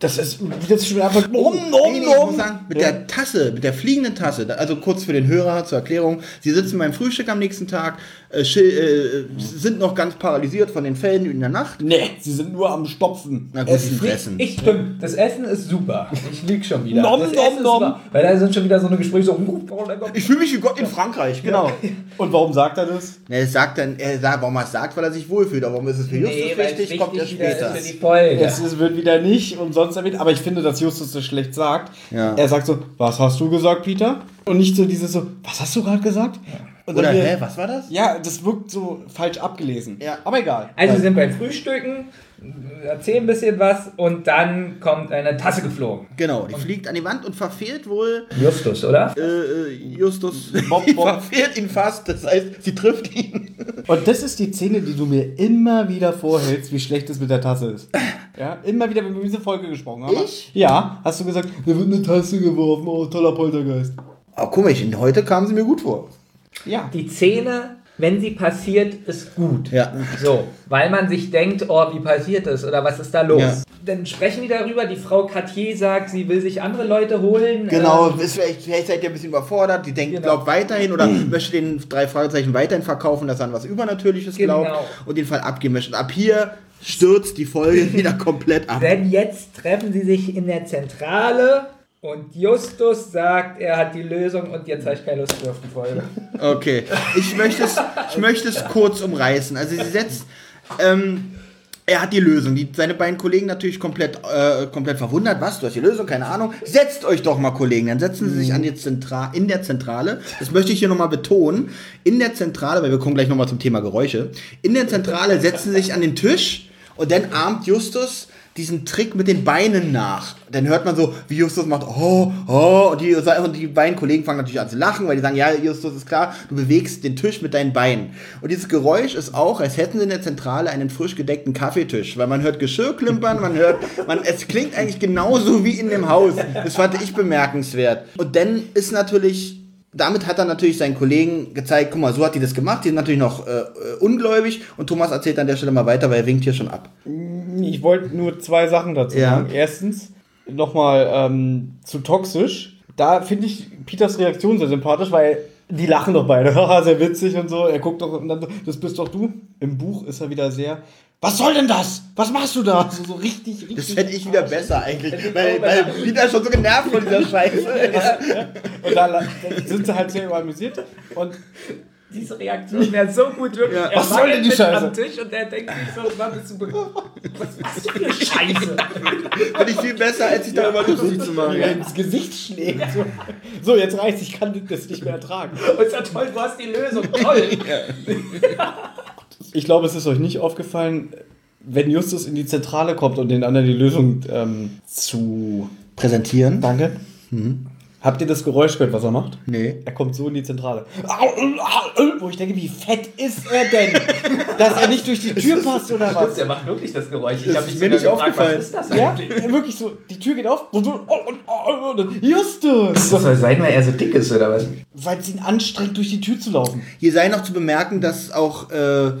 Das ist, das ist schon einfach. Nom, Nee, nom, nee, ich muss nom. sagen, mit der Tasse, mit der fliegenden Tasse, also kurz für den Hörer zur Erklärung, sie sitzen beim Frühstück am nächsten Tag, äh, äh, sind noch ganz paralysiert von den Fällen in der Nacht. Nee, sie sind nur am Stopfen. Na gut, sie Essen. fressen. Ich stimmt, das Essen ist super. Ich lieg schon wieder. Nom, das nom, Essen nom. super. Weil da sind schon wieder so eine Gespräche so. Oh Gott. Ich fühle mich wie Gott in Frankreich, genau. Und warum sagt er das? Es sagt dann, er sagt, warum er es sagt, weil er sich wohlfühlt, aber warum ist es für Justus Nee, wichtig, kommt ja wieder später. ist für die Folge. Es wird wieder nicht und sonst damit. Aber ich finde, dass Justus das schlecht sagt. Ja. Er sagt so, was hast du gesagt, Peter? Und nicht so dieses so, was hast du gerade gesagt? Und Oder, wieder- hä, was war das? Ja, das wirkt so falsch abgelesen. Ja. Aber egal. Also wir sind beim Frühstücken, erzählen ein bisschen was und dann kommt eine Tasse geflogen. Genau, die fliegt an die Wand und verfehlt wohl Justus, oder? äh, äh, Justus. Bob, Die Bob. verfehlt ihn fast, das heißt, sie trifft ihn. Und das ist die Szene, die du mir immer wieder vorhältst, wie schlecht es mit der Tasse ist. Ja, immer wieder, wenn wir über diese Folge gesprochen haben. Ich? Ja, hast du gesagt, da wird eine Tasse geworfen, oh, toller Poltergeist. Aber komisch, heute kam sie mir gut vor. Ja. Die Szene, wenn sie passiert, ist gut. Ja. So, weil man sich denkt, oh, wie passiert das oder was ist da los? Ja. Dann sprechen die darüber, die Frau Cartier sagt, sie will sich andere Leute holen. Genau, Ähm, ist vielleicht, vielleicht seid ihr ein bisschen überfordert, die denkt, Genau. glaubt weiterhin oder möchte den drei Fragezeichen weiterhin verkaufen, dass er an was Übernatürliches Genau. glaubt und den Fall abgeben möchte. Und ab hier stürzt die Folge wieder komplett ab. Denn jetzt treffen sie sich in der Zentrale und Justus sagt, er hat die Lösung und jetzt habe ich keine Lust mehr auf die Folge. Okay, ich möchte es, ich möchte es kurz umreißen. Also sie setzt, ähm, er hat die Lösung. Die, seine beiden Kollegen natürlich komplett, äh, komplett verwundert. Was? Du hast die Lösung? Keine Ahnung. Setzt euch doch mal, Kollegen. Dann setzen sie sich an die Zentra in der Zentrale. Das möchte ich hier nochmal betonen. In der Zentrale, weil wir kommen gleich nochmal zum Thema Geräusche. In der Zentrale setzen sie sich an den Tisch und dann ahmt Justus diesen Trick mit den Beinen nach. Dann hört man so, wie Justus macht, oh, oh, und die, und die beiden Kollegen fangen natürlich an zu lachen, weil die sagen, ja, Justus ist klar, du bewegst den Tisch mit deinen Beinen. Und dieses Geräusch ist auch, als hätten sie in der Zentrale einen frisch gedeckten Kaffeetisch, weil man hört Geschirr klimpern, man hört, man, es klingt eigentlich genauso wie in dem Haus. Das fand ich bemerkenswert. Und dann ist natürlich damit hat er natürlich seinen Kollegen gezeigt, guck mal, so hat die das gemacht, die sind natürlich noch äh, äh, ungläubig und Thomas erzählt an der Stelle mal weiter, weil er winkt hier schon ab. Ich wollte nur zwei Sachen dazu Ja. sagen. Erstens, nochmal ähm, zu toxisch. Da finde ich Peters Reaktion sehr sympathisch, weil die lachen doch beide. Sehr witzig und so. Er guckt doch und dann so, das bist doch du. Im Buch ist er wieder sehr. Was soll denn das? Was machst du da? So, so richtig, richtig. Das fände ich wieder besser eigentlich, weil, weil Peter ist schon so genervt von dieser Scheiße. Und da, la- da sind sie halt sehr amüsiert. Und Diese Reaktion wäre so gut, wirklich. Ja. Er Was soll denn die Scheiße? Am Tisch und er denkt sich so, na, bist du. Was machst du für eine Scheiße? Finde ich viel besser, als sich darüber lustig zu machen. mir ins Gesicht schlägt. So, so jetzt reicht's, ich kann das nicht mehr ertragen. Und ist ja toll, du hast die Lösung. Toll. Ich glaube, es ist euch nicht aufgefallen, wenn Justus in die Zentrale kommt und den anderen die Lösung ähm, zu. Präsentieren? Danke. Habt ihr das Geräusch gehört, was er macht? Nee. Er kommt so in die Zentrale. Wo ich denke, wie fett ist er denn? Dass er nicht durch die Tür passt oder was? Der macht wirklich das Geräusch. Ich habe mich mir nicht gefragt, aufgefallen. was ist das Ja, eigentlich? wirklich so. Die Tür geht auf und, und, und, und, und Justus! Das soll sein, weil er so dick ist, oder was? Weil es ihn anstrengt, durch die Tür zu laufen. Hier sei noch zu bemerken, dass auch äh,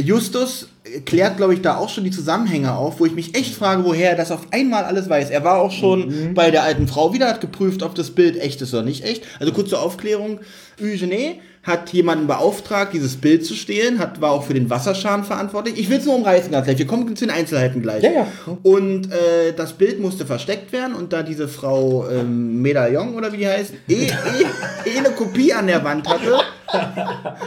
Justus klärt, glaube ich, da auch schon die Zusammenhänge auf, wo ich mich echt frage, woher er das auf einmal alles weiß. Er war auch schon bei der alten Frau wieder, hat geprüft, ob das Bild echt ist oder nicht echt. Also kurz zur Aufklärung. Eugene hat jemanden beauftragt, dieses Bild zu stehlen, hat, war auch für den Wasserschaden verantwortlich. Ich will es nur umreißen ganz gleich. Wir kommen zu den Einzelheiten gleich. Ja, ja. Und äh, das Bild musste versteckt werden und da diese Frau ähm, Medaillon oder wie die heißt, eh, eh, eh eine Kopie an der Wand hatte.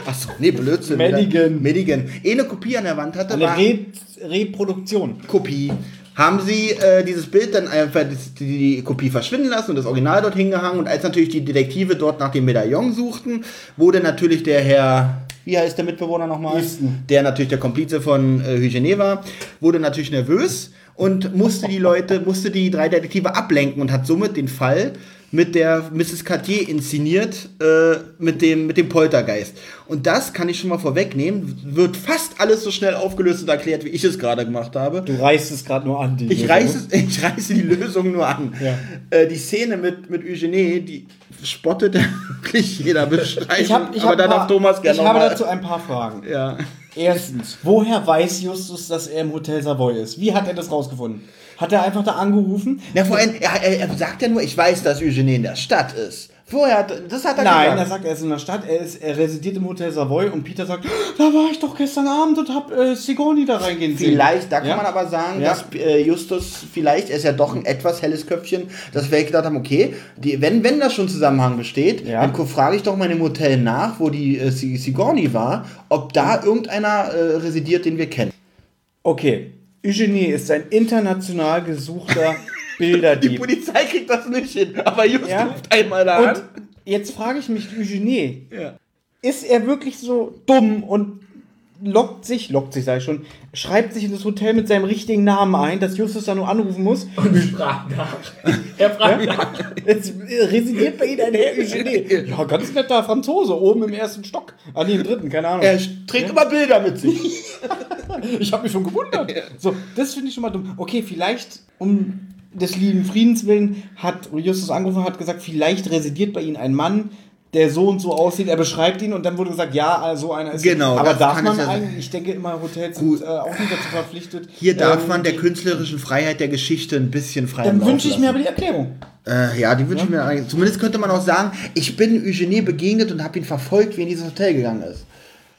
Achso, nee, Blödsinn. Madigan. Madigan. Eh eine Kopie an der Wand hatte, Eine war Re Reproduktion. Kopie. Haben sie äh, dieses Bild dann einfach die, die Kopie verschwinden lassen und das Original dort hingehangen und als natürlich die Detektive dort nach dem Medaillon suchten, wurde natürlich der Herr, wie heißt der Mitbewohner nochmal? Easton. Der natürlich der Komplize von äh, Eugene war, wurde natürlich nervös und musste die Leute, musste die drei Detektive ablenken und hat somit den Fall mit der Mrs. Cartier inszeniert, äh, mit, dem, mit dem Poltergeist. Und das kann ich schon mal vorwegnehmen, wird fast alles so schnell aufgelöst und erklärt, wie ich es gerade gemacht habe. Du reißt es gerade nur an. Die Ich reiße, es- ich reiße die Lösung nur an. Ja. Äh, die Szene mit, mit Eugenie, die spottet wirklich jeder beschreiben. Ich hab, ich aber da darf Thomas gerne Ich habe nochmal. dazu ein paar Fragen. Ja. Erstens, woher weiß Justus, dass er im Hotel Savoy ist? Wie hat er das rausgefunden? Hat er einfach da angerufen? Na, vor allem, er, er, er sagt ja nur, ich weiß, dass Eugenie in der Stadt ist. Vorher, hat, das hat er Nein, er gesagt. sagt, er ist in der Stadt, er, ist, er residiert im Hotel Savoy und Peter sagt, da war ich doch gestern Abend und hab äh, Sigourney da reingehen sehen. Vielleicht, da kann Ja? man aber sagen, Ja. dass äh, Justus vielleicht, er ist ja doch ein etwas helles Köpfchen, dass wir gedacht haben, okay, die, wenn, wenn das schon Zusammenhang besteht, Ja. dann frage ich doch mal dem Hotel nach, wo die äh, Si- Sigourney war, ob da irgendeiner äh, residiert, den wir kennen. Okay, Eugenie ist ein international gesuchter Die Bilderdieb. Polizei kriegt das nicht hin, aber Justus Ja. ruft einmal da an. jetzt frage ich mich, Eugenie, Ja. ist er wirklich so dumm und lockt sich, lockt sich, sag ich schon, schreibt sich in das Hotel mit seinem richtigen Namen ein, dass Justus da nur anrufen muss? Und fragt nach. Er fragt nach. Jetzt residiert bei Ihnen ein Herr. Ja, ganz netter Franzose, oben im ersten Stock. Ah, nee, im dritten, keine Ahnung. Er trägt immer Bilder mit sich. Ich habe mich schon gewundert. So, das finde ich schon mal dumm. Okay, vielleicht um des lieben Friedens willen hat Justus angerufen und hat gesagt, vielleicht residiert bei Ihnen ein Mann, der so und so aussieht. Er beschreibt ihn und dann wurde gesagt, ja, so einer ist. Genau, Aber darf kann man ja sein. eigentlich? Ich denke immer, Hotels Gut. sind äh, auch nicht dazu verpflichtet. Hier darf ähm, man der künstlerischen Freiheit der Geschichte ein bisschen frei Dann wünsche ich mir aber die Erklärung. Äh, ja, die wünsche ich mir eigentlich. Zumindest könnte man auch sagen, ich bin Eugenie begegnet und habe ihn verfolgt, wie er in dieses Hotel gegangen ist.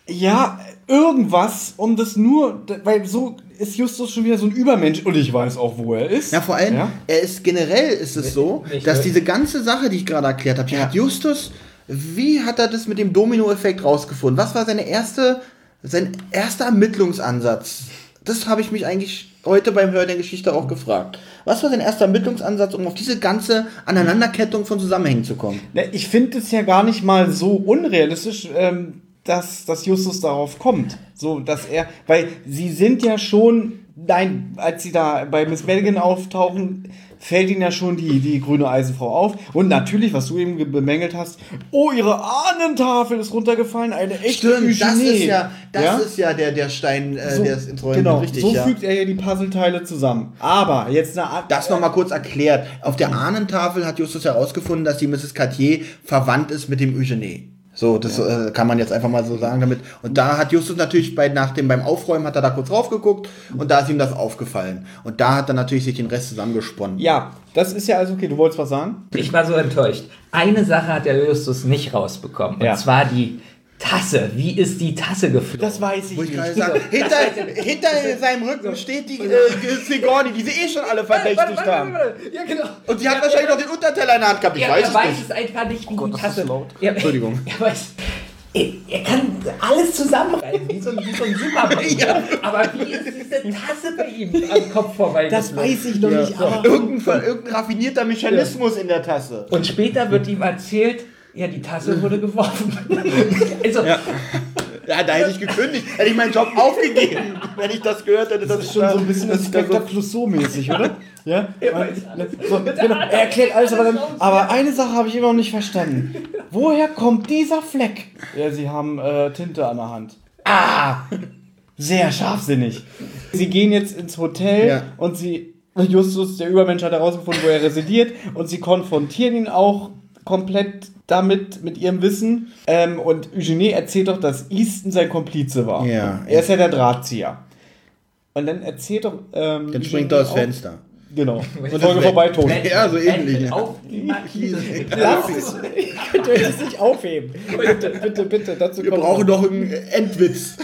Ja, irgendwas, um das nur, weil so ist Justus schon wieder so ein Übermensch und ich weiß auch, wo er ist. Ja, vor allem, Ja? er ist generell ist es so, Nicht dass diese ganze Sache, die ich gerade erklärt habe, die hat Justus, wie hat er das mit dem Domino-Effekt rausgefunden? Was war seine erste, sein erster Ermittlungsansatz? Das habe ich mich eigentlich heute beim Hören der Geschichte auch gefragt. Was war sein erster Ermittlungsansatz, um auf diese ganze Aneinanderkettung von Zusammenhängen zu kommen? Ne, Ich finde es ja gar nicht mal so unrealistisch, ähm, dass, dass Justus darauf kommt. So, dass er, weil sie sind ja schon Nein, als sie da bei Miss Madigan auftauchen, fällt ihnen ja schon die, die grüne Eisenfrau auf. Und natürlich, was du eben ge- bemängelt hast, oh, ihre Ahnentafel ist runtergefallen, eine echte Stimmt, das ist ja, das Ja? ist ja der, der Stein, äh, so, der es ins Rollen genau, richtig. so ja. fügt er ja die Puzzleteile zusammen. Aber jetzt eine Art. Das nochmal kurz erklärt. Auf der Ahnentafel hat Justus herausgefunden, dass die Mrs. Cartier verwandt ist mit dem Eugenie. So, das äh, kann man jetzt einfach mal so sagen damit. Und da hat Justus natürlich bei, nach dem, beim Aufräumen hat er da kurz drauf geguckt und da ist ihm das aufgefallen. Und da hat er natürlich sich den Rest zusammengesponnen. Ja, das ist ja also okay. Du wolltest was sagen? Ich war so enttäuscht. Eine Sache hat der Justus nicht rausbekommen. Und Ja. zwar die Tasse. Wie ist die Tasse geflogen? Das weiß ich ich nicht. gerade sage, hinter, hinter seinem Rücken steht die äh, Sigourney, die sie eh schon alle verdächtigt haben. Ja, genau. Und sie hat wahrscheinlich noch den Unterteller in der Hand gehabt. Ich weiß er weiß nicht. es einfach nicht, wie Gott, die das Tasse. Er, Entschuldigung. Er weiß. Er, kann alles zusammenreißen, wie so, ein- wie so ein Superman. Aber wie ist diese Tasse bei ihm am Kopf vorbei? Das weiß ich noch nicht, aber. Irgendein, irgendein raffinierter Mechanismus in der Tasse. Und später wird ihm erzählt, ja, die Tasse wurde geworfen. also, Ja, da hätte ich gekündigt, hätte ich meinen Job aufgegeben, wenn ich das gehört hätte. Das ist schon so ein bisschen dass ich da Inspektor Clouseau-mäßig, oder? Ja? So, genau. Er erklärt alles, aber, dann, aber eine Sache habe ich immer noch nicht verstanden. Woher kommt dieser Fleck? Ja, sie haben äh, Tinte an der Hand. Ah! Sehr scharfsinnig. Sie gehen jetzt ins Hotel Ja. und sie. Justus, der Übermensch, hat herausgefunden, wo er residiert und sie konfrontieren ihn auch komplett damit, mit ihrem Wissen. Ähm, und Eugenie erzählt doch, dass Easton sein Komplize war. Ja. Er ist ja der Drahtzieher. Und dann erzählt doch. Ähm, Dann springt er aus Fenster. Genau. Und Folge vorbei, tot. Ja, so ähnlich, ja. Auf die Markise. Lass es. Könnt ihr das nicht aufheben? Bitte, bitte, bitte. Dazu Wir brauchen noch einen Endwitz.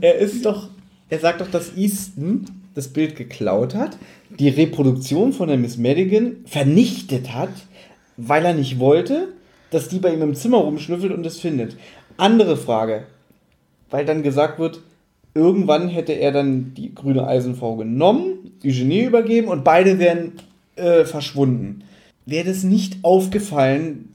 Er ist doch. Er sagt doch, dass Easton das Bild geklaut hat, die Reproduktion von der Miss Madigan vernichtet hat, weil er nicht wollte, dass die bei ihm im Zimmer rumschnüffelt und es findet. Andere Frage. Weil dann gesagt wird, irgendwann hätte er dann die grüne Eisenfrau genommen, Eugenie übergeben und beide wären äh, verschwunden. Wäre das nicht aufgefallen,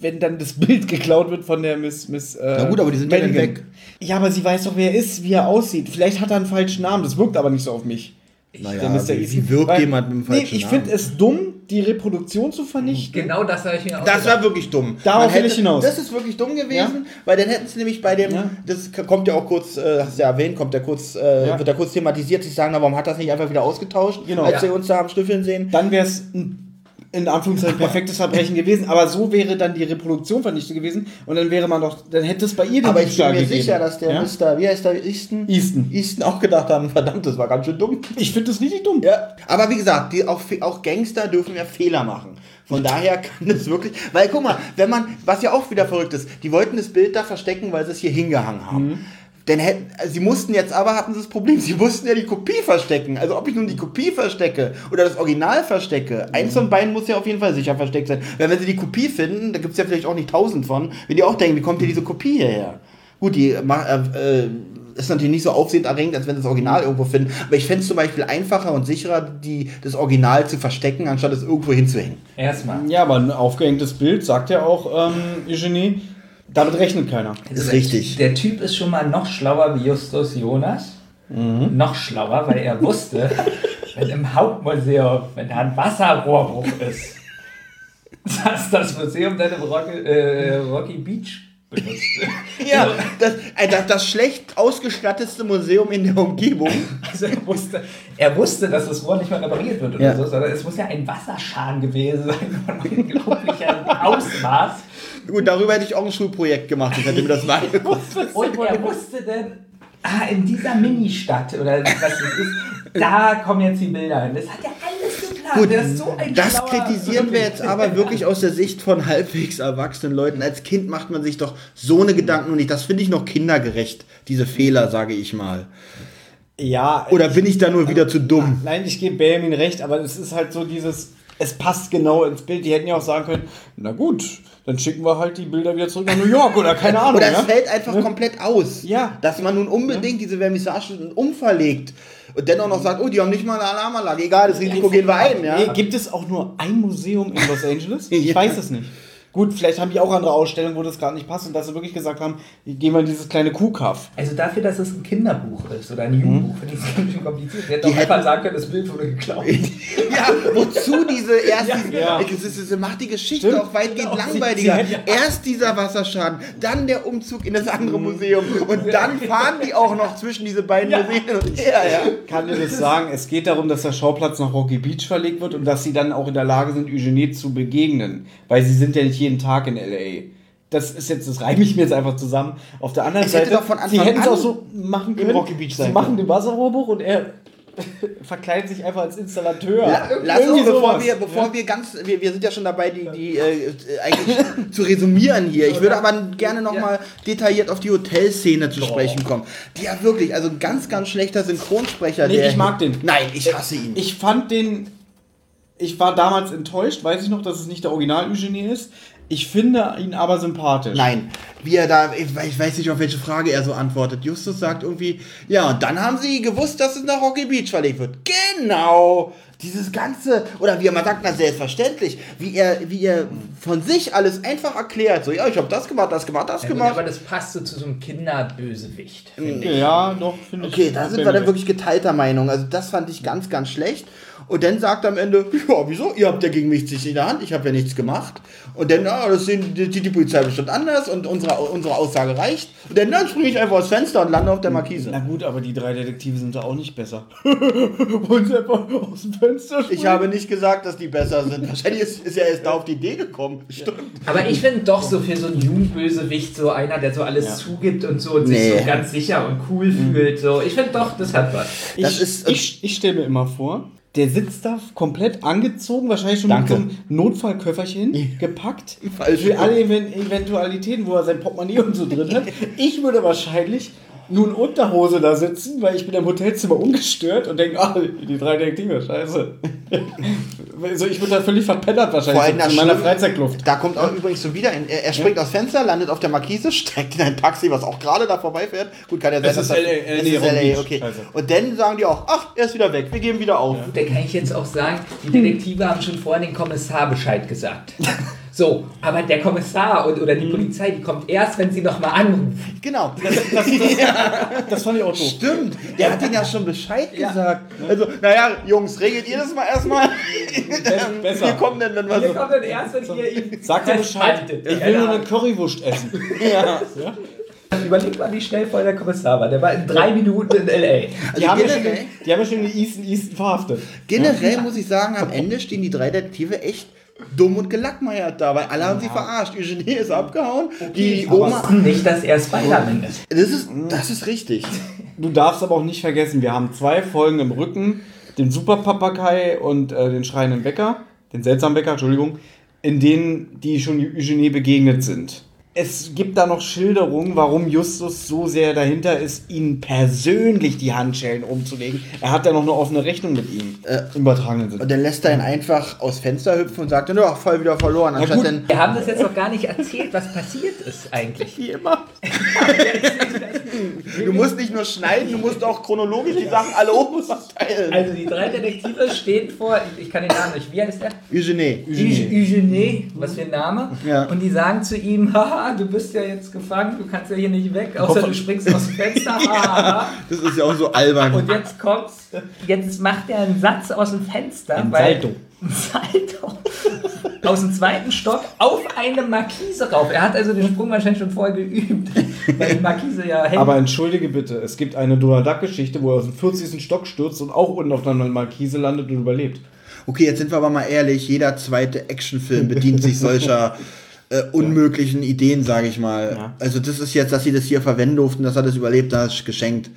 wenn dann das Bild geklaut wird von der Miss. Miss äh, Na gut, aber die sind ja Madigan? weg. Ja, aber sie weiß doch, wer er ist, wie er aussieht. Vielleicht hat er einen falschen Namen, das wirkt aber nicht so auf mich. Naja, Der Mr. wie, wie wirkt Weil- jemand mit einem Nee, falschen ich Namen? finde es dumm, die Reproduktion zu vernichten. Genau das habe ich mir auch Das gedacht. war wirklich dumm. Darauf will ich hinaus. Das ist wirklich dumm gewesen, Ja. weil dann hätten sie nämlich bei dem, Ja. das kommt ja auch kurz, äh, hast du ja erwähnt, kommt ja kurz, äh, Ja. wird da kurz thematisiert, sie sagen, na, warum hat das nicht einfach wieder ausgetauscht, Genau. als Ja. sie uns da am Schnüffeln sehen. Dann wäre es ein in Anführungszeichen perfektes Verbrechen gewesen, aber so wäre dann die Reproduktion vernichtet gewesen und dann wäre man doch, dann hätte es bei ihr den Aber ich bin mir gegeben. sicher, dass der ja? Mr., wie heißt der, Easton? Easton. Easton auch gedacht haben, verdammt, das war ganz schön dumm. Ich finde das nicht dumm. Ja, aber wie gesagt, die, auch, auch Gangster dürfen ja Fehler machen. Von daher kann das wirklich, weil guck mal, wenn man, was ja auch wieder verrückt ist, die wollten das Bild da verstecken, weil sie es hier hingehangen haben. Mhm. Denn hätten, sie mussten jetzt aber, hatten sie das Problem, sie mussten ja die Kopie verstecken. Also ob ich nun die Kopie verstecke oder das Original verstecke, eins von beiden muss ja auf jeden Fall sicher versteckt sein. Weil wenn sie die Kopie finden, da gibt es ja vielleicht auch nicht tausend von, wenn die auch denken, wie kommt hier diese Kopie hierher? Gut, die äh, äh, ist natürlich nicht so aufsehenerregend, als wenn sie das Original irgendwo finden. Aber ich fände es zum Beispiel einfacher und sicherer, die, das Original zu verstecken, anstatt es irgendwo hinzuhängen. Erstmal. Ja, aber ein aufgehängtes Bild, sagt ja auch ähm, Eugenie, damit rechnet keiner. Das ist richtig. Der Typ ist schon mal noch schlauer wie Justus Jonas. Mhm. Noch schlauer, weil er wusste, wenn im Hauptmuseum, wenn da ein Wasserrohrbruch ist, dass das Museum dann im Rocky, äh, Rocky Beach benutzt. Ja, das, äh, das, das schlecht ausgestattetste Museum in der Umgebung. Also er wusste, er wusste, dass das Rohr nicht mehr repariert wird oder Ja. so, sondern es muss ja ein Wasserschaden gewesen sein von unglaublichem Ausmaß. Gut, darüber hätte ich auch ein Schulprojekt gemacht. Ich hätte mir das mal angeguckt. Und er wusste dann, ah, in dieser Ministadt oder was es ist, da kommen jetzt die Bilder hin. Das hat er alles geplant. Gut, ist so ein das kritisieren wir jetzt aber wirklich aus der Sicht von halbwegs erwachsenen Leuten. Als Kind macht man sich doch so eine Gedanken und nicht. Das finde ich noch kindergerecht, diese Fehler, sage ich mal. Ja, Oder bin ich da nur wieder zu dumm? Nein, ich gebe Benjamin recht, aber es ist halt so dieses, es passt genau ins Bild. Die hätten ja auch sagen können, na gut, dann schicken wir halt die Bilder wieder zurück nach New York oder keine Ahnung. Oder es ja? fällt einfach komplett aus. Ja. Dass man nun unbedingt diese Vernissage umverlegt und dennoch noch sagt, oh, die haben nicht mal eine Alarmanlage. Egal, das Risiko gehen wir ein. Ja? Nee, Gibt es auch nur ein Museum in Los Angeles? Ich Ja. weiß es nicht. Gut, vielleicht haben die auch andere Ausstellungen, wo das gerade nicht passt und dass sie wirklich gesagt haben, gehen wir in dieses kleine Kuhkaff. Also dafür, dass es ein Kinderbuch ist oder ein Jugendbuch, finde ich es ein bisschen kompliziert. Sie hätten Die auch einfach hätten- sagen können, das Bild wurde geklaut. Ja, wozu diese erst Ja, diese, ja. Es ist- es macht die Geschichte Stimmt. auch weitgehend Genau. Sie- langweiliger. sie hätten- Erst dieser Wasserschaden, dann der Umzug in das andere Museum und dann fahren die auch noch zwischen diese beiden Museen hin und her. Ja. Kann dir das sagen? Es geht darum, dass der Schauplatz nach Rocky Beach verlegt wird und dass sie dann auch in der Lage sind, Eugenie zu begegnen. Weil sie sind ja nicht jeden Tag in L.A. Das ist jetzt, das reime ich mir jetzt einfach zusammen. Auf der anderen Es Seite, sie hätten es auch so machen können. Rocky Beach sie machen den Wasserrohrbruch und er verkleidet sich einfach als Installateur. La- Lass uns, bevor wir, bevor wir ganz, wir, wir sind ja schon dabei, die, die äh, äh, eigentlich zu resümieren hier. Ich würde aber gerne nochmal detailliert auf die Hotelszene zu sprechen kommen. Die ja wirklich, also ein ganz, ganz schlechter Synchronsprecher. Nee, ich mag den. Nein, ich hasse ihn. Ich fand den. Ich war damals enttäuscht, weiß ich noch, dass es nicht der Original Eugenie ist. Ich finde ihn aber sympathisch. Nein, wie er da, ich weiß- ich weiß nicht, auf welche Frage er so antwortet. Justus sagt irgendwie, ja, und dann haben sie gewusst, dass es nach Rocky Beach verlegt wird. Genau! Dieses ganze, oder wie er mal sagt, na selbstverständlich, wie er, wie er von sich alles einfach erklärt. So, ja, ich habe das gemacht, das gemacht, das Ja, gut, gemacht. aber das passte zu so einem Kinderbösewicht. finde ich. Ja, doch, finde ich. Okay, da sind wir dann wirklich geteilter Meinung. Also das fand ich ganz, ganz schlecht. Und dann sagt er am Ende, ja, wieso? Ihr habt ja gegen mich sich in der Hand, ich habe ja nichts gemacht. Und dann, ah, das sehen die, die Polizei bestimmt anders und unsere, unsere Aussage reicht. Und dann, dann springe ich einfach aus Fenster und lande auf der Markise. Na gut, aber die drei Detektive sind da auch nicht besser. Wollen sie einfach aus dem Fenster Ich habe nicht gesagt, dass die besser sind. Wahrscheinlich ist, ist er erst da auf die Idee gekommen. Stimmt. Aber ich finde doch so für so einen Jugendbösewicht so einer, der so alles Ja. zugibt und so und Nee. sich so ganz sicher und cool fühlt. So. Ich finde doch, das hat was. Ich, Das ist- ich, ich stelle mir immer vor, der sitzt da komplett angezogen, wahrscheinlich schon Danke. mit so einem Notfallköfferchen gepackt. Falsch. Für alle Even Eventualitäten, wo er sein Portemonnaie und so drin hat. Ich würde wahrscheinlich nur in Unterhose da sitzen, weil ich bin im Hotelzimmer ungestört und denke, ah, die drei Detektive, scheiße. also ich würde da völlig verpennert Vor allem wahrscheinlich das in meiner Freizeitkluft. Da kommt auch übrigens so wieder, in, er, er springt aus Fenster, landet auf der Markise, steigt in ein Taxi, was auch gerade da vorbeifährt. Gut, kann ja sein, Es ist das- LA, es nee, ist Long LA, Beach. okay. Also. Und dann sagen die auch, ach, er ist wieder weg, wir geben wieder auf. Gut, dann kann ich jetzt auch sagen, die Detektive haben schon vorher den Kommissar Bescheid gesagt. So, aber der Kommissar und, oder die Polizei, die kommt erst, wenn sie nochmal anrufen. Genau. Das fand ich auch doof. Stimmt, der hat ihnen ja schon Bescheid gesagt. Also, naja, Jungs, regelt ihr das mal erstmal? besser. Wir kommen dann, wenn wir so. kommen dann erst, wenn ihr ihn Sagt er Bescheid? Ich will nur eine Currywurst essen. Überleg mal, wie schnell vorher der Kommissar war. Der war in drei Minuten in L.A. Die haben, ja schon, generell- den- die haben ja schon den Easton Easton verhaftet. Generell muss ich sagen, am Ende stehen die drei Detektive echt dumm und gelackmeiert da, weil alle haben sie verarscht. Eugenie ist abgehauen, die Oma. Nicht, dass er Spider-Man ist. Das ist, das ist richtig. Du darfst aber auch nicht vergessen, wir haben zwei Folgen im Rücken, den Superpapagai und äh, den schreienden Bäcker, den seltsamen Bäcker, Entschuldigung, in denen die schon Eugenie begegnet sind. Es gibt da noch Schilderungen, warum Justus so sehr dahinter ist, ihnen persönlich die Handschellen umzulegen. Er hat ja noch eine offene Rechnung mit ihm Äh, Sinne. Und dann lässt er ihn einfach aus Fenster hüpfen und sagt dann, ja, voll wieder verloren. Anstatt gut. dann, Wir haben das jetzt noch gar nicht erzählt, was passiert ist eigentlich. Wie immer. du musst nicht nur schneiden, du musst auch chronologisch die Sachen alle oben verteilen. Also die drei Detektive stehen vor, ich kann den Namen nicht, wie heißt der? Eugenie. Eugenie. Eugenie, was für ein Name. Ja. Und die sagen zu ihm, haha, du bist ja jetzt gefangen, du kannst ja hier nicht weg, außer du springst aus dem Fenster. haha. Das ist ja auch so albern. Und jetzt kommt's, jetzt macht er einen Satz aus dem Fenster. Ein weil- Salto. Ein Salto. Aus dem zweiten Stock auf eine Markise rauf. Er hat also den Sprung wahrscheinlich schon vorher geübt, weil die Markise ja hängt. Aber entschuldige bitte, es gibt eine Donald Duck-Geschichte, wo er aus dem 40. Stock stürzt und auch unten auf einer Markise landet und überlebt. Okay, jetzt sind wir aber mal ehrlich, jeder zweite Actionfilm bedient sich solcher äh, unmöglichen Ideen, sage ich mal. Ja. Also das ist jetzt, dass sie das hier verwenden durften, dass er das überlebt, das ist geschenkt.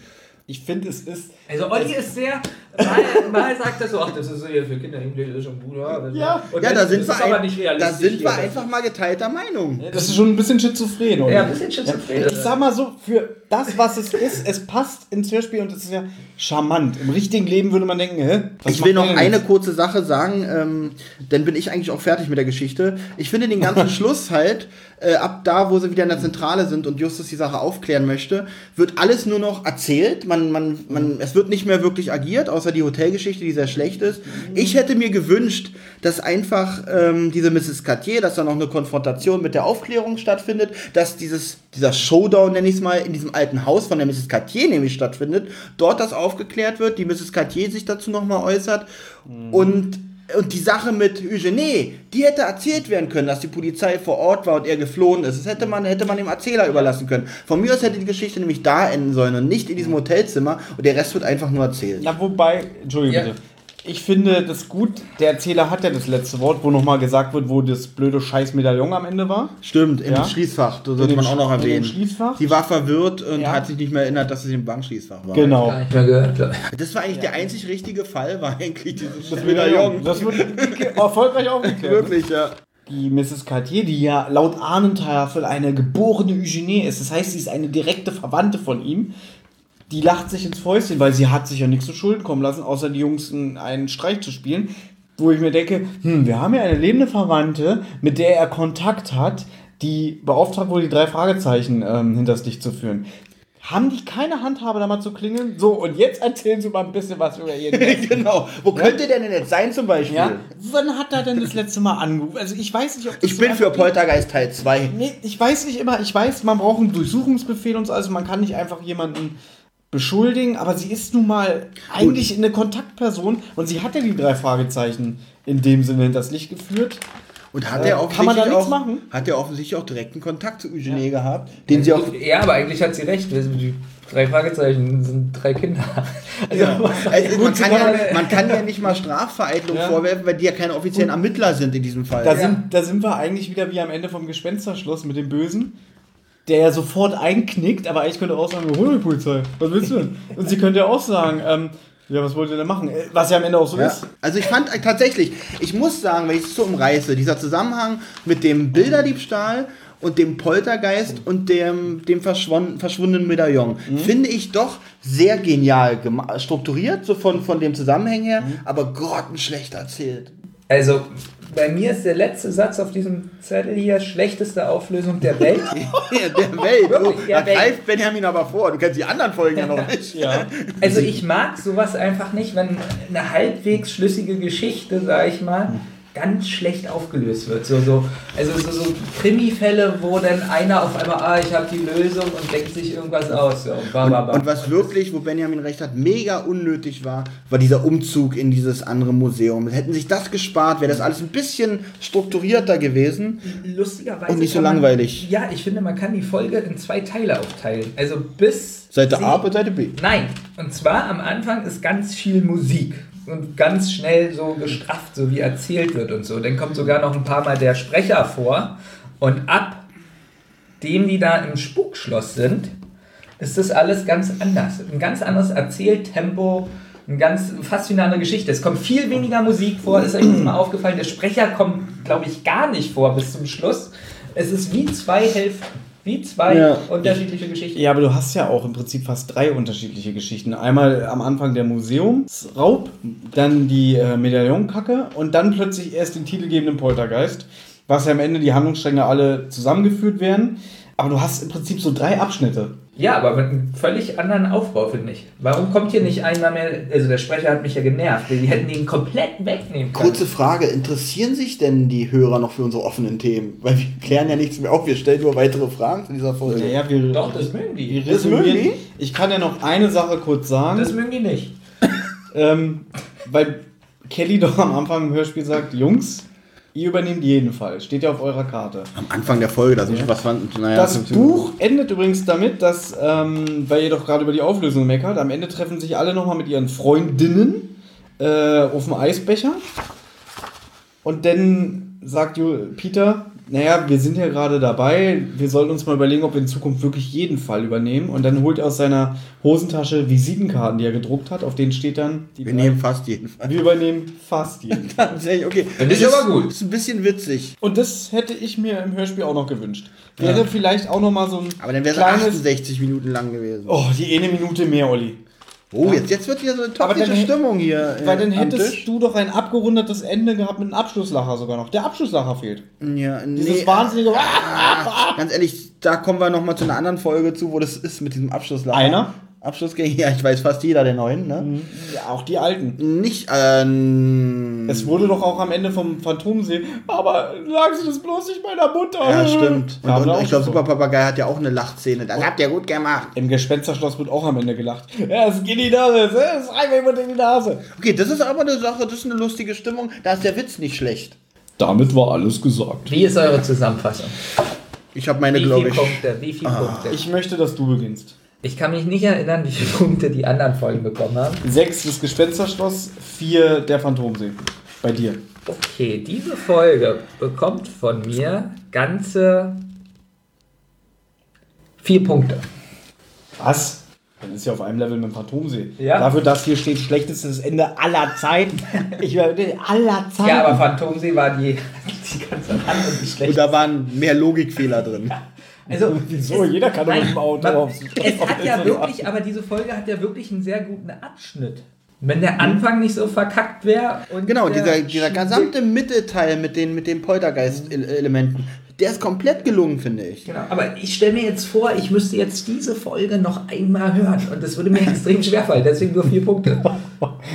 Ich finde, es ist. Also Olli ist sehr, mal, mal sagt er so, ach, das ist so hier für Kinder, das ist schon gut. Ja. Und ja, da sind, ist wir, ein, nicht da sind wir hier. einfach mal geteilter Meinung. Das ist schon ein bisschen schizophren, oder? Ja, ein bisschen schizophren. Ich sag mal so, für das, was es ist, es passt ins Hörspiel und es ist ja charmant. Im richtigen Leben würde man denken, hä? was Ich will noch eine jetzt? kurze Sache sagen, ähm, dann bin ich eigentlich auch fertig mit der Geschichte. Ich finde den ganzen Schluss halt, äh, ab da, wo sie wieder in der Zentrale sind und Justus die Sache aufklären möchte, wird alles nur noch erzählt. Man, man, man, es wird nicht mehr wirklich agiert, außer die Hotelgeschichte, die sehr schlecht ist. Ich hätte mir gewünscht, dass einfach ähm, diese Mrs. Cartier, dass da noch eine Konfrontation mit der Aufklärung stattfindet, dass dieses, dieser Showdown, nenne ich es mal, in diesem alten Haus von der Mrs. Cartier nämlich stattfindet, dort das aufgeklärt wird, die Mrs. Cartier sich dazu nochmal äußert und und die Sache mit Eugenie, die hätte erzählt werden können, dass die Polizei vor Ort war und er geflohen ist. Das hätte man, hätte man dem Erzähler überlassen können. Von mir aus hätte die Geschichte nämlich da enden sollen und nicht in diesem Hotelzimmer und der Rest wird einfach nur erzählt. Na, wobei, Entschuldigung Ja. bitte. Ich finde das gut, der Erzähler hat ja das letzte Wort, wo nochmal gesagt wird, wo das blöde Scheiß-Medaillon am Ende war. Stimmt, im Ja? Schließfach, das sollte man auch noch Sch- in dem erwähnen. Schließfach? Sie war verwirrt und Ja. hat sich nicht mehr erinnert, dass es im Bankschließfach war. Genau. Gar nicht mehr gehört. Das war eigentlich der einzig richtige Fall, war eigentlich dieses Das Medaillon. Das wird erfolgreich aufgeklärt. Wirklich, ja. Die Mrs. Cartier, die ja laut Ahnentafel eine geborene Eugenie ist, das heißt, sie ist eine direkte Verwandte von ihm, die lacht sich ins Fäustchen, weil sie hat sich ja nichts zu Schulden kommen lassen, außer die Jungs einen- Streich zu spielen. Wo ich mir denke, hm, wir haben ja eine lebende Verwandte, mit der er Kontakt hat, die beauftragt wurde, die drei Fragezeichen ähm, hinters Licht zu führen. Haben die keine Handhabe, da mal zu klingeln? So, und jetzt erzählen sie mal ein bisschen was über ihren genau. Wo könnte der denn jetzt sein zum Beispiel? Ja? Wann hat er denn das letzte Mal angerufen? Also ich weiß nicht, ob das Ich bin für Poltergeist Teil 2. Nee, ich weiß nicht immer, ich weiß, man braucht einen Durchsuchungsbefehl und so, also man kann nicht einfach jemanden beschuldigen, aber sie ist nun mal eigentlich eine Kontaktperson und sie hat ja die drei Fragezeichen in dem Sinne hinters Licht geführt. Und hat Äh, er kann man da offensichtlich nichts auch, machen? Hat er offensichtlich auch direkten Kontakt zu Eugenie gehabt, den sie auch Ja, aber eigentlich hat sie recht. Die drei Fragezeichen sind drei Kinder. Also, Ja. Also, man, Gut, kann ja, man kann ja nicht mal Strafvereitlung Ja. vorwerfen, weil die ja keine offiziellen Ermittler sind in diesem Fall. Da, Ja. sind, da sind wir eigentlich wieder wie am Ende vom Gespensterschloss mit dem Bösen, der ja sofort einknickt, aber eigentlich könnte er auch sagen, hol die Polizei, was willst du denn? Und sie könnte ja auch sagen, ähm, ja, was wollt ihr denn machen? Äh, Was ja am Ende auch so Ja. ist. Also ich fand äh, tatsächlich, ich muss sagen, wenn ich es so umreiße, dieser Zusammenhang mit dem Bilderdiebstahl und dem Poltergeist und dem, dem verschwundenen Medaillon, finde ich doch sehr genial strukturiert, so von, von dem Zusammenhang her, aber grottenschlecht erzählt. Also, bei mir ist der letzte Satz auf diesem Zettel hier schlechteste Auflösung der Welt. Ja, der Welt. Wirklich, Oh, ja, da Welt. greift Benjamin aber vor. Du kennst die anderen Folgen ja noch nicht. Ja. Also ich mag sowas einfach nicht, wenn eine halbwegs schlüssige Geschichte, sag ich mal, ganz schlecht aufgelöst wird. So, so, also so, so Krimi-Fälle, wo dann einer auf einmal, ah, ich habe die Lösung und denkt sich irgendwas aus. So, bam, bam, bam. Und was wirklich, wo Benjamin recht hat, mega unnötig war, war dieser Umzug in dieses andere Museum. Hätten sich das gespart, wäre das alles ein bisschen strukturierter gewesen. Lustigerweise. Und nicht so kann man- langweilig. Ja, ich finde, man kann die Folge in zwei Teile aufteilen. Also bis. Seite A und Seite B. Nein. Und zwar am Anfang ist ganz viel Musik und ganz schnell so gestrafft, so wie erzählt wird und so. Dann kommt sogar noch ein paar Mal der Sprecher vor. Und ab dem die da im Spukschloss sind, ist das alles ganz anders. Ein ganz anderes Erzähltempo, ein ganz fast wie eine andere Geschichte. Es kommt viel weniger Musik vor, ist euch mal aufgefallen. Der Sprecher kommt, glaube ich, gar nicht vor bis zum Schluss. Es ist wie zwei Hälften, wie zwei Ja. unterschiedliche Geschichten. Ja, aber du hast ja auch im Prinzip fast drei unterschiedliche Geschichten. Einmal am Anfang der Museumsraub, dann die äh, Medaillonkacke und dann plötzlich erst den titelgebenden Poltergeist, was ja am Ende die Handlungsstränge alle zusammengeführt werden. Aber du hast im Prinzip so drei Abschnitte. Ja, aber mit einem völlig anderen Aufbau, finde ich. Warum kommt hier nicht einmal mehr, also der Sprecher hat mich ja genervt, die hätten ihn komplett wegnehmen können. Kurze Frage, interessieren sich denn die Hörer noch für unsere offenen Themen? Weil wir klären ja nichts mehr auf, wir stellen nur weitere Fragen zu dieser Folge. Naja, wir, Doch, das mögen die. wir Das mögen die? Ich kann ja noch eine Sache kurz sagen. Das mögen die nicht. Ähm, weil Kelly doch am Anfang im Hörspiel sagt, Jungs, ihr übernehmt jeden Fall. Steht ja auf eurer Karte. Am Anfang der Folge, da sind schon was fand. Naja, Das Buch endet übrigens damit, dass, ähm, weil ihr doch gerade über die Auflösung meckert, am Ende treffen sich alle nochmal mit ihren Freundinnen äh, auf dem Eisbecher. Und dann sagt Peter, naja, wir sind ja gerade dabei, wir sollten uns mal überlegen, ob wir in Zukunft wirklich jeden Fall übernehmen. Und dann holt er aus seiner Hosentasche Visitenkarten, die er gedruckt hat, auf denen steht dann, die Wir drei- nehmen fast jeden Fall. wir übernehmen fast jeden. Tatsächlich, okay. Finde ich Das aber gut. Ist ein bisschen witzig. Und das hätte ich mir im Hörspiel auch noch gewünscht. Wäre vielleicht auch noch mal so ein Aber dann wäre es kleines... 68 Minuten lang gewesen. Oh, die eine Minute mehr, Olli. Oh, jetzt, jetzt wird hier so eine toxische dann- Stimmung hier. äh, Weil dann am hättest du doch ein abgerundetes Ende gehabt mit einem Abschlusslacher sogar noch. Der Abschlusslacher fehlt. Ja, Dieses nee, wahnsinnige... ah, ganz ehrlich, da kommen wir nochmal zu einer anderen Folge zu, wo das ist mit diesem Abschlusslacher. Einer? Abschlussgänge, ja, ich weiß fast jeder der neuen, ne? Ja, auch die alten. Nicht, ähm. Es wurde doch auch am Ende vom Phantomsee, aber sagen Sie das bloß nicht meiner Mutter. Ja, stimmt. Und, und ich glaube. Super Papagei hat ja auch eine Lachszene. Das habt ihr gut gemacht. Im Gespensterschloss wird auch am Ende gelacht. Ja, es geht in die Nase, es reibt mir jemand in die Nase. Okay, das ist aber eine Sache, das ist eine lustige Stimmung. Da ist der Witz nicht schlecht. Damit war alles gesagt. Wie ist eure Zusammenfassung? Ich habe meine, Wie glaube viele ich. Punkte? Wie viele Punkte? Ich, Ich möchte, dass du beginnst. Kann mich nicht erinnern, wie viele Punkte die anderen Folgen bekommen haben. Sechs das Gespensterschloss, vier der Phantomsee. Bei dir. Okay, diese Folge bekommt von mir ganze vier Punkte. Was? Dann ist ja auf einem Level mit dem Phantomsee. Ja. Dafür, dass hier steht schlechtestes Ende aller Zeiten. Ich war aller Zeiten. Ja, aber Phantomsee war die, die ganz Anfang die Und da waren mehr Logikfehler drin. Also, Wieso? Jeder kann doch mit dem Auto man- aufs- Es hat ja wirklich, aber diese Folge hat ja wirklich einen sehr guten Abschnitt. Wenn der Anfang nicht so verkackt wäre und Genau, dieser, dieser gesamte Mittelteil mit den, mit den Poltergeist-Elementen, der ist komplett gelungen, finde ich. Genau, aber ich stelle mir jetzt vor, ich müsste jetzt diese Folge noch einmal hören und das würde mir extrem schwerfallen, deswegen nur vier Punkte.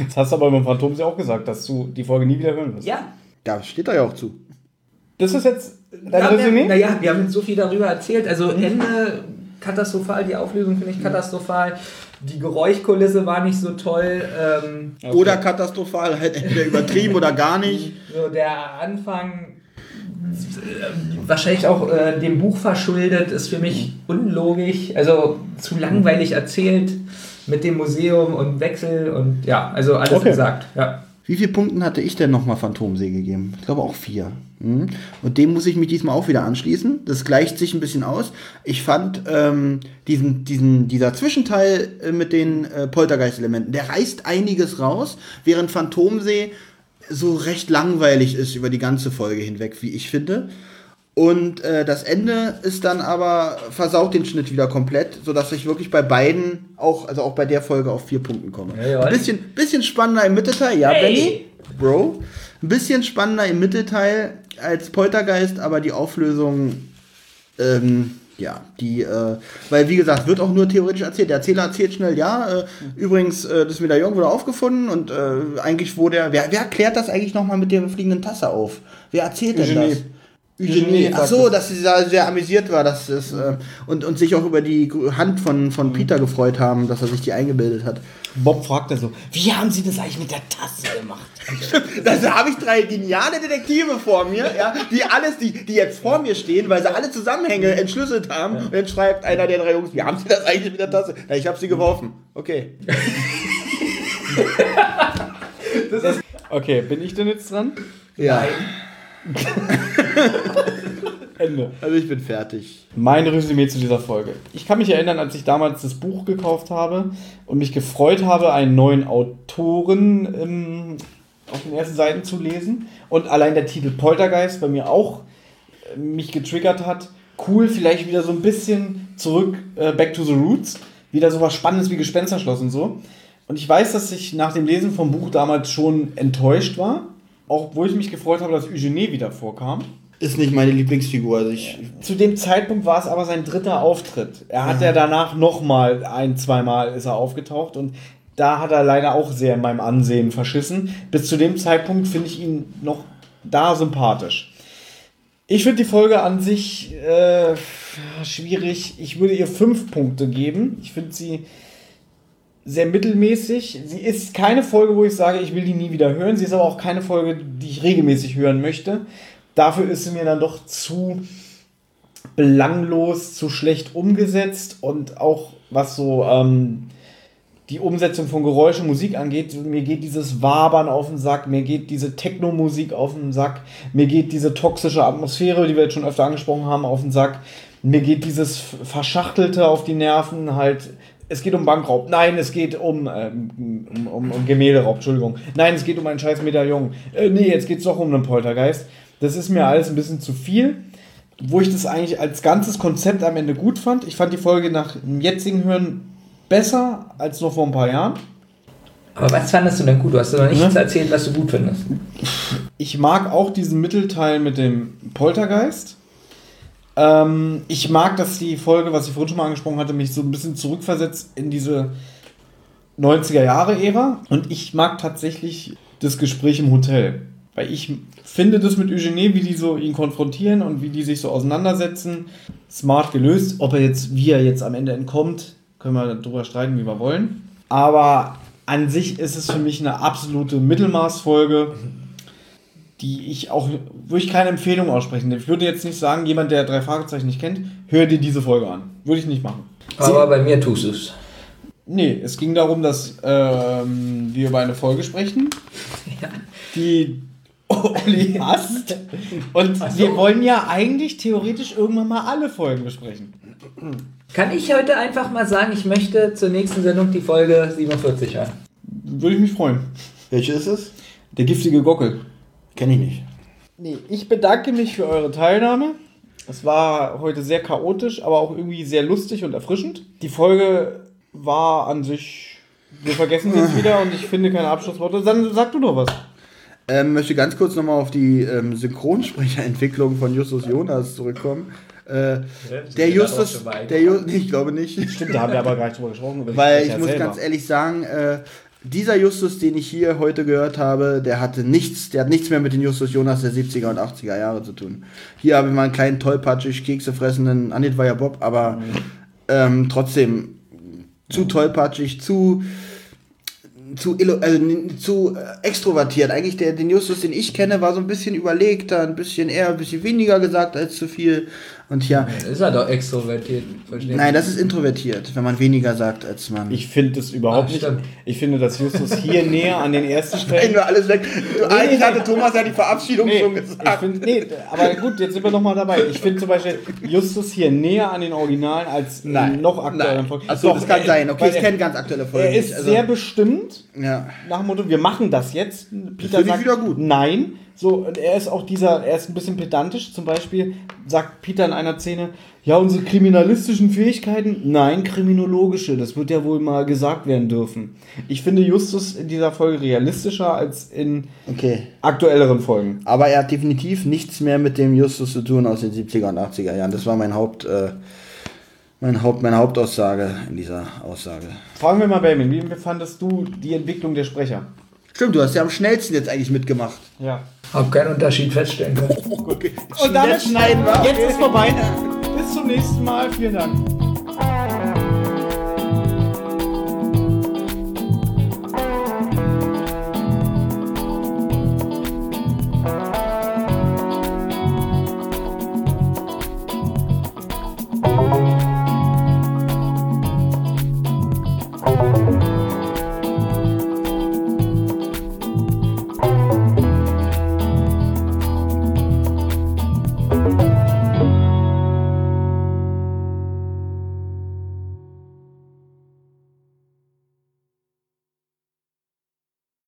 Das hast du aber beim Phantomsee auch gesagt, dass du die Folge nie wieder hören wirst. Ja, Da steht er ja auch zu. Das ist jetzt dein ja, Resümee? Naja, wir haben jetzt so viel darüber erzählt. Also Ende katastrophal, die Auflösung finde ich katastrophal. Die Geräuschkulisse war nicht so toll. Ähm, Oder katastrophal, halt entweder übertrieben oder gar nicht. so der Anfang äh, wahrscheinlich auch äh, dem Buch verschuldet, ist für mich unlogisch. Also zu langweilig erzählt mit dem Museum und Wechsel und ja, also alles Okay. gesagt. Ja. Wie viele Punkten hatte ich denn nochmal Phantomsee gegeben? Ich glaube auch vier. Mhm. Und dem muss ich mich diesmal auch wieder anschließen. Das gleicht sich ein bisschen aus. Ich fand ähm, diesen, diesen, dieser Zwischenteil äh, mit den äh, Poltergeist-Elementen, der reißt einiges raus, während Phantomsee so recht langweilig ist über die ganze Folge hinweg, wie ich finde. Und äh, das Ende ist dann aber, versaut den Schnitt wieder komplett, sodass ich wirklich bei beiden, auch, also auch bei der Folge auf vier Punkten komme. Ja. Ein bisschen, bisschen spannender im Mittelteil, ja, Hey! Benny? Bro. Ein bisschen spannender im Mittelteil als Poltergeist, aber die Auflösung, ähm, ja, die, äh, weil wie gesagt, wird auch nur theoretisch erzählt. Der Erzähler erzählt schnell, ja, äh, übrigens, äh, das Medaillon wurde aufgefunden und äh, eigentlich wurde er, wer, wer klärt das eigentlich nochmal mit der fliegenden Tasse auf? Wer erzählt denn Eugenie. das? Eugenie. Ach so, dass sie da sehr amüsiert war, dass es, äh, und, und sich auch über die Hand von, von Peter gefreut haben, dass er sich die eingebildet hat. Bob fragt dann so, wie haben sie das eigentlich mit der Tasse gemacht? Da habe ich drei geniale Detektive vor mir, ja, die alles, die, die jetzt vor mir stehen, weil sie alle Zusammenhänge entschlüsselt haben. Und dann schreibt einer der drei Jungs, wie haben sie das eigentlich mit der Tasse? Na, ich habe sie geworfen. Okay. Okay, bin ich denn jetzt dran? Ja. Ende. Also ich bin fertig. Mein Resümee zu dieser Folge. Ich kann mich erinnern, als ich damals das Buch gekauft habe und mich gefreut habe, einen neuen Autoren ähm, auf den ersten Seiten zu lesen und allein der Titel Poltergeist bei mir auch äh, mich getriggert hat. Cool, vielleicht wieder so ein bisschen zurück, äh, back to the roots. Wieder so was Spannendes wie Gespensterschloss und so. Und ich weiß, dass ich nach dem Lesen vom Buch damals schon enttäuscht war. Auch wo ich mich gefreut habe, dass Eugenie wieder vorkam. Ist nicht meine Lieblingsfigur. Also ich, Zu dem Zeitpunkt war es aber sein dritter Auftritt. Er hat ja danach nochmal ein, zweimal ist er aufgetaucht und da hat er leider auch sehr in meinem Ansehen verschissen. Bis zu dem Zeitpunkt finde ich ihn noch da sympathisch. Ich finde die Folge an sich äh, schwierig. Ich würde ihr fünf Punkte geben. Ich finde sie sehr mittelmäßig. Sie ist keine Folge, wo ich sage, ich will die nie wieder hören. Sie ist aber auch keine Folge, die ich regelmäßig hören möchte. Dafür ist sie mir dann doch zu belanglos, zu schlecht umgesetzt und auch was so ähm, die Umsetzung von Geräusch und Musik angeht, mir geht dieses Wabern auf den Sack, mir geht diese Techno-Musik auf den Sack, mir geht diese toxische Atmosphäre, die wir jetzt schon öfter angesprochen haben, auf den Sack, mir geht dieses Verschachtelte auf die Nerven, halt, es geht um Bankraub, nein, es geht um, ähm, um, um, um Gemälderaub, Entschuldigung, nein, es geht um einen scheiß Medaillon, äh, nee, jetzt geht es doch um einen Poltergeist, das ist mir alles ein bisschen zu viel wo ich das eigentlich als ganzes Konzept am Ende gut fand. Ich fand die Folge nach dem jetzigen Hören besser als noch vor ein paar Jahren. Aber was fandest du denn gut? Du hast noch nichts Ja. erzählt, was du gut findest. Ich mag auch diesen Mittelteil mit dem Poltergeist. Ähm, ich mag, dass die Folge, was ich vorhin schon mal angesprochen hatte, mich so ein bisschen zurückversetzt in diese 90er-Jahre-Ära. Und ich mag tatsächlich das Gespräch im Hotel. Weil ich finde das mit Eugenie, wie die so ihn konfrontieren und wie die sich so auseinandersetzen, smart gelöst. Ob er jetzt, wie er jetzt am Ende entkommt, können wir darüber streiten, wie wir wollen. Aber an sich ist es für mich eine absolute Mittelmaßfolge, die ich auch, wo ich keine Empfehlung aussprechen. Ich würde jetzt nicht sagen, jemand, der drei Fragezeichen nicht kennt, hör dir diese Folge an. Würde ich nicht machen. Aber bei mir tust du es. Nee, es ging darum, dass ähm, wir über eine Folge sprechen, die Olli hasst. Und wir wollen ja eigentlich theoretisch irgendwann mal alle Folgen besprechen. Kann ich heute einfach mal sagen, ich möchte zur nächsten Sendung die Folge 47 hören? Würde ich mich freuen. Welche ist es? Der giftige Gockel. Kenne ich nicht. Nee, ich bedanke mich für eure Teilnahme. Es war heute sehr chaotisch, aber auch irgendwie sehr lustig und erfrischend. Die Folge war an sich. Wir vergessen sie jetzt wieder und ich finde keine Abschlussworte. Dann sag du noch was. Ähm, möchte ganz kurz nochmal auf die ähm, Synchronsprecherentwicklung von Justus Jonas zurückkommen. Äh, der Justus, der Ju nee, ich glaube nicht. Stimmt, da haben wir aber gar nicht drüber gesprochen. Weil ich Sprecher muss selber. ganz ehrlich sagen, äh, dieser Justus, den ich hier heute gehört habe, der hatte nichts, der hat nichts mehr mit den Justus Jonas der 70er und 80er Jahre zu tun. Hier habe ich mal einen kleinen tollpatschig, Kekse fressenden, Anit war ja Bob, aber ähm, trotzdem zu tollpatschig, zu zu, also, zu äh, extrovertiert. Eigentlich der, den Justus, den ich kenne, war so ein bisschen überlegter, ein bisschen eher, ein bisschen weniger gesagt als zu viel. Und ja, Ist er doch extrovertiert. Verstehen nein, das ist introvertiert, wenn man weniger sagt als man. Ich finde das überhaupt Ach, nicht. Ich finde, dass Justus hier näher an den ersten Nein, Stellen. nur alles weg. Du, eigentlich nee, hatte nee. Thomas ja die Verabschiedung Nee, schon ich gesagt. find, nee, aber gut, jetzt sind wir nochmal dabei. Ich finde zum Beispiel Justus hier näher an den Originalen als in noch aktuelleren Folgen. Achso, Doch, das kann er- sein. Okay, ich kenne ganz aktuelle Folgen. Er ist nicht. Also, sehr bestimmt, ja. nach dem Motto, wir machen das jetzt. Peter ich sagt wieder gut. nein. So, und er ist auch dieser, er ist ein bisschen pedantisch. Zum Beispiel sagt Peter in einer Szene, ja, unsere kriminalistischen Fähigkeiten, nein, kriminologische, das wird ja wohl mal gesagt werden dürfen. Ich finde Justus in dieser Folge realistischer als in Okay. aktuelleren Folgen. Aber er hat definitiv nichts mehr mit dem Justus zu tun aus den 70er und 80er Jahren. Das war mein Haupt, äh, mein Haupt, meine Hauptaussage in dieser Aussage. Fragen wir mal, Benjamin, wie fandest du die Entwicklung der Sprecher? Stimmt, du hast ja am schnellsten jetzt eigentlich mitgemacht. Ja. Hab keinen Unterschied feststellen können. Okay. Und damit schneiden wir. Jetzt ist vorbei. Bis zum nächsten Mal. Vielen Dank.